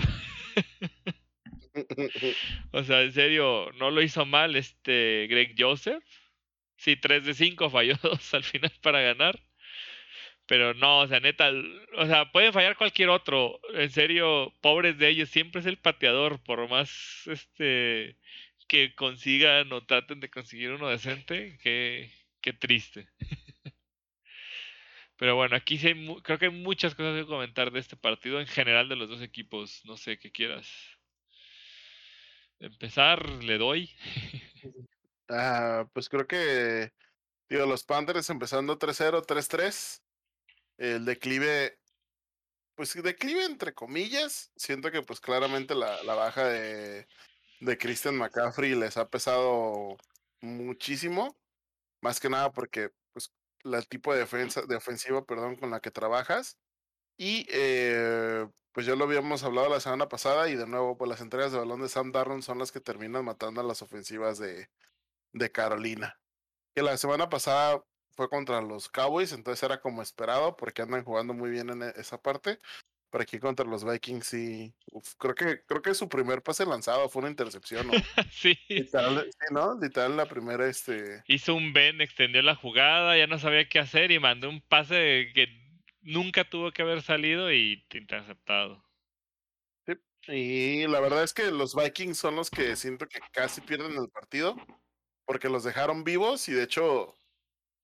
Speaker 2: o sea, en serio, no lo hizo mal este Greg Joseph. Sí, 3 de 5 falló dos al final para ganar. Pero no, o sea, neta, o sea, pueden fallar cualquier otro. En serio, pobres de ellos, siempre es el pateador, por más este que consigan o traten de conseguir uno decente, qué, qué triste. Pero bueno, aquí sí hay, creo que hay muchas cosas que comentar de este partido en general de los dos equipos. No sé qué quieras. Empezar, le doy.
Speaker 1: Ah, pues creo que, digo, los Panthers empezando 3-0, 3-3 el declive, pues declive entre comillas, siento que pues claramente la, la baja de, de Christian McCaffrey les ha pesado muchísimo, más que nada porque pues el tipo de defensa, de ofensiva, perdón, con la que trabajas. Y eh, pues ya lo habíamos hablado la semana pasada y de nuevo, pues las entregas de balón de Sam Darnold son las que terminan matando a las ofensivas de, de Carolina. Que la semana pasada fue contra los Cowboys, entonces era como esperado porque andan jugando muy bien en e, esa parte. Pero aquí contra los Vikings sí, creo que creo que su primer pase lanzado fue una intercepción, ¿no?
Speaker 2: sí.
Speaker 1: Literal, sí, ¿no? Literal la primera este
Speaker 2: hizo un Ben, extendió la jugada, ya no sabía qué hacer y mandó un pase que nunca tuvo que haber salido y interceptado.
Speaker 1: Sí. Y la verdad es que los Vikings son los que siento que casi pierden el partido porque los dejaron vivos y de hecho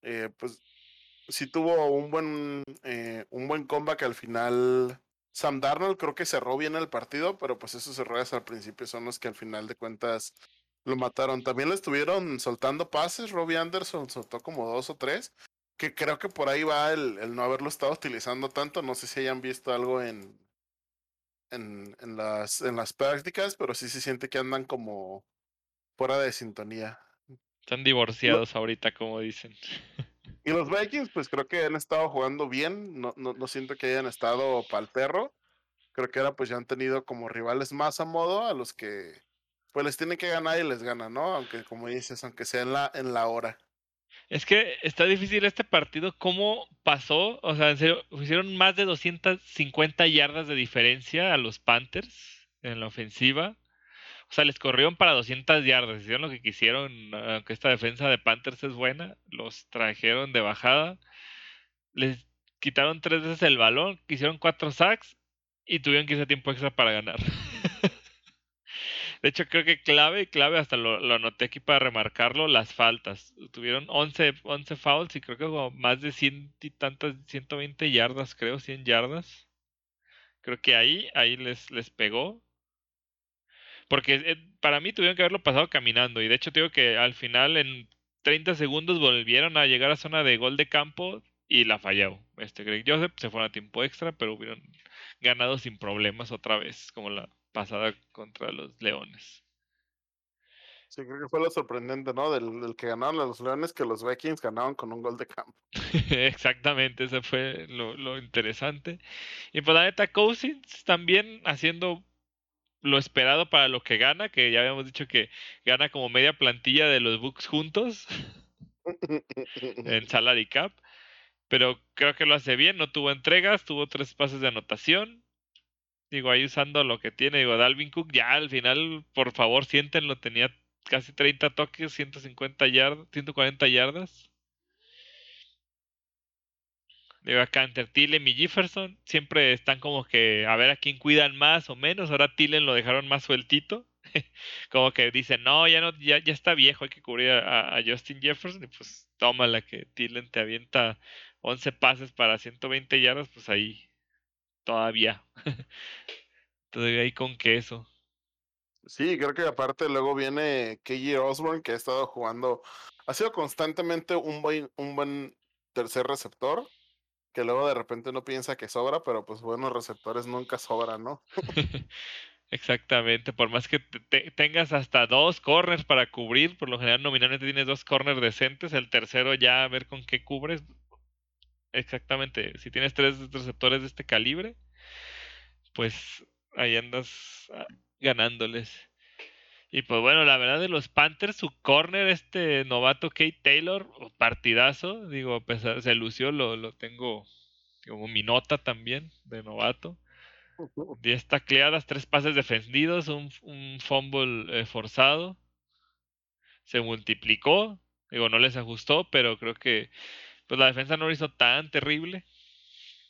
Speaker 1: eh, pues sí tuvo un buen, eh, un buen comeback al final. Sam Darnold creo que cerró bien el partido, pero pues esos errores al principio son los que al final de cuentas lo mataron. También le estuvieron soltando pases, Robbie Anderson soltó como dos o tres, que creo que por ahí va el, el no haberlo estado utilizando tanto. No sé si hayan visto algo en, en, en, las, en las prácticas, pero sí se siente que andan como fuera de sintonía.
Speaker 2: Están divorciados ahorita, como dicen.
Speaker 1: Y los Vikings, pues creo que han estado jugando bien. No, no, no siento que hayan estado pa'l perro. Creo que ahora pues ya han tenido como rivales más a modo a los que pues les tienen que ganar y les ganan, ¿no? Aunque como dices, aunque sea en la, en la hora.
Speaker 2: Es que está difícil este partido. ¿Cómo pasó? O sea, en serio, hicieron más de 250 yardas de diferencia a los Panthers en la ofensiva. O sea, les corrieron para 200 yardas, hicieron lo que quisieron, aunque esta defensa de Panthers es buena, los trajeron de bajada, les quitaron tres veces el balón, hicieron cuatro sacks y tuvieron que hacer tiempo extra para ganar. de hecho, creo que clave, clave, hasta lo, lo, anoté aquí para remarcarlo, las faltas. Tuvieron 11, 11 fouls y creo que como más de 100 y tantas, 120 yardas, creo, 100 yardas. Creo que ahí, ahí les, les pegó. Porque eh, para mí tuvieron que haberlo pasado caminando. Y de hecho, digo que al final, en 30 segundos, volvieron a llegar a zona de gol de campo y la falló. Este Greg Joseph se fue a tiempo extra, pero hubieron ganado sin problemas otra vez, como la pasada contra los Leones.
Speaker 1: Sí, creo que fue lo sorprendente, ¿no? Del, del que ganaron los Leones, que los Vikings ganaban con un gol de campo.
Speaker 2: Exactamente, eso fue lo, lo interesante. Y pues la neta, Cousins también haciendo lo esperado para lo que gana, que ya habíamos dicho que gana como media plantilla de los Bucks juntos en salary cap. Pero creo que lo hace bien, no tuvo entregas, tuvo tres pases de anotación. Digo, ahí usando lo que tiene, digo, Dalvin Cook ya al final, por favor, siéntenlo, tenía casi 30 toques, 150 yardas, 140 yardas. Digo, acá entre Tillen y Jefferson siempre están como que a ver a quién cuidan más o menos. Ahora Tillen lo dejaron más sueltito. como que dicen, no, ya no, ya, ya está viejo, hay que cubrir a, a Justin Jefferson. Y pues toma la que Tillen te avienta 11 pases para 120 yardas, pues ahí todavía. todavía ahí con queso.
Speaker 1: Sí, creo que aparte luego viene KJ Osborne, que ha estado jugando, ha sido constantemente un buen, un buen tercer receptor, que luego de repente uno piensa que sobra, pero pues buenos receptores nunca sobran, ¿no?
Speaker 2: Exactamente, por más que te tengas hasta dos corners para cubrir, por lo general nominalmente tienes dos corners decentes, el tercero ya a ver con qué cubres. Exactamente, si tienes tres receptores de este calibre, pues ahí andas ah, ganándoles. Y pues bueno, la verdad de los Panthers, su corner, este novato Kate Taylor, partidazo, digo, a pesar, se lució, lo, lo tengo como mi nota también de novato. 10 tacleadas, tres pases defendidos, un, un fumble eh, forzado. Se multiplicó, digo, no les ajustó, pero creo que pues la defensa no lo hizo tan terrible.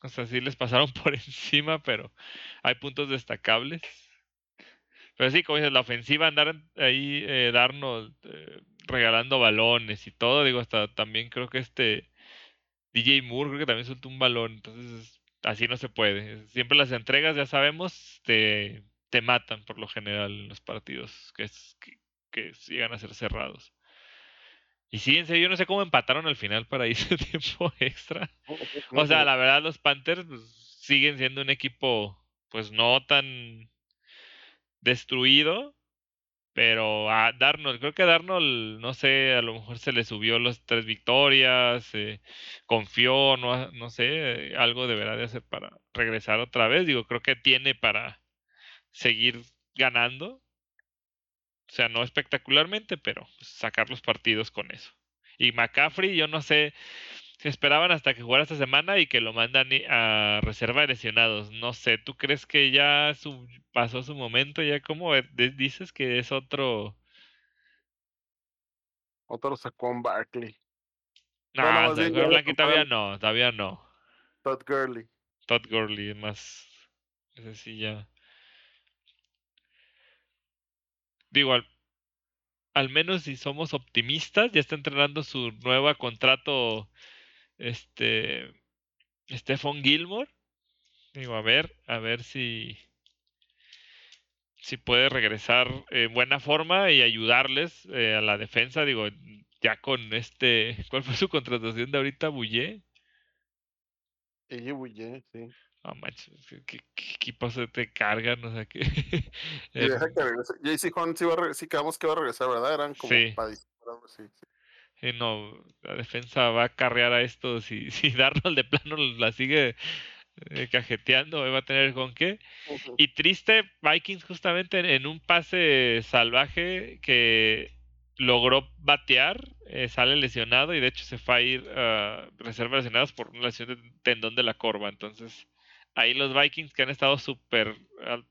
Speaker 2: O sea, sí les pasaron por encima, pero hay puntos destacables. Pero sí, como dices, la ofensiva, andar ahí, eh, darnos, eh, regalando balones y todo, digo, hasta también creo que este DJ Moore creo que también soltó un balón, entonces así no se puede. Siempre las entregas, ya sabemos, te, te matan por lo general en los partidos que, es, que, que llegan a ser cerrados. Y sí, en serio, yo no sé cómo empataron al final para irse tiempo extra. O sea, la verdad, los Panthers pues, siguen siendo un equipo, pues no tan destruido. Pero a Darnold, creo que Darnold, no sé, a lo mejor se le subió las tres victorias, eh, confió, no, no sé, algo deberá de hacer para regresar otra vez. Digo, creo que tiene para seguir ganando. O sea, no espectacularmente, pero sacar los partidos con eso. Y McCaffrey, yo no sé, se esperaban hasta que jugara esta semana y que lo mandan a reserva de lesionados. No sé, ¿tú crees que ya su, pasó su momento? ¿Ya como dices que es otro...
Speaker 1: Otro Saquon Barkley.
Speaker 2: No, no Blanqui todavía no, todavía no.
Speaker 1: Todd Gurley.
Speaker 2: Todd Gurley, es más... Ese sí ya... Digo, al, al menos si somos optimistas, ya está entrenando su nuevo contrato este Stephon Gilmore. Digo, a ver, a ver si si puede regresar en buena forma y ayudarles eh, a la defensa. Digo, ya con este, ¿cuál fue su contratación de ahorita, Bullé?
Speaker 1: Sí, Bullé, sí.
Speaker 2: Ah, manches, ¿qué, qué equipos te cargan? O sea, que...
Speaker 1: y deja que regrese. JC Juan sí, va a sí quedamos que va a regresar, ¿verdad? Eran como
Speaker 2: Sí.
Speaker 1: para disparar, sí, sí.
Speaker 2: Sí, no, la defensa va a carrear a esto. Si, si Darnold de plano la sigue eh, cajeteando, va a tener con qué. Y triste, Vikings justamente en, en un pase salvaje que logró batear, eh, sale lesionado y de hecho se fue a ir a reserva de lesionados por una lesión de tendón de la corva. Entonces, ahí los Vikings que han estado súper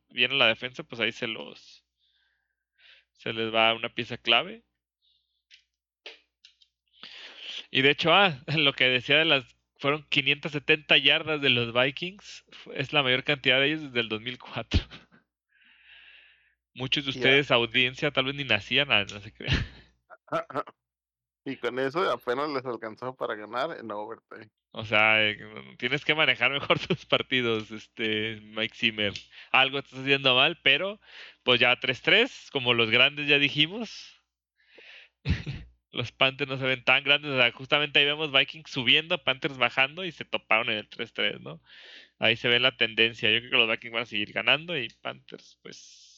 Speaker 2: bien en la defensa, pues ahí se los se les va una pieza clave. Y de hecho, ah, lo que decía de las fueron 570 yardas de los Vikings, es la mayor cantidad de ellos desde el 2004. Muchos de ustedes, audiencia, tal vez ni nacían, ah, no se crean.
Speaker 1: Y con eso apenas les alcanzó para ganar en overtime.
Speaker 2: O sea, eh, tienes que manejar mejor tus partidos, este Mike Zimmer. Algo estás haciendo mal, pero pues ya 3-3, como los grandes ya dijimos. Los Panthers no se ven tan grandes, o sea, justamente ahí vemos Vikings subiendo, Panthers bajando y se toparon en el 3-3, ¿no? Ahí se ve la tendencia. Yo creo que los Vikings van a seguir ganando y Panthers, pues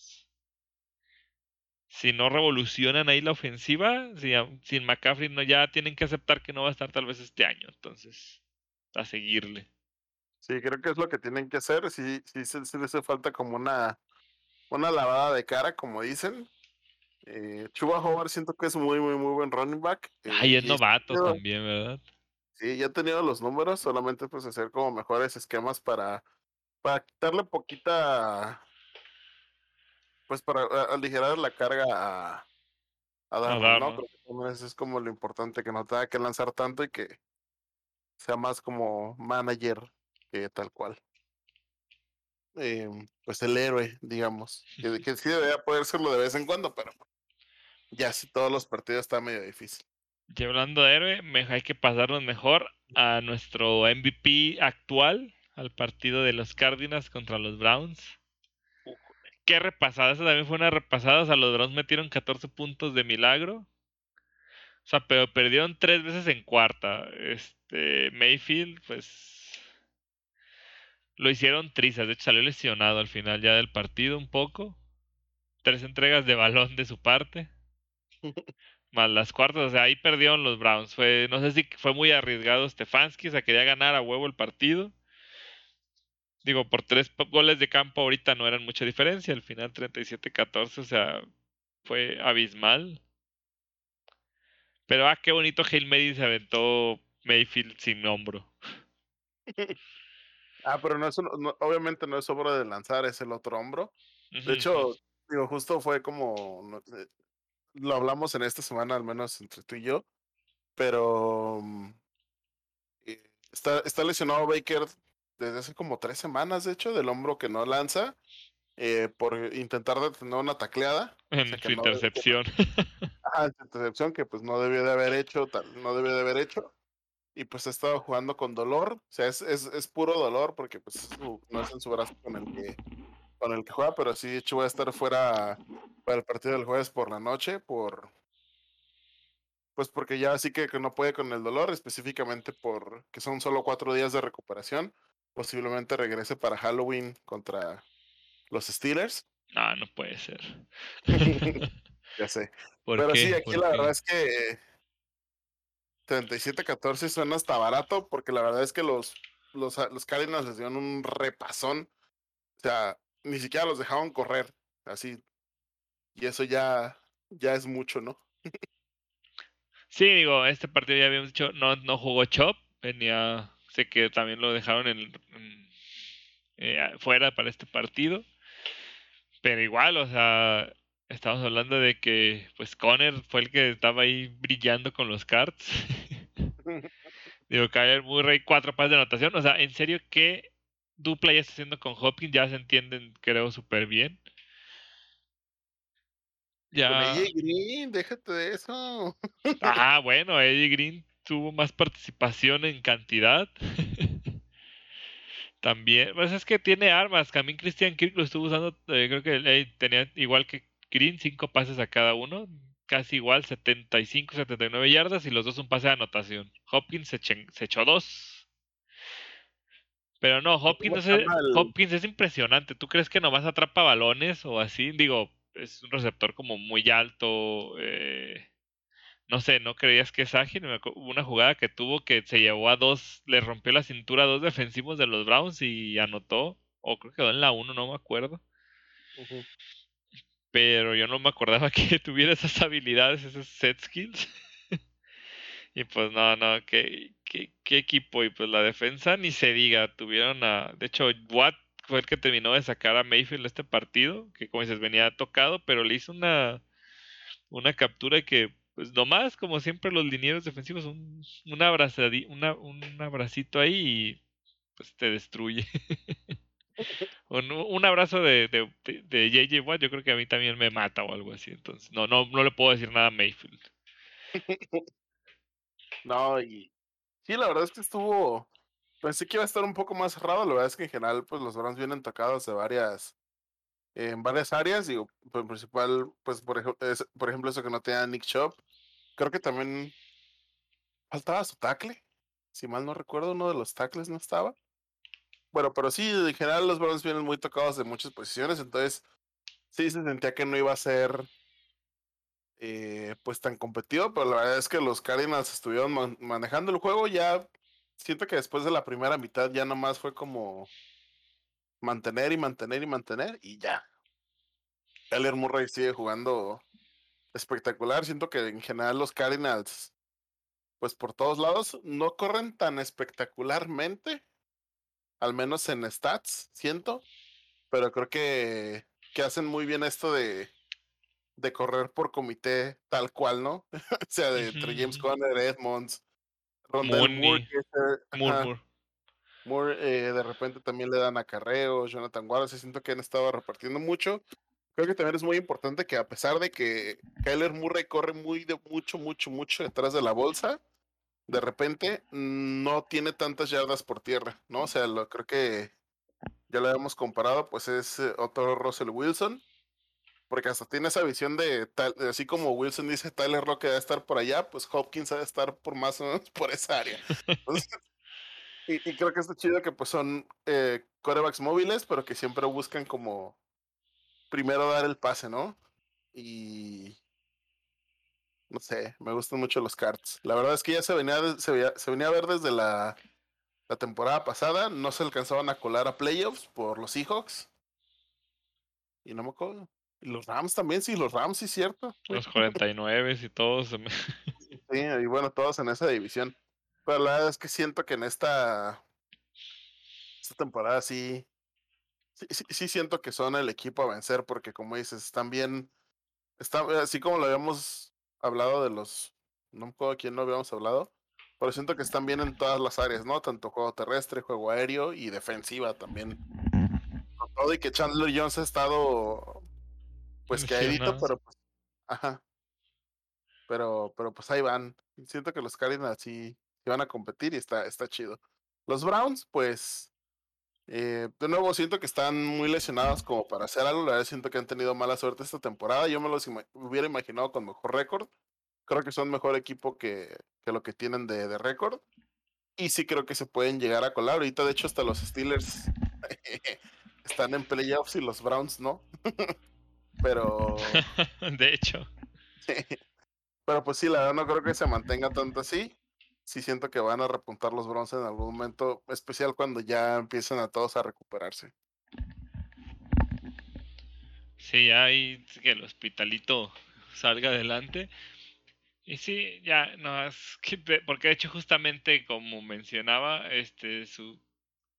Speaker 2: si no revolucionan ahí la ofensiva, si, sin McCaffrey no, ya tienen que aceptar que no va a estar tal vez este año. Entonces, a seguirle.
Speaker 1: Sí, creo que es lo que tienen que hacer. Sí, sí, sí les hace falta como una, una lavada de cara, como dicen. Eh, Chuba Howard siento que es muy, muy, muy buen running back. Eh,
Speaker 2: Ay, es novato también, ¿verdad?
Speaker 1: Sí, ya he tenido los números, solamente pues hacer como mejores esquemas para, para quitarle poquita, pues para aligerar la carga a, a Darnold, ¿no? Porque eso es como lo importante, que no tenga que lanzar tanto y que sea más como manager que tal cual. Em, pues el héroe, digamos, que, que sí debería poder serlo de vez en cuando, pero ya si todos los partidos está medio difícil.
Speaker 2: Y hablando de héroe, hay que pasarnos mejor a nuestro MVP actual, al partido de los Cardinals contra los Browns. Qué repasada, esa también fue una repasada. O sea, los Browns metieron 14 puntos de milagro. O sea, pero perdieron tres veces en cuarta. Este, Mayfield, pues. Lo hicieron trizas. De hecho, salió lesionado al final ya del partido un poco. Tres entregas de balón de su parte. Más las cuartas, o sea, ahí perdieron los Browns. Fue, no sé si fue muy arriesgado Stefanski, o sea, quería ganar a huevo el partido. Digo, por tres goles de campo ahorita no eran mucha diferencia, al final 37-14, o sea, fue abismal. Pero ah, qué bonito Hail Mary se aventó Mayfield sin hombro.
Speaker 1: ah, pero no es obviamente no es obra de lanzar, es el otro hombro. De hecho, digo, justo fue como lo hablamos en esta semana, al menos entre tú y yo, pero mm, eh, está, está lesionado Baker desde hace como tres semanas, de hecho, del hombro que no lanza, eh, por intentar detener una tacleada.
Speaker 2: En su intercepción.
Speaker 1: ah, intercepción que pues no debió de haber hecho, no debió de haber hecho. Y pues ha estado jugando con dolor, o sea, es, es, es puro dolor porque pues no es en su brazo con el que con el que juega, pero sí, de hecho voy a estar fuera para el partido del jueves por la noche, por pues porque ya sí que, que no puede con el dolor, específicamente por que son solo cuatro días de recuperación. Posiblemente regrese para Halloween contra los Steelers.
Speaker 2: Ah, no puede ser.
Speaker 1: ya sé. Pero sí, aquí la verdad es que 37-14 suena hasta barato, porque la verdad es que los, los, los Cardinals les dieron un repasón. O sea, ni siquiera los dejaban correr, así. Y eso ya, ya es mucho, ¿no?
Speaker 2: sí, digo, este partido ya habíamos dicho, no, no jugó Chop, venía, sé que también lo dejaron en, eh, fuera para este partido. Pero igual, o sea, estamos hablando de que pues Conner fue el que estaba ahí brillando con los cards. Digo, Kyler Murray, cuatro pases de anotación. O sea, en serio, ¿qué dupla ya está haciendo con Hopkins, ya se entienden, creo, súper bien.
Speaker 1: Ya. Eddie Green, déjate de eso.
Speaker 2: Ah, bueno, Eddie Green tuvo más participación en cantidad. También, pues es que tiene armas. También Christian Kirk lo estuvo usando, eh, creo que tenía igual que Green, cinco pases a cada uno. Casi igual, 75, 79 yardas y los dos un pase de anotación. Hopkins se, se echó dos pero no, Hopkins, es, Hopkins es impresionante. ¿Tú crees que nomás atrapa balones o así? Digo, es un receptor como muy alto. Eh, no sé, ¿no creías que es ágil? Hubo una jugada que tuvo que se llevó a dos, le rompió la cintura a dos defensivos de los Browns y anotó. O creo que quedó en la 1, no me acuerdo. Pero yo no me acordaba que tuviera esas habilidades, esos set skills. y pues no, no, que qué, equipo. Y pues la defensa ni se diga. Tuvieron a. De hecho, Watt fue el que terminó de sacar a Mayfield este partido. Que como dices, venía tocado, pero le hizo una, una captura que, pues nomás, como siempre, los linieros defensivos, un, una, un abracito ahí y pues te destruye. un, un, abrazo de, de, de, JJ Watt, yo creo que a mí también me mata o algo así. Entonces, no, no, no le puedo decir nada a Mayfield.
Speaker 1: No, y Sí, la verdad es que estuvo. Pensé que iba a estar un poco más cerrado. La verdad es que en general, pues los Browns vienen tocados de varias. En varias áreas. Digo, pues, principal, pues por ejemplo, por ejemplo, eso que no tenía Nick Chop. Creo que también faltaba su tackle. Si mal no recuerdo, uno de los tackles no estaba. Bueno, pero sí, en general los Browns vienen muy tocados de muchas posiciones. Entonces, sí se sentía que no iba a ser eh, pues tan competido, pero la verdad es que los Cardinals estuvieron manejando el juego ya. Siento que después de la primera mitad ya nomás fue como mantener y mantener y mantener y ya. Kyler Murray sigue jugando espectacular. Siento que en general los Cardinals, pues por todos lados, no corren tan espectacularmente, al menos en stats, siento, pero creo que, que hacen muy bien esto de, de correr por comité tal cual, ¿no? o sea, de entre James Conner, Edmonds, Rondell Moore, Moore, Moore. Eh, de repente también le dan acarreos, Jonathan Wallace, siento que han estado repartiendo mucho. Creo que también es muy importante que a pesar de que Kyler Murray corre muy de mucho, mucho, mucho detrás de la bolsa, de repente no tiene tantas yardas por tierra, ¿no? O sea, lo, creo que ya lo habíamos comparado, pues es eh, otro Russell Wilson, porque hasta tiene esa visión de, tal, así como Wilson dice, Tyler Rock debe estar por allá, pues Hopkins debe estar por más o menos por esa área. y, creo que está chido que pues son eh, corebacks móviles, pero que siempre buscan como primero dar el pase, ¿no? Y no sé, me gustan mucho los cards. La verdad es que ya se venía, se, venía a ver desde la, la temporada pasada, no se alcanzaban a colar a playoffs por los Seahawks. Y no me acuerdo. Los Rams también, sí, los Rams, sí, cierto.
Speaker 2: Los 49 y todos.
Speaker 1: sí, y bueno, todos en esa división. Pero la verdad es que siento que en esta, esta temporada sí, sí, sí, siento que son el equipo a vencer porque como dices, están bien, están, así como lo habíamos hablado de los, no me acuerdo quién no habíamos hablado, pero siento que están bien en todas las áreas, ¿no? Tanto juego terrestre, juego aéreo y defensiva también. todo y que Chandler Jones ha estado pues que edito, pero pues, ajá. Pero, pero pues ahí van. Siento que los Cardinals sí, van a competir y está, está chido. Los Browns, pues, eh, de nuevo siento que están muy lesionados como para hacer algo. La verdad siento que han tenido mala suerte esta temporada. Yo me los hubiera imaginado con mejor récord. Creo que son mejor equipo que, que lo que tienen de, de récord. Y sí creo que se pueden llegar a colar. Ahorita, de hecho, hasta los Steelers están en playoffs y los Browns no. Pero.
Speaker 2: de hecho.
Speaker 1: Pero pues sí, la verdad no creo que se mantenga tanto así. Sí siento que van a repuntar los bronces en algún momento, especial cuando ya empiecen a todos a recuperarse.
Speaker 2: Sí, ahí que el hospitalito salga adelante. Y sí, ya, no, es que, porque de hecho justamente como mencionaba, este, su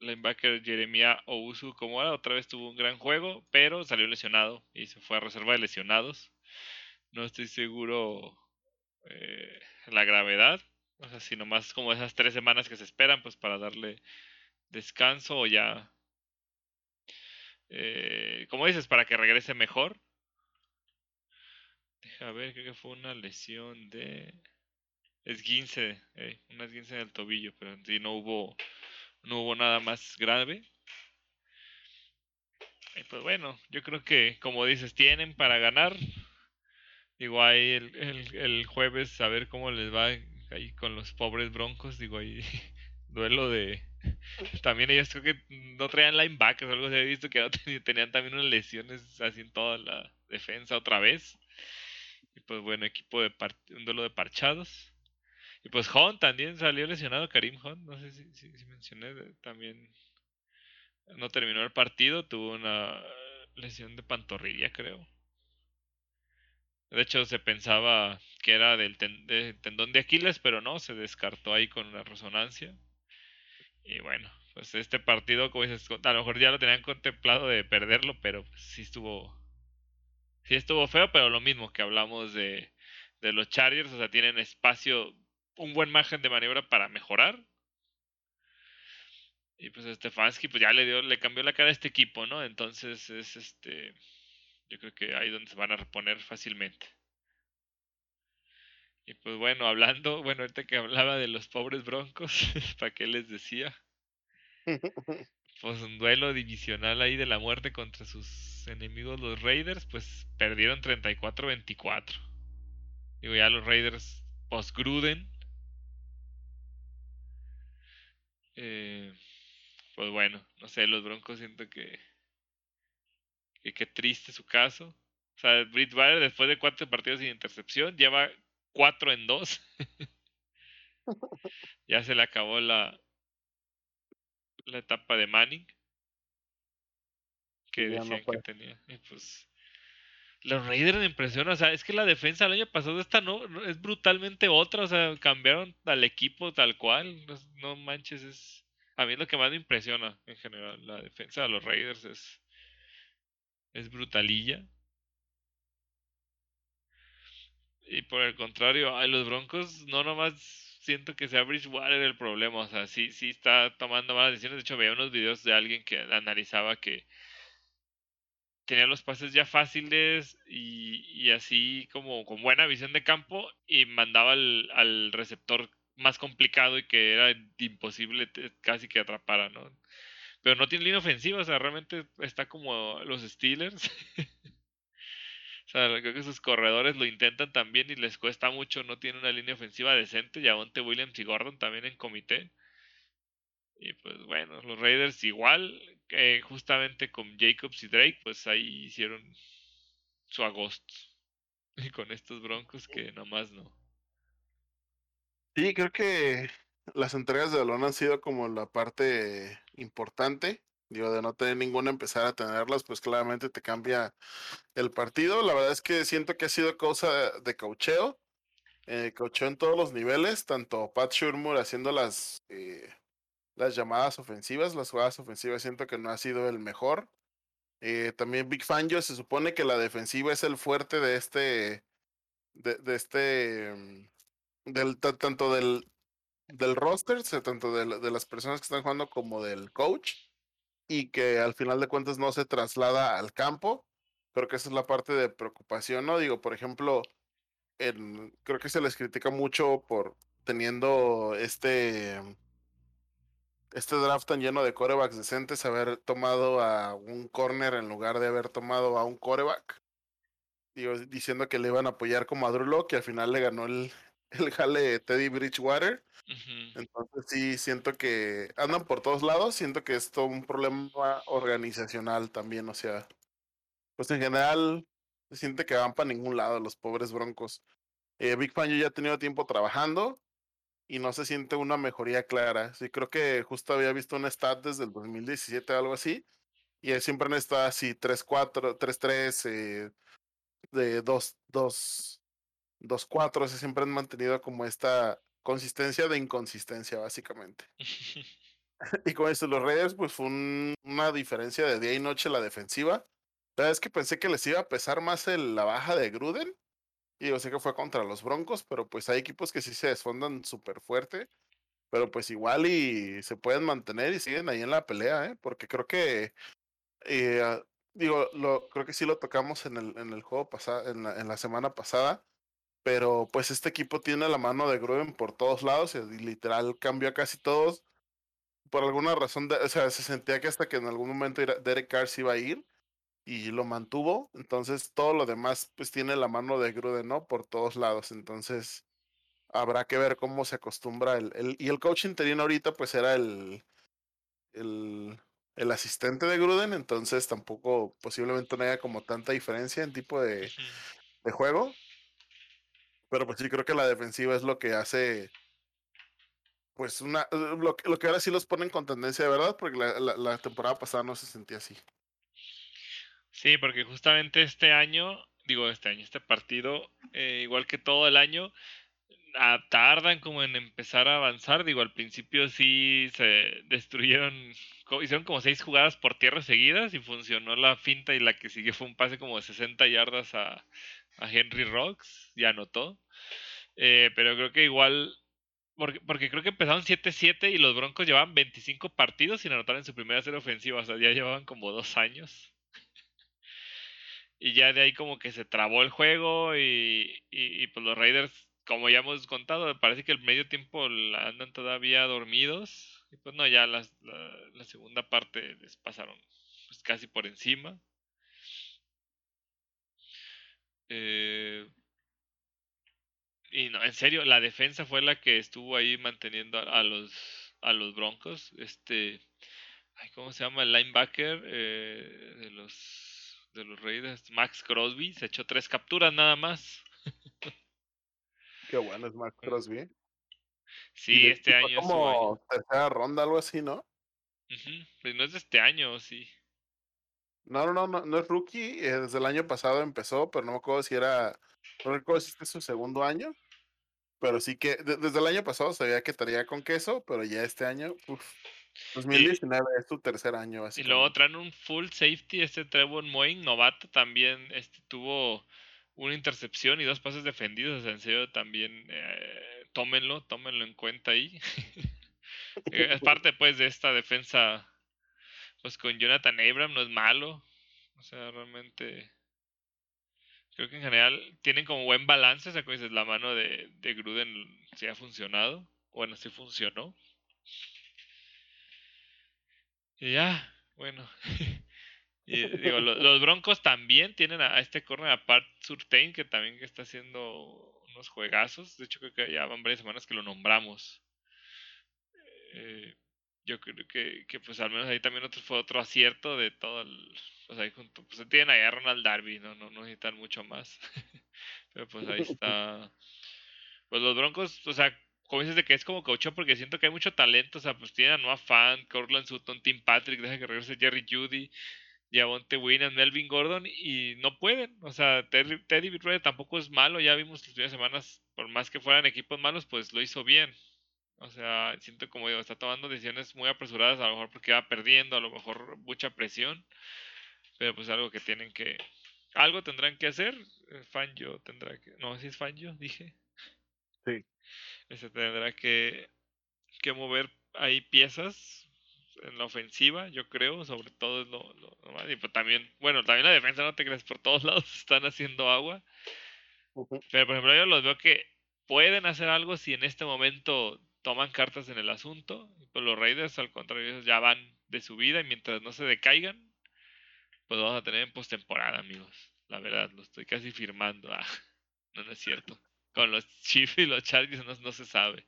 Speaker 2: linebacker Jeremiah Ousu como ahora otra vez tuvo un gran juego, pero salió lesionado y se fue a reserva de lesionados. No estoy seguro eh, la gravedad, o sea, si nomás como esas tres semanas que se esperan, pues para darle descanso o ya, eh, como dices, para que regrese mejor. Deja ver, creo que fue una lesión de esguince, eh, una esguince del tobillo, pero si no hubo no hubo nada más grave. Y pues bueno, yo creo que como dices, tienen para ganar. Digo, ahí el, el, jueves a ver cómo les va ahí con los pobres broncos. Digo, ahí duelo de... También ellos creo que no traían linebackers o algo se He visto que tenían también unas lesiones así en toda la defensa otra vez. Y pues bueno, equipo de un duelo de parchados. Y pues Hunt también salió lesionado, Karim Hunt, no sé si, mencioné, también no terminó el partido, tuvo una lesión de pantorrilla, creo. De hecho, se pensaba que era del tendón de Aquiles, pero no, se descartó ahí con una resonancia. Y bueno, pues este partido, como dices, a lo mejor ya lo tenían contemplado de perderlo, pero pues sí estuvo. Sí estuvo feo, pero lo mismo que hablamos de, de los Chargers, o sea, tienen espacio un buen margen de maniobra para mejorar. Y pues Stefanski pues ya le dio, le cambió la cara a este equipo, ¿no? Entonces es este. Yo creo que ahí donde se van a reponer fácilmente. Y pues bueno, hablando, bueno, ahorita que hablaba de los pobres broncos, ¿para qué les decía? Pues un duelo divisional ahí de la muerte contra sus enemigos los Raiders, pues perdieron 34-24. Digo, ya los Raiders post-Gruden Eh, pues bueno, no sé, los Broncos siento que, que qué triste su caso. O sea, Bridgewater después de cuatro partidos sin intercepción lleva cuatro en dos. ya se le acabó la, la etapa de Manning que decían que tenía. Y pues los Raiders me impresionan, o sea, es que la defensa el año pasado esta no, es brutalmente otra, o sea, cambiaron al equipo tal cual, no, manches, es a mí lo que más me impresiona en general, la defensa de los Raiders es es brutalilla. Y por el contrario, a los Broncos no nomás siento que sea Bridgewater el problema, o sea, sí, sí está tomando malas decisiones. De hecho, veía unos videos de alguien que analizaba que tenía los pases ya fáciles y, así como con buena visión de campo y mandaba al, receptor más complicado y que era imposible casi que atrapara, ¿no? Pero no tiene línea ofensiva, o sea, realmente está como los Steelers. o sea, creo que sus corredores lo intentan también y les cuesta mucho, no tiene una línea ofensiva decente. Y Monte Williams y Gordon también en comité. Y pues bueno, los Raiders igual, justamente con Jacobs y Drake, pues ahí hicieron su agosto. Y con estos Broncos que nomás no.
Speaker 1: Sí, creo que las entregas de balón han sido como la parte importante. Digo, de no tener ninguna, empezar a tenerlas, pues claramente te cambia el partido. La verdad es que siento que ha sido cosa de caucheo. Eh, en todos los niveles, tanto Pat Shurmur haciendo las eh, las llamadas ofensivas, las jugadas ofensivas siento que no ha sido el mejor. Eh, también Big Fangio se supone que la defensiva es el fuerte de este, de, este, mm, del, tanto del, del roster, tanto de, de, las personas que están jugando como del coach, y que al final de cuentas no se traslada al campo. Creo que esa es la parte de preocupación, ¿no? Digo, por ejemplo, en, creo que se les critica mucho por teniendo este este draft tan lleno de corebacks decentes, haber tomado a un corner en lugar de haber tomado a un coreback. Digo, diciendo que le iban a apoyar como a Drew Locke y al final le ganó el, el jale Teddy Bridgewater. Entonces sí, siento que andan por todos lados, siento que es todo un problema organizacional también, o sea, pues en general se siente que van para ningún lado los pobres broncos. Eh, Big Fan yo ya he tenido tiempo trabajando, y no se siente una mejoría clara. Sí, creo que justo había visto un stat desde el 2017 o algo así, y siempre han estado así 3-4, 3-3, eh, de 2-2, 2-4, siempre han mantenido como esta consistencia de inconsistencia, básicamente. y con eso, los Raiders, pues fue una diferencia de día y noche la defensiva. La verdad es que pensé que les iba a pesar más el, la baja de Gruden, y yo sé que fue contra los Broncos, pero pues hay equipos que sí se desfondan súper fuerte. Pero pues igual y se pueden mantener y siguen ahí en la pelea, ¿eh? Porque creo que, eh, ah, digo, lo, creo que sí lo tocamos en el, en el juego pasado, en la, semana pasada. Pero pues este equipo tiene la mano de Gruden por todos lados y literal cambió a casi todos. Por alguna razón, o sea, se sentía que hasta que en algún momento Derek Carr se iba a ir y lo mantuvo. Entonces todo lo demás pues tiene la mano de Gruden, ¿no? Por todos lados. Entonces habrá que ver cómo se acostumbra el, el y el coach interino ahorita pues era el, el, el asistente de Gruden, entonces tampoco posiblemente no haya como tanta diferencia en tipo de, de juego. Pero pues sí creo que la defensiva es lo que hace pues una lo, lo que ahora sí los ponen con tendencia de verdad, porque la, la temporada pasada no se sentía así.
Speaker 2: Sí, porque justamente este año, digo este año, este partido, eh, igual que todo el año, tardan como en empezar a avanzar. Digo, al principio sí se destruyeron, hicieron como seis jugadas por tierra seguidas y funcionó la finta y la que siguió fue un pase como de 60 yardas a, Henry Rocks y anotó. Eh, pero creo que igual, porque, porque creo que empezaron 7-7 y los Broncos llevaban 25 partidos sin anotar en su primera serie ofensiva, o sea, ya llevaban como dos años. Y ya de ahí como que se trabó el juego y, y, pues los Raiders, como ya hemos contado, parece que el medio tiempo andan todavía dormidos. Y pues no, ya la, la, segunda parte les pasaron pues casi por encima. Eh, y no, en serio, la defensa fue la que estuvo ahí manteniendo a, los a los Broncos. Este, ¿cómo se llama? El linebacker eh, de los de los Raiders, Max Crosby, se echó tres capturas nada más.
Speaker 1: Qué bueno es Max Crosby.
Speaker 2: Sí, este año
Speaker 1: es como tercera ronda, algo así, ¿no?
Speaker 2: Pues no es de este año, sí.
Speaker 1: No, no, no, no es rookie. Eh, desde el año pasado empezó, pero no me acuerdo si era. No recuerdo si este es su segundo año. Pero sí que desde el año pasado sabía que estaría con queso, pero ya este año, uff. 2019 es tu tercer año.
Speaker 2: Y luego traen un full safety, este Trevor Moing, novato también, este tuvo una intercepción y dos pases defendidos, en serio también eh, tómenlo, tómenlo en cuenta ahí. Eh, es parte pues de esta defensa pues con Jonathan Abram no es malo. O sea, realmente creo que en general tienen como buen balance, o sea, como dices, la mano de, de Gruden sí ha funcionado, bueno, sí funcionó. Y ya, bueno. y, digo, los, Broncos también tienen a, este corner a Surtain, que también está haciendo unos juegazos. De hecho, creo que ya van varias semanas que lo nombramos. Eh, yo creo que, que, pues al menos ahí también otro, fue otro acierto de todo el... Pues ahí junto, pues tienen ahí a Ronald Darby, no, no, no necesitan mucho más. Pero pues ahí está. Pues los Broncos, o sea, como dices de que es como coach porque siento que hay mucho talento, o sea, pues tienen a Noah Fan, Cortland Sutton, Tim Patrick, deja que regrese Jerry Judy, Javonte Winans, Melvin Gordon, y no pueden, o sea, Teddy, Teddy tampoco es malo, ya vimos las últimas semanas, por más que fueran equipos malos, pues lo hizo bien. O sea, siento como digo, está tomando decisiones muy apresuradas, a lo mejor porque va perdiendo, a lo mejor mucha presión, pero pues algo que tienen que, algo tendrán que hacer, eh, Fangio tendrá que, no, si es Fangio, dije.
Speaker 1: Sí
Speaker 2: se tendrá que, que mover ahí piezas en la ofensiva, yo creo, sobre todo es lo, lo, Y pues también, bueno, también la defensa, no te crees, por todos lados están haciendo agua. Pero por ejemplo, yo los veo que pueden hacer algo si en este momento toman cartas en el asunto. Pues los Raiders, al contrario, ya van de su vida y mientras no se decaigan, pues vamos a tener en postemporada, amigos. La verdad, lo estoy casi firmando. Ah, no, no es cierto con los Chiefs y los Chargers no, se sabe.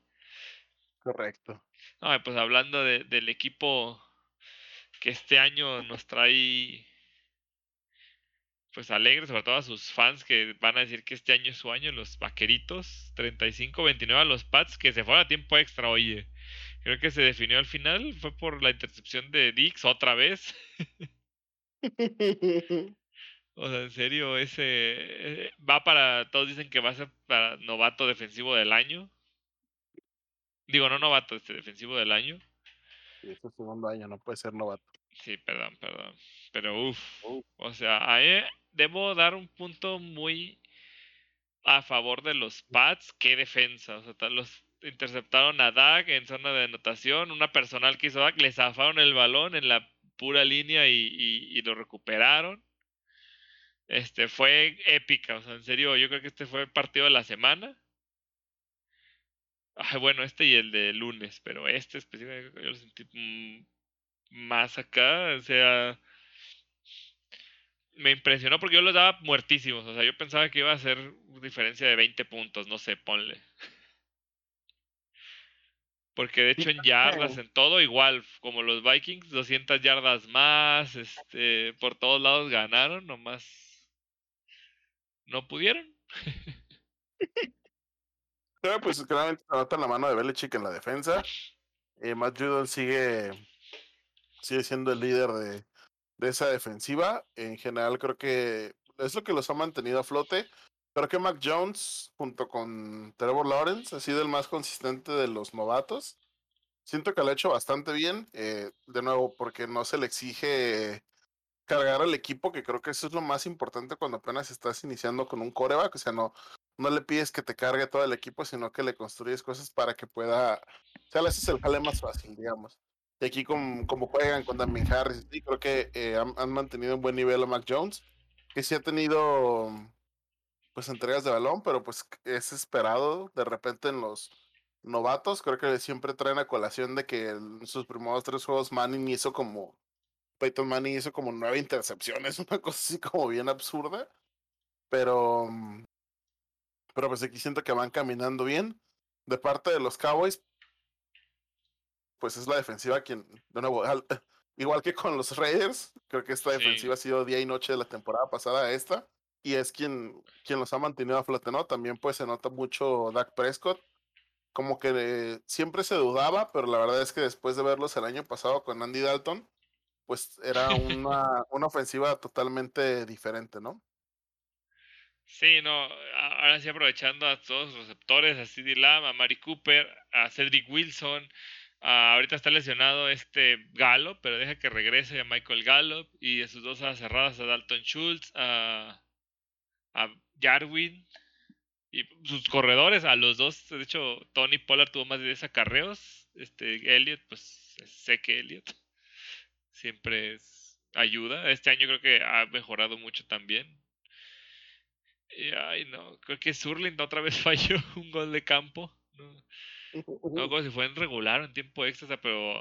Speaker 1: Correcto.
Speaker 2: No, pues hablando de, del equipo que este año nos trae pues alegres, sobre todo a sus fans que van a decir que este año es su año, los vaqueritos, 35-29 a los Pats, que se fueron a tiempo extra, oye. Creo que se definió al final, fue por la intercepción de Dix otra vez. O sea, en serio, ese eh, va para, todos dicen que va a ser para novato defensivo del año. Digo, no novato, este defensivo del año.
Speaker 1: Sí, es segundo año, no puede ser novato.
Speaker 2: Sí, perdón, perdón. Pero uff, o sea, ahí debo dar un punto muy a favor de los Pats. Qué defensa, o sea, los interceptaron a Dak en zona de anotación, una personal que hizo Dak, le zafaron el balón en la pura línea y, y lo recuperaron este, fue épica, o sea, en serio, yo creo que este fue el partido de la semana. bueno, este y el de lunes, pero este específicamente yo lo sentí mm, más acá, o sea, me impresionó porque yo los daba muertísimos, o sea, yo pensaba que iba a ser diferencia de 20 puntos, no sé, ponle. Porque de hecho en yardas, en todo igual, como los Vikings, 200 yardas más, este, por todos lados ganaron, nomás no pudieron.
Speaker 1: Pero pues claramente se nota la mano de Belichick en la defensa. Eh, Matt Judon sigue, sigue siendo el líder de, de esa defensiva. En general creo que es lo que los ha mantenido a flote. Creo que Mac Jones, junto con Trevor Lawrence, ha sido el más consistente de los novatos. Siento que lo ha hecho bastante bien. Eh, de nuevo, porque no se le exige cargar al equipo, que creo que eso es lo más importante cuando apenas estás iniciando con un coreback, o sea, no, no le pides que te cargue todo el equipo, sino que le construyes cosas para que pueda, o sea, le haces el jale más fácil, digamos. Y aquí como, como juegan con Damien Harris, y creo que eh, han, mantenido un buen nivel a Mac Jones, que sí ha tenido pues entregas de balón, pero pues es esperado de repente en los novatos, creo que siempre traen a colación de que en sus primeros tres juegos Manning hizo como Peyton Manning hizo como nueve intercepciones, una cosa así como bien absurda. Pero, mm, pero pues aquí siento que van caminando bien. De parte de los Cowboys, pues es la defensiva quien, de nuevo, igual que con los Raiders, creo que esta
Speaker 2: Sí.
Speaker 1: defensiva ha sido día y noche de la temporada pasada a esta, y es quien, quien los ha mantenido a flote, ¿no? También pues se nota mucho Dak Prescott, como que eh, siempre se dudaba, pero la verdad es que después de verlos el año pasado con Andy Dalton, pues era una, una ofensiva totalmente diferente, ¿no?
Speaker 2: Sí, no, ahora sí aprovechando a todos los receptores, a CD Lamb, a Mari Cooper, a Cedric Wilson, a- ahorita está lesionado este Gallup, pero deja que regrese a Michael Gallup, y a sus dos cerradas a Dalton Schultz, a, a Jarwin, y sus corredores, a los dos, de hecho, Tony Pollard tuvo más de 10 acarreos, este Elliot, pues sé que Elliot siempre es ayuda, este año creo que ha mejorado mucho también. Y, ay, no, creo que Surling otra vez falló un gol de campo. No, no como si fue en regular en tiempo extra, o sea, pero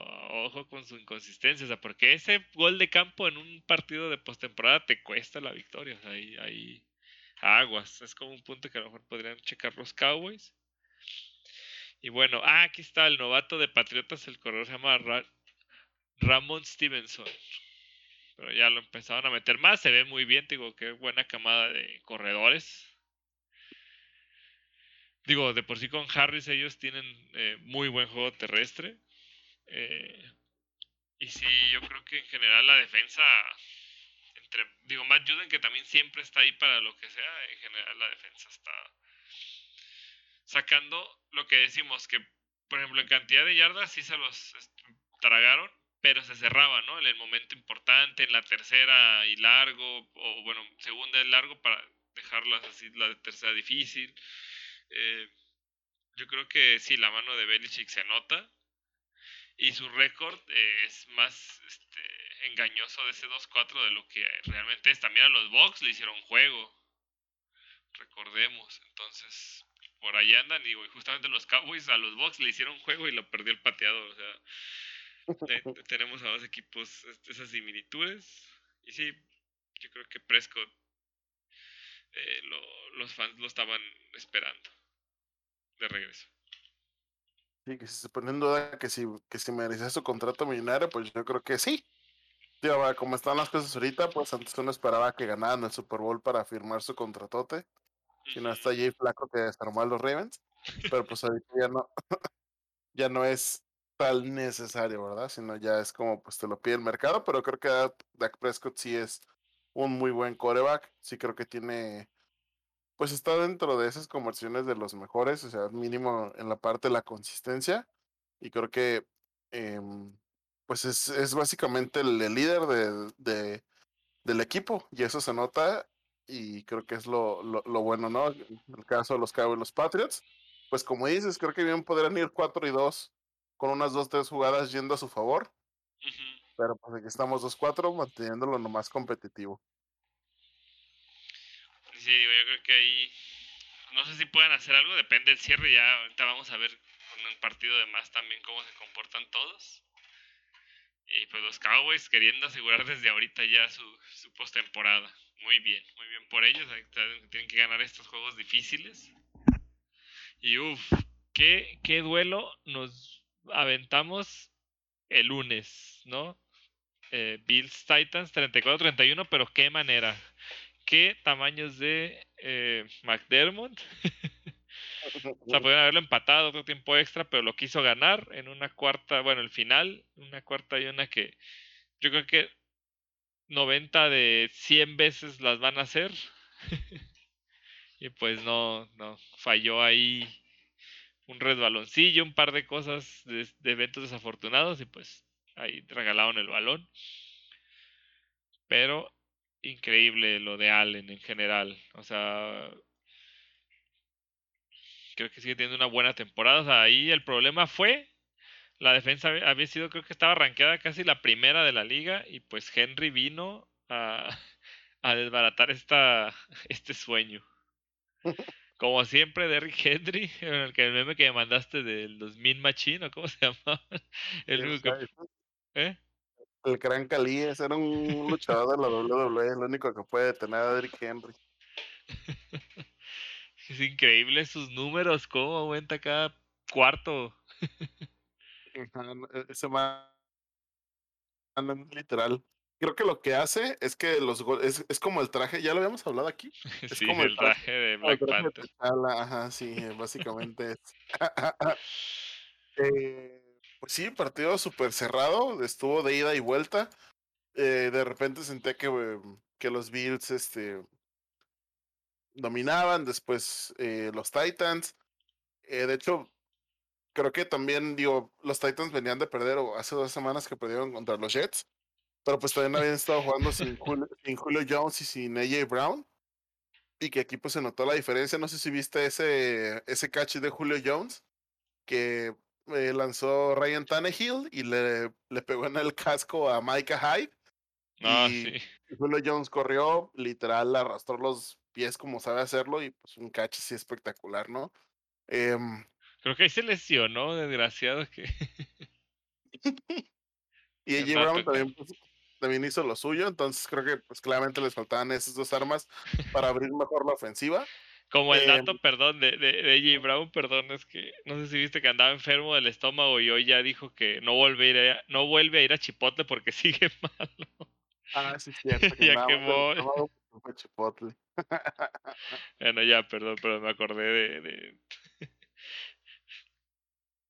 Speaker 2: ojo con su inconsistencia, o sea, porque ese gol de campo en un partido de postemporada te cuesta la victoria, o sea, ahí, ahí aguas, es como un punto que a lo mejor podrían checar los Cowboys. Y bueno, ah, aquí está el novato de Patriotas, el corredor se llama Ra- Ramon Stevenson. Pero ya lo empezaron a meter más, se ve muy bien, digo, qué buena camada de corredores. Digo, de por sí con Harris ellos tienen eh, muy buen juego terrestre. Eh, y sí, yo creo que en general la defensa, entre, digo, Matt Juden que también siempre está ahí para lo que sea, en general la defensa está sacando lo que decimos, que por ejemplo en cantidad de yardas sí se los este, tragaron, pero se cerraba, ¿no? En el momento importante, en la tercera y largo, o bueno, segunda y largo para dejarlas así, la tercera difícil. Eh, yo creo que sí, la mano de Belichick se nota. Y su récord eh, es más este, engañoso de ese 2-4 de lo que realmente es. También a los Bucks le hicieron juego. Recordemos. Entonces, por ahí andan. Y justamente los Cowboys a los Bucks le hicieron juego y lo perdió el pateador. O sea, tenemos a dos equipos este, esas similitudes. Y sí, yo creo que Prescott eh, lo, los fans lo estaban esperando de regreso.
Speaker 1: Sí, que si se pone en duda que si, que si merecía su contrato millonario, pues yo creo que sí. Va, como están las cosas ahorita, pues antes uno esperaba que ganaran el Super Bowl para firmar su contratote. Si no está Jay Flaco que desarmó a los Ravens. Pero pues ahorita ya no, ya no es tan necesario, ¿verdad? Sino ya es como pues te lo pide el mercado. Pero creo que Dak- Prescott sí es un muy buen coreback. Sí creo que tiene pues está dentro de esas conversiones de los mejores, o sea, mínimo en la parte de la consistencia. Y creo que, em, pues es, es básicamente el, líder de, de- del equipo, y eso se nota, y creo que es lo, lo, lo bueno, ¿no? En el caso de los Cowboys y los Patriots, pues como dices, creo que bien podrían ir 4 y 2 con unas 2, 3 jugadas yendo a su favor, pero pues aquí estamos 2-4 manteniéndolo lo más competitivo.
Speaker 2: Sí, digo, yo creo que ahí. No sé si puedan hacer algo, depende del cierre. Ya ahorita vamos a ver con un partido de más también cómo se comportan todos. Y pues los Cowboys queriendo asegurar desde ahorita ya su, su postemporada. Muy bien, muy bien por ellos. Tienen que ganar estos juegos difíciles. Y uff, ¿qué, qué duelo nos aventamos el lunes, ¿no? Eh, Bills Titans 34-31, pero qué manera. Qué tamaños de eh, McDermott. O sea, podrían haberlo empatado otro tiempo extra, pero lo quiso ganar en una cuarta, bueno, el final, una cuarta y una que yo creo que 90 de 100 veces las van a hacer. y pues no, no, falló ahí un resbaloncillo, un par de cosas de, eventos desafortunados y pues ahí regalaron el balón. Pero increíble lo de Allen en general. O sea, creo que sigue teniendo una buena temporada. O sea, ahí el problema fue la defensa había- había sido, creo que estaba rankeada casi la primera de la liga y pues Henry vino a, a desbaratar esta, este sueño. Como siempre, Derrick Henry, en el, que el meme que me mandaste del 2000 Machine, ¿o cómo se llamaba? El único. ¿eh?
Speaker 1: El gran Cali, ese era un luchador de la WWE, el único que puede detener a Derrick Henry.
Speaker 2: Es increíble sus números, cómo aumenta cada cuarto.
Speaker 1: E- Ese man literal. Creo que lo que hace es que los goles es, como el traje, ya lo habíamos hablado aquí.
Speaker 2: Es como el traje, de Black Panther.
Speaker 1: Ajá, sí, básicamente es. Eh, pues sí, partido súper cerrado, estuvo de ida y vuelta. Eh, de repente senté que, que los Bills este, dominaban, después eh, los Titans. de hecho, creo que también, digo, los Titans venían de perder, o hace dos semanas que perdieron contra los Jets, pero pues no habían estado jugando sin Julio, Jones y sin AJ Brown. Y que aquí pues se notó la diferencia. No sé si viste ese, ese catch de Julio Jones, que eh, lanzó Ryan Tannehill y le, le pegó en el casco a Micah Hyde.
Speaker 2: Ah, y
Speaker 1: Julio Jones corrió, literal, arrastró los pies como sabe hacerlo y pues un catch así espectacular, ¿no? Eh,
Speaker 2: Creo que ahí se lesionó, desgraciado que.
Speaker 1: y AJ Brown también, pues, también, hizo lo suyo, entonces creo que pues claramente les faltaban esas dos armas para abrir mejor la ofensiva.
Speaker 2: Como el dato, em, perdón, de, de, AJ Brown, perdón, es que no sé si viste que andaba enfermo del estómago y hoy ya dijo que no vuelve a ir a, no vuelve a, ir a Chipotle porque sigue malo.
Speaker 1: Ah, sí, cierto.
Speaker 2: ya quemó.
Speaker 1: Chipotle.
Speaker 2: bueno, ya, perdón, pero me acordé de,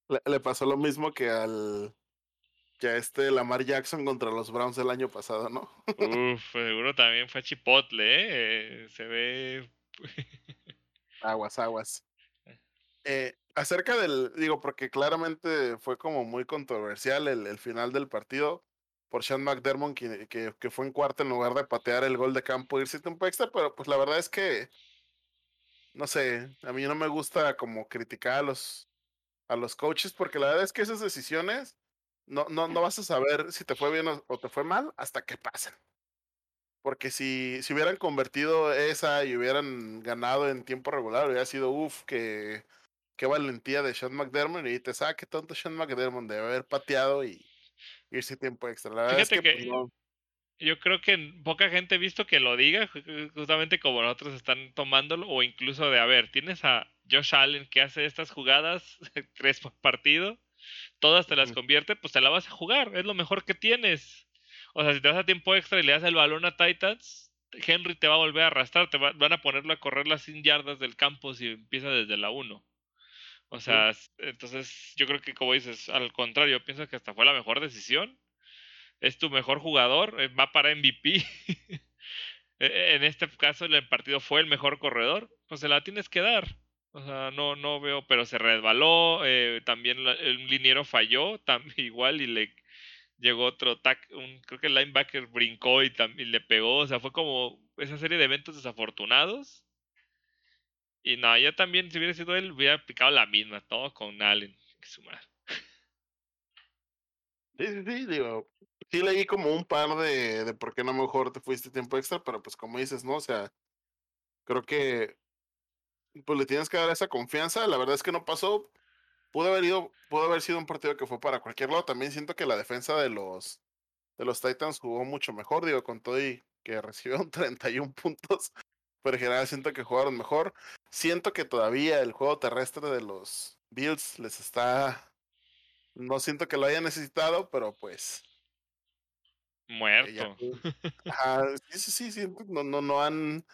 Speaker 1: le, pasó lo mismo que al que este Lamar Jackson contra los Browns del año pasado, ¿no?
Speaker 2: Uf, seguro también fue Chipotle, ¿eh? Se ve.
Speaker 1: aguas, aguas. Eh. eh, acerca del, digo, porque claramente fue como muy controversial el, el final del partido por Sean McDermott, que, que, que, fue en cuarto en lugar de patear el gol de campo, irse tiempo extra, pero pues la verdad es que, no sé, a mí no me gusta como criticar a los, a los coaches, porque la verdad es que esas decisiones no, no, no vas a saber si te fue bien o, te fue mal hasta que pasen. Porque si, si hubieran convertido esa y hubieran ganado en tiempo regular, hubiera sido uff, que qué valentía de Sean McDermott. Y te sabe ah, qué tonto Sean McDermott de haber pateado y irse tiempo extra. La verdad es que, pues,
Speaker 2: yo creo que poca gente ha visto que lo diga, justamente como nosotros están tomándolo, o incluso de, a ver, tienes a Josh Allen que hace estas jugadas, tres por partido, todas te las convierte, pues te la vas a jugar, es lo mejor que tienes. O sea, si te vas a tiempo extra y le das el balón a Titans, Henry te va a volver a arrastrar, te van a ponerlo a correr las 100 yardas del campo si empieza desde la 1. O sea, entonces yo creo que como dices, al contrario, pienso que hasta fue la mejor decisión es tu mejor jugador, eh, va para MVP. E, e, en este caso el partido fue el mejor corredor, pues se la tienes que dar. O sea, no, no veo, pero se resbaló, eh, también el liniero falló, también igual y le llegó otro tac, un, creo que el linebacker brincó y, también le pegó, o sea, fue como esa serie de eventos desafortunados. Y no, yo también, si hubiera sido él, hubiera aplicado la misma, todo con Allen, que sumar.
Speaker 1: Sí, sí, sí, digo, sí leí como un par de, de por qué no mejor te fuiste tiempo extra, pero pues como dices, ¿no? O sea, creo que pues le tienes que dar esa confianza. La verdad es que no pasó. Pudo haber ido, pudo haber sido un partido que fue para cualquier lado. También siento que la defensa de los de los Titans jugó mucho mejor, digo, con todo y que recibieron 31 puntos. Pero en general siento que jugaron mejor. Siento que todavía el juego terrestre de los Bills les está. No siento que lo haya necesitado, pero pues
Speaker 2: Muerto.
Speaker 1: sí, sí, sí, no, no, no han,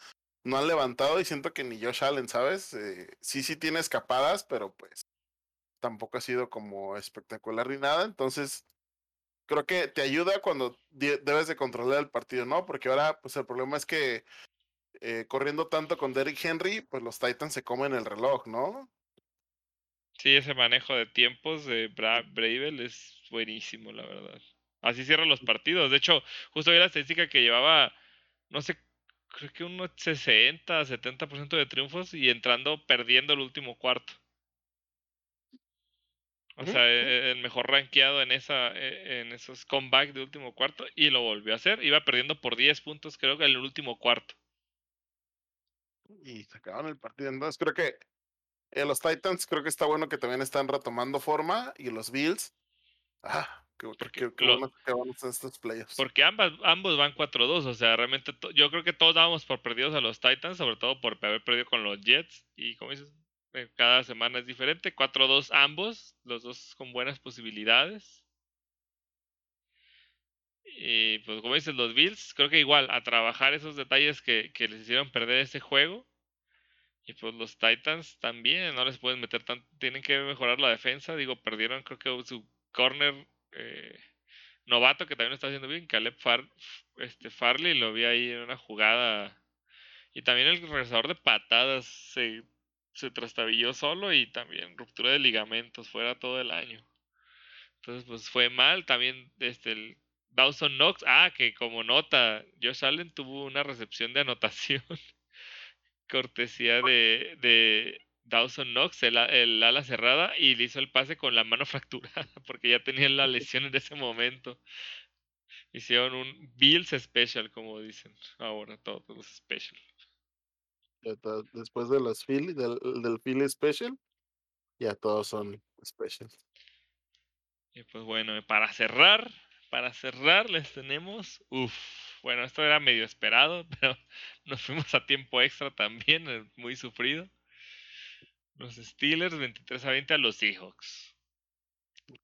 Speaker 1: no han levantado y siento que ni Josh Allen, ¿sabes? Eh, sí, sí tiene escapadas, pero pues tampoco ha sido como espectacular ni nada. Entonces, creo que te ayuda cuando debes de controlar el partido, ¿no? Porque ahora, pues el problema es que eh, corriendo tanto con Derrick Henry, pues los Titans se comen el reloj, ¿no?
Speaker 2: Sí, ese manejo de tiempos de Bra Bravel es buenísimo, la verdad. Así cierran los partidos. De hecho, justo vi la estadística que llevaba, no sé, creo que unos 60, 70% de triunfos y entrando perdiendo el último cuarto. O sea, e, el mejor rankeado en esa e, en esos comebacks de último cuarto y lo volvió a hacer. Iba perdiendo por 10 puntos, creo que en el último cuarto.
Speaker 1: Y sacaron el partido. Entonces, creo que eh, los Titans, creo que está bueno que también están retomando forma. Y los Bills, ah, porque, estos
Speaker 2: Porque ambas, ambos van 4-2, o sea, realmente yo creo que todos dábamos por perdidos a los Titans, sobre todo por haber perdido con los Jets, y como dices, eh, cada semana es diferente, 4-2 ambos, los dos con buenas posibilidades. Y pues como dices, los Bills, creo que igual, a trabajar esos detalles que, que les hicieron perder ese juego. Y pues los Titans también, no les pueden meter tanto, tienen que mejorar la defensa. Digo, perdieron creo que su corner eh, novato que también lo está haciendo bien, Caleb Far, este, Farley, lo vi ahí en una jugada. Y también el regresador de patadas se, se trastabilló solo y también ruptura de ligamentos fuera todo el año. Entonces, pues fue mal. También este, el Dawson Knox, ah, que como nota, Josh Allen tuvo una recepción de anotación. cortesía de, de Dawson Knox, el, el, ala cerrada, y le hizo el pase con la mano fracturada, porque ya tenía la lesión en ese momento. Hicieron un Bills Special, como dicen ahora, todos los Special.
Speaker 1: Después de los Philly, del, del Philly Special, ya todos son Special.
Speaker 2: Y pues bueno, para cerrar, para cerrar les tenemos, uff, bueno, esto era medio esperado, pero nos fuimos a tiempo extra también, muy sufrido. Los Steelers 23 a 20 a los Seahawks.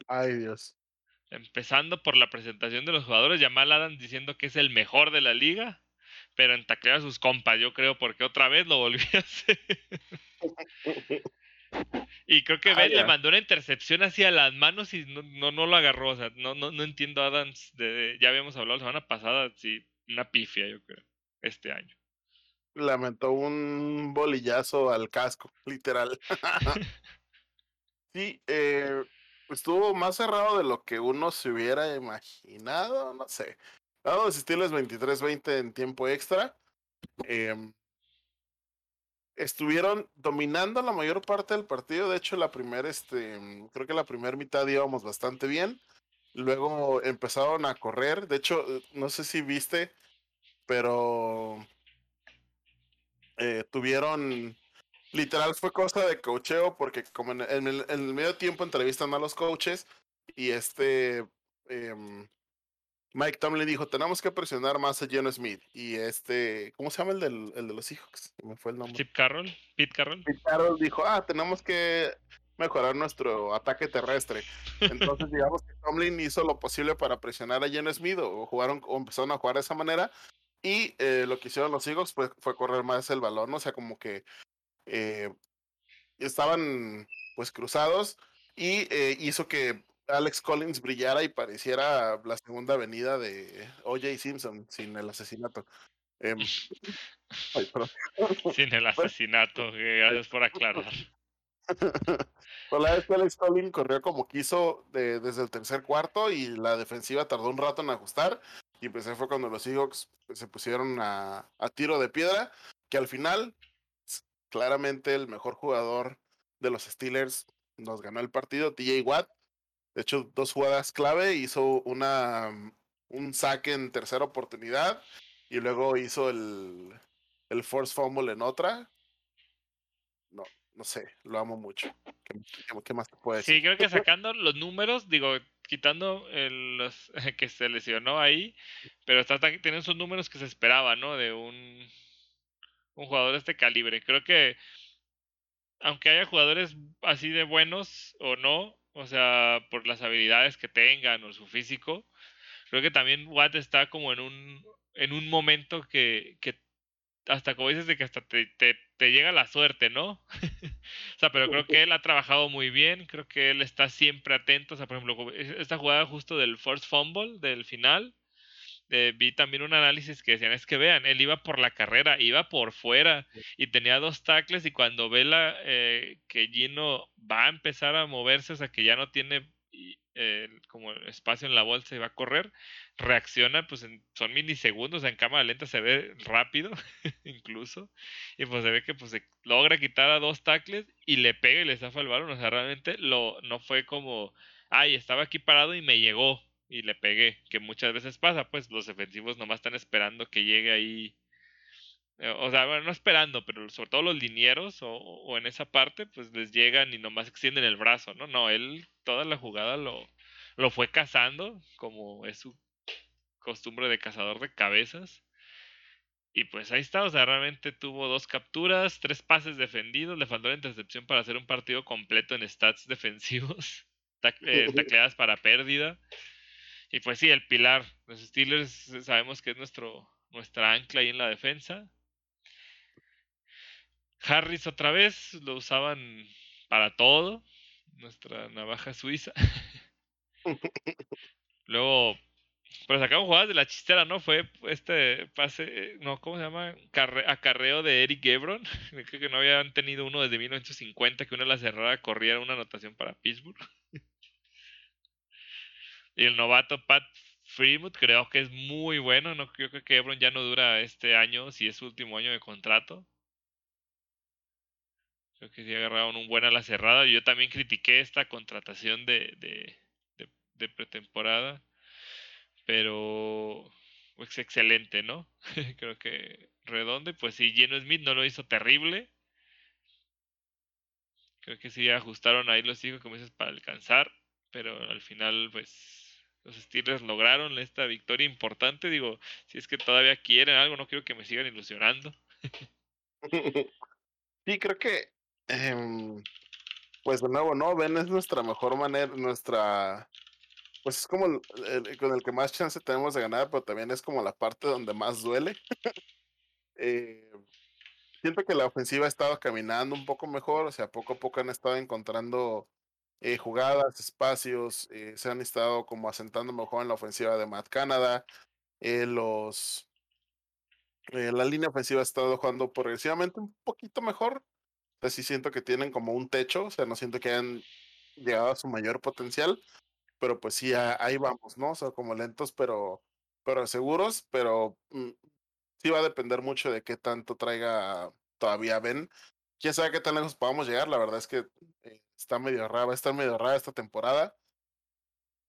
Speaker 1: Ay, Dios.
Speaker 2: Empezando por la presentación de los jugadores, Jamal Adams diciendo que es el mejor de la liga, pero en taclear a sus compas, yo creo, porque otra vez lo volvió a hacer. Y creo que Ben le mandó una intercepción hacia las manos y no, no, no lo agarró. O sea, no, no, no entiendo Adams. De, ya habíamos hablado la semana pasada, sí, una pifia, yo creo, este año.
Speaker 1: Lamentó un bolillazo al casco, literal. sí, eh, estuvo más cerrado de lo que uno se hubiera imaginado, no sé. Vamos a asistirles 23-20 en tiempo extra. Eh, estuvieron dominando la mayor parte del partido. De hecho, la primera, este, creo que la primera mitad íbamos bastante bien. Luego empezaron a correr. De hecho, no sé si viste, pero eh, tuvieron, literal fue cosa de cocheo porque como en, el, medio tiempo entrevistan a los coaches y este em, Mike Tomlin dijo, tenemos que presionar más a John Smith. Y este, ¿cómo se llama el, del, el de los Seahawks? Me fue el nombre.
Speaker 2: Chip Carroll, Pete Carroll.
Speaker 1: Pete Carroll dijo, ah, tenemos que mejorar nuestro ataque terrestre. Entonces, digamos que Tomlin hizo lo posible para presionar a John Smith o jugaron o empezaron a jugar de esa manera. Y eh, lo que hicieron los Seahawks pues, fue correr más el balón, o sea, como que eh, estaban pues cruzados y eh, hizo que Alex Collins brillara y pareciera la segunda avenida de O.J. Simpson sin el asesinato. Em,
Speaker 2: sin el asesinato, gracias por aclarar.
Speaker 1: Pues la vez que Alex Collins corrió como quiso desde el tercer cuarto y la defensiva tardó un rato en ajustar. Y pues fue cuando los Seahawks se pusieron a, a tiro de piedra, que al final, claramente el mejor jugador de los Steelers nos ganó el partido, TJ Watt, de hecho, dos jugadas clave, hizo una un saque en tercera oportunidad y luego hizo el, el force fumble en otra. No, sé, lo amo mucho. ¿Qué, más te puede decir?
Speaker 2: Sí, creo que sacando los números, digo, quitando el, los que se lesionó ahí, pero está, tienen esos números que se esperaba, ¿no? De un, un jugador de este calibre. Creo que aunque haya jugadores así de buenos o no, o sea, por las habilidades que tengan o su físico. Creo que también Watt está como en un, en un momento que, que hasta como dices de que hasta te, te, te llega la suerte, ¿no? o sea, pero creo que él ha trabajado muy bien, creo que él está siempre atento, o sea, por ejemplo, esta jugada justo del first fumble del final, eh, vi también un análisis que decían, es que vean, él iba por la carrera, iba por fuera y tenía dos tackles y cuando ve la, eh, que Gino va a empezar a moverse, o sea, que ya no tiene como espacio en la bolsa y va a correr, reacciona, pues en, son milisegundos, en cámara lenta se ve rápido, incluso, y pues se ve que pues se logra quitar a dos tackles y le pega y le zafa el balón, o sea, realmente lo, no fue como, ay, estaba aquí parado y me llegó, y le pegué, que muchas veces pasa, pues los defensivos nomás están esperando que llegue ahí. Eh, o sea, bueno, no esperando, pero sobre todo los linieros o, o, en esa parte, pues les llegan y nomás extienden el brazo, ¿no? No, él toda la jugada lo, lo fue cazando, como es su costumbre de cazador de cabezas. Y pues ahí está, o sea, realmente tuvo dos capturas, tres pases defendidos, le faltó la intercepción para hacer un partido completo en stats defensivos, eh, tacleadas para pérdida. Y pues sí, el pilar. Los Steelers sabemos que es nuestro, nuestra ancla ahí en la defensa. Harris otra vez lo usaban para todo. Nuestra navaja suiza. Luego, pues sacamos jugadas de la chistera, ¿no? Fue este pase, no, ¿cómo se llama? acarreo de Eric Gebron. Creo que no habían tenido uno desde 1950 que una de la cerrada corriera una anotación para Pittsburgh. y el novato Pat Freewood creo que es muy bueno. No creo que Gebron ya no dura este año, si es su último año de contrato. Creo que sí agarraron un buen a la cerrada. Yo también critiqué esta contratación de, de, de, pretemporada. Pero es pues, excelente, ¿no? Creo que redondo. Pues sí, Geno Smith no lo hizo terrible. Creo que sí ajustaron ahí los hijos, como para alcanzar. Pero al final, pues los Steelers lograron esta victoria importante. Digo, si es que todavía quieren algo, no quiero que me sigan ilusionando.
Speaker 1: Sí, creo que Em, pues de nuevo, ¿no? Ben es nuestra mejor manera, nuestra... Pues es como con el que más chance tenemos de ganar, pero también es como la parte donde más duele. eh, siento que la ofensiva ha estado caminando un poco mejor, o sea, poco a poco han estado encontrando eh, jugadas, espacios, eh, se han estado como asentando mejor en la ofensiva de Matt Canada. Los la línea ofensiva ha estado jugando progresivamente un poquito mejor sí siento que tienen como un techo, o sea, no siento que hayan llegado a su mayor potencial, pero pues sí, ahí vamos, ¿no? O sea, como lentos, pero, pero seguros, pero mm, sí va a depender mucho de qué tanto traiga todavía Ben. Quién sabe qué tan lejos podamos llegar, la verdad es que eh, está medio rara, va a estar medio rara esta temporada.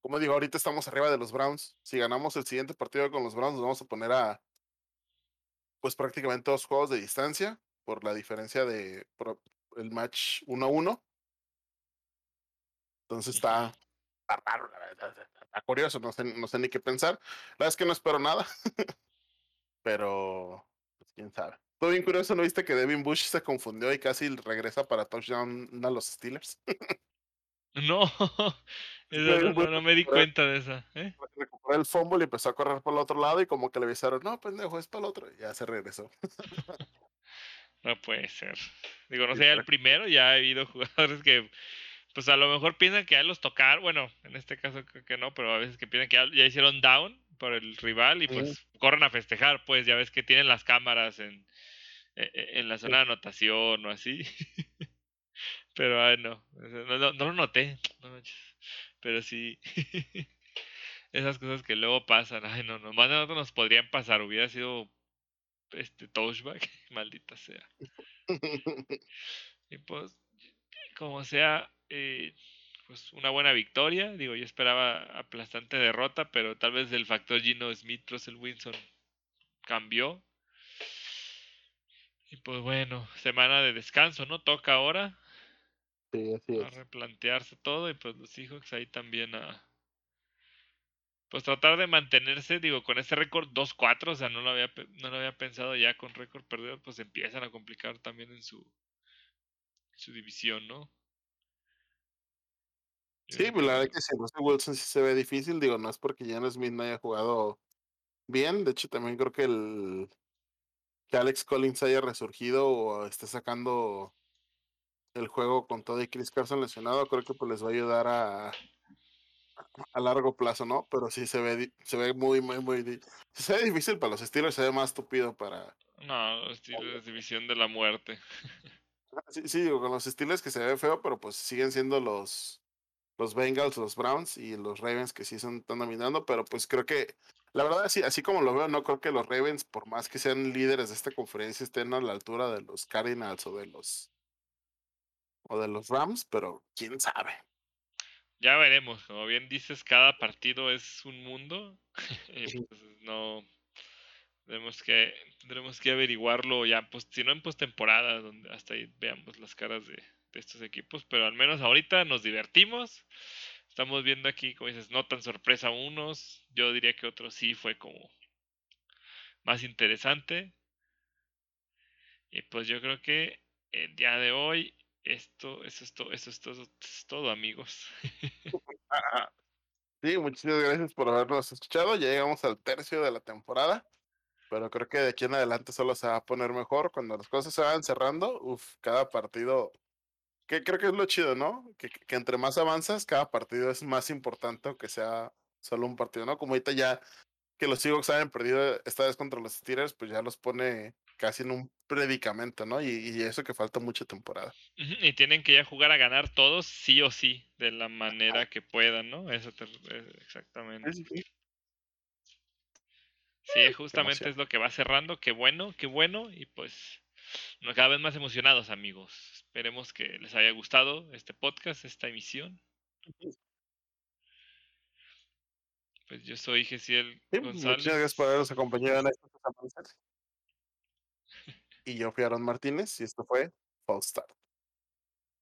Speaker 1: Como digo, ahorita estamos arriba de los Browns. Si ganamos el siguiente partido con los Browns, nos vamos a poner a pues prácticamente dos juegos de distancia por la diferencia de el match 1 a 1. Entonces está, raro, la verdad. Está curioso, no sé, no sé ni qué pensar. La verdad es que no espero nada. Pero, pues quién sabe. Todo bien curioso, ¿no viste que Devin Bush se confundió y casi regresa para touchdown a los Steelers?
Speaker 2: no, no, me di cuenta de esa. ¿eh?
Speaker 1: Recuperó el fumble y empezó a correr por el otro lado y como que le avisaron, no, pendejo, es para el otro. Y ya se regresó.
Speaker 2: No puede ser. Digo, no sé, el primero ya ha habido jugadores que, pues a lo mejor piensan que ya los tocar, bueno, en este caso creo que no, pero a veces que piensan que ya, hicieron down por el rival y pues corren a festejar, pues ya ves que tienen las cámaras en, e, e, en la zona de anotación o así. pero ay, no, no, no, lo noté, pero sí. Esas cosas que luego pasan, ay no, no, más de nosotros nos podrían pasar, hubiera sido este touchback, maldita sea. y pues, como sea, eh, pues una buena victoria. Digo, yo esperaba aplastante derrota, pero tal vez el factor Gino Smith, Russell Wilson cambió. Y pues bueno, semana de descanso, ¿no? Toca ahora.
Speaker 1: Sí, así
Speaker 2: A replantearse todo y pues los Seahawks ahí también a, pues tratar de mantenerse, digo, con ese récord 2-4, o sea, no lo, había, no lo había pensado ya con récord perdido, pues empiezan a complicar también en su, su división, ¿no?
Speaker 1: Sí, pues la verdad que si Russell Wilson sí se ve difícil, digo, no es porque Jan Smith no haya jugado bien, de hecho también creo que el que Alex Collins haya resurgido o esté sacando el juego con todo y Chris Carson lesionado, creo que pues les va a ayudar a, a largo plazo, ¿no? Pero sí se ve, se ve muy, muy, muy. Se ve difícil para los estilos, se ve más estúpido para.
Speaker 2: No, los es división de la muerte.
Speaker 1: Sí, sí, digo, con los estilos que se ve feo, pero pues siguen siendo los, los Bengals, los Browns y los Ravens que sí son, están dominando, pero pues creo que, la verdad, así, así como lo veo, no creo que los Ravens, por más que sean líderes de esta conferencia, estén a la altura de los Cardinals o de los o de los Rams, pero quién sabe.
Speaker 2: Ya veremos, como bien dices, cada partido es un mundo. y pues no tenemos que tendremos que averiguarlo ya, pues, si no en postemporada, donde hasta ahí veamos las caras de, estos equipos, pero al menos ahorita nos divertimos. Estamos viendo aquí, como dices, no tan sorpresa unos. Yo diría que otros sí fue como más interesante. Y pues yo creo que el día de hoy esto, eso es todo, eso es todo, es todo amigos.
Speaker 1: Sí, muchísimas gracias por habernos escuchado. Ya llegamos al tercio de la temporada, pero creo que de aquí en adelante solo se va a poner mejor cuando las cosas se van cerrando. Uf, cada partido, que creo que es lo chido, ¿no? Que, que entre más avanzas, cada partido es más importante que sea solo un partido, ¿no? Como ahorita ya que los Seahawks hayan perdido esta vez contra los Steelers, pues ya los pone casi en un predicamento, ¿no? Y, y eso que falta mucha temporada.
Speaker 2: Y tienen que ya jugar a ganar todos, sí o sí, de la manera que puedan, ¿no? Eso te, eh, exactamente. Sí, justamente es lo que va cerrando. Qué bueno, qué bueno. Y pues cada vez más emocionados, amigos. Esperemos que les haya gustado este podcast, esta emisión. Pues yo soy Gesiel González.
Speaker 1: Muchas gracias por habernos acompañado en esta Y yo fui Aaron Martínez y esto fue Fall Start.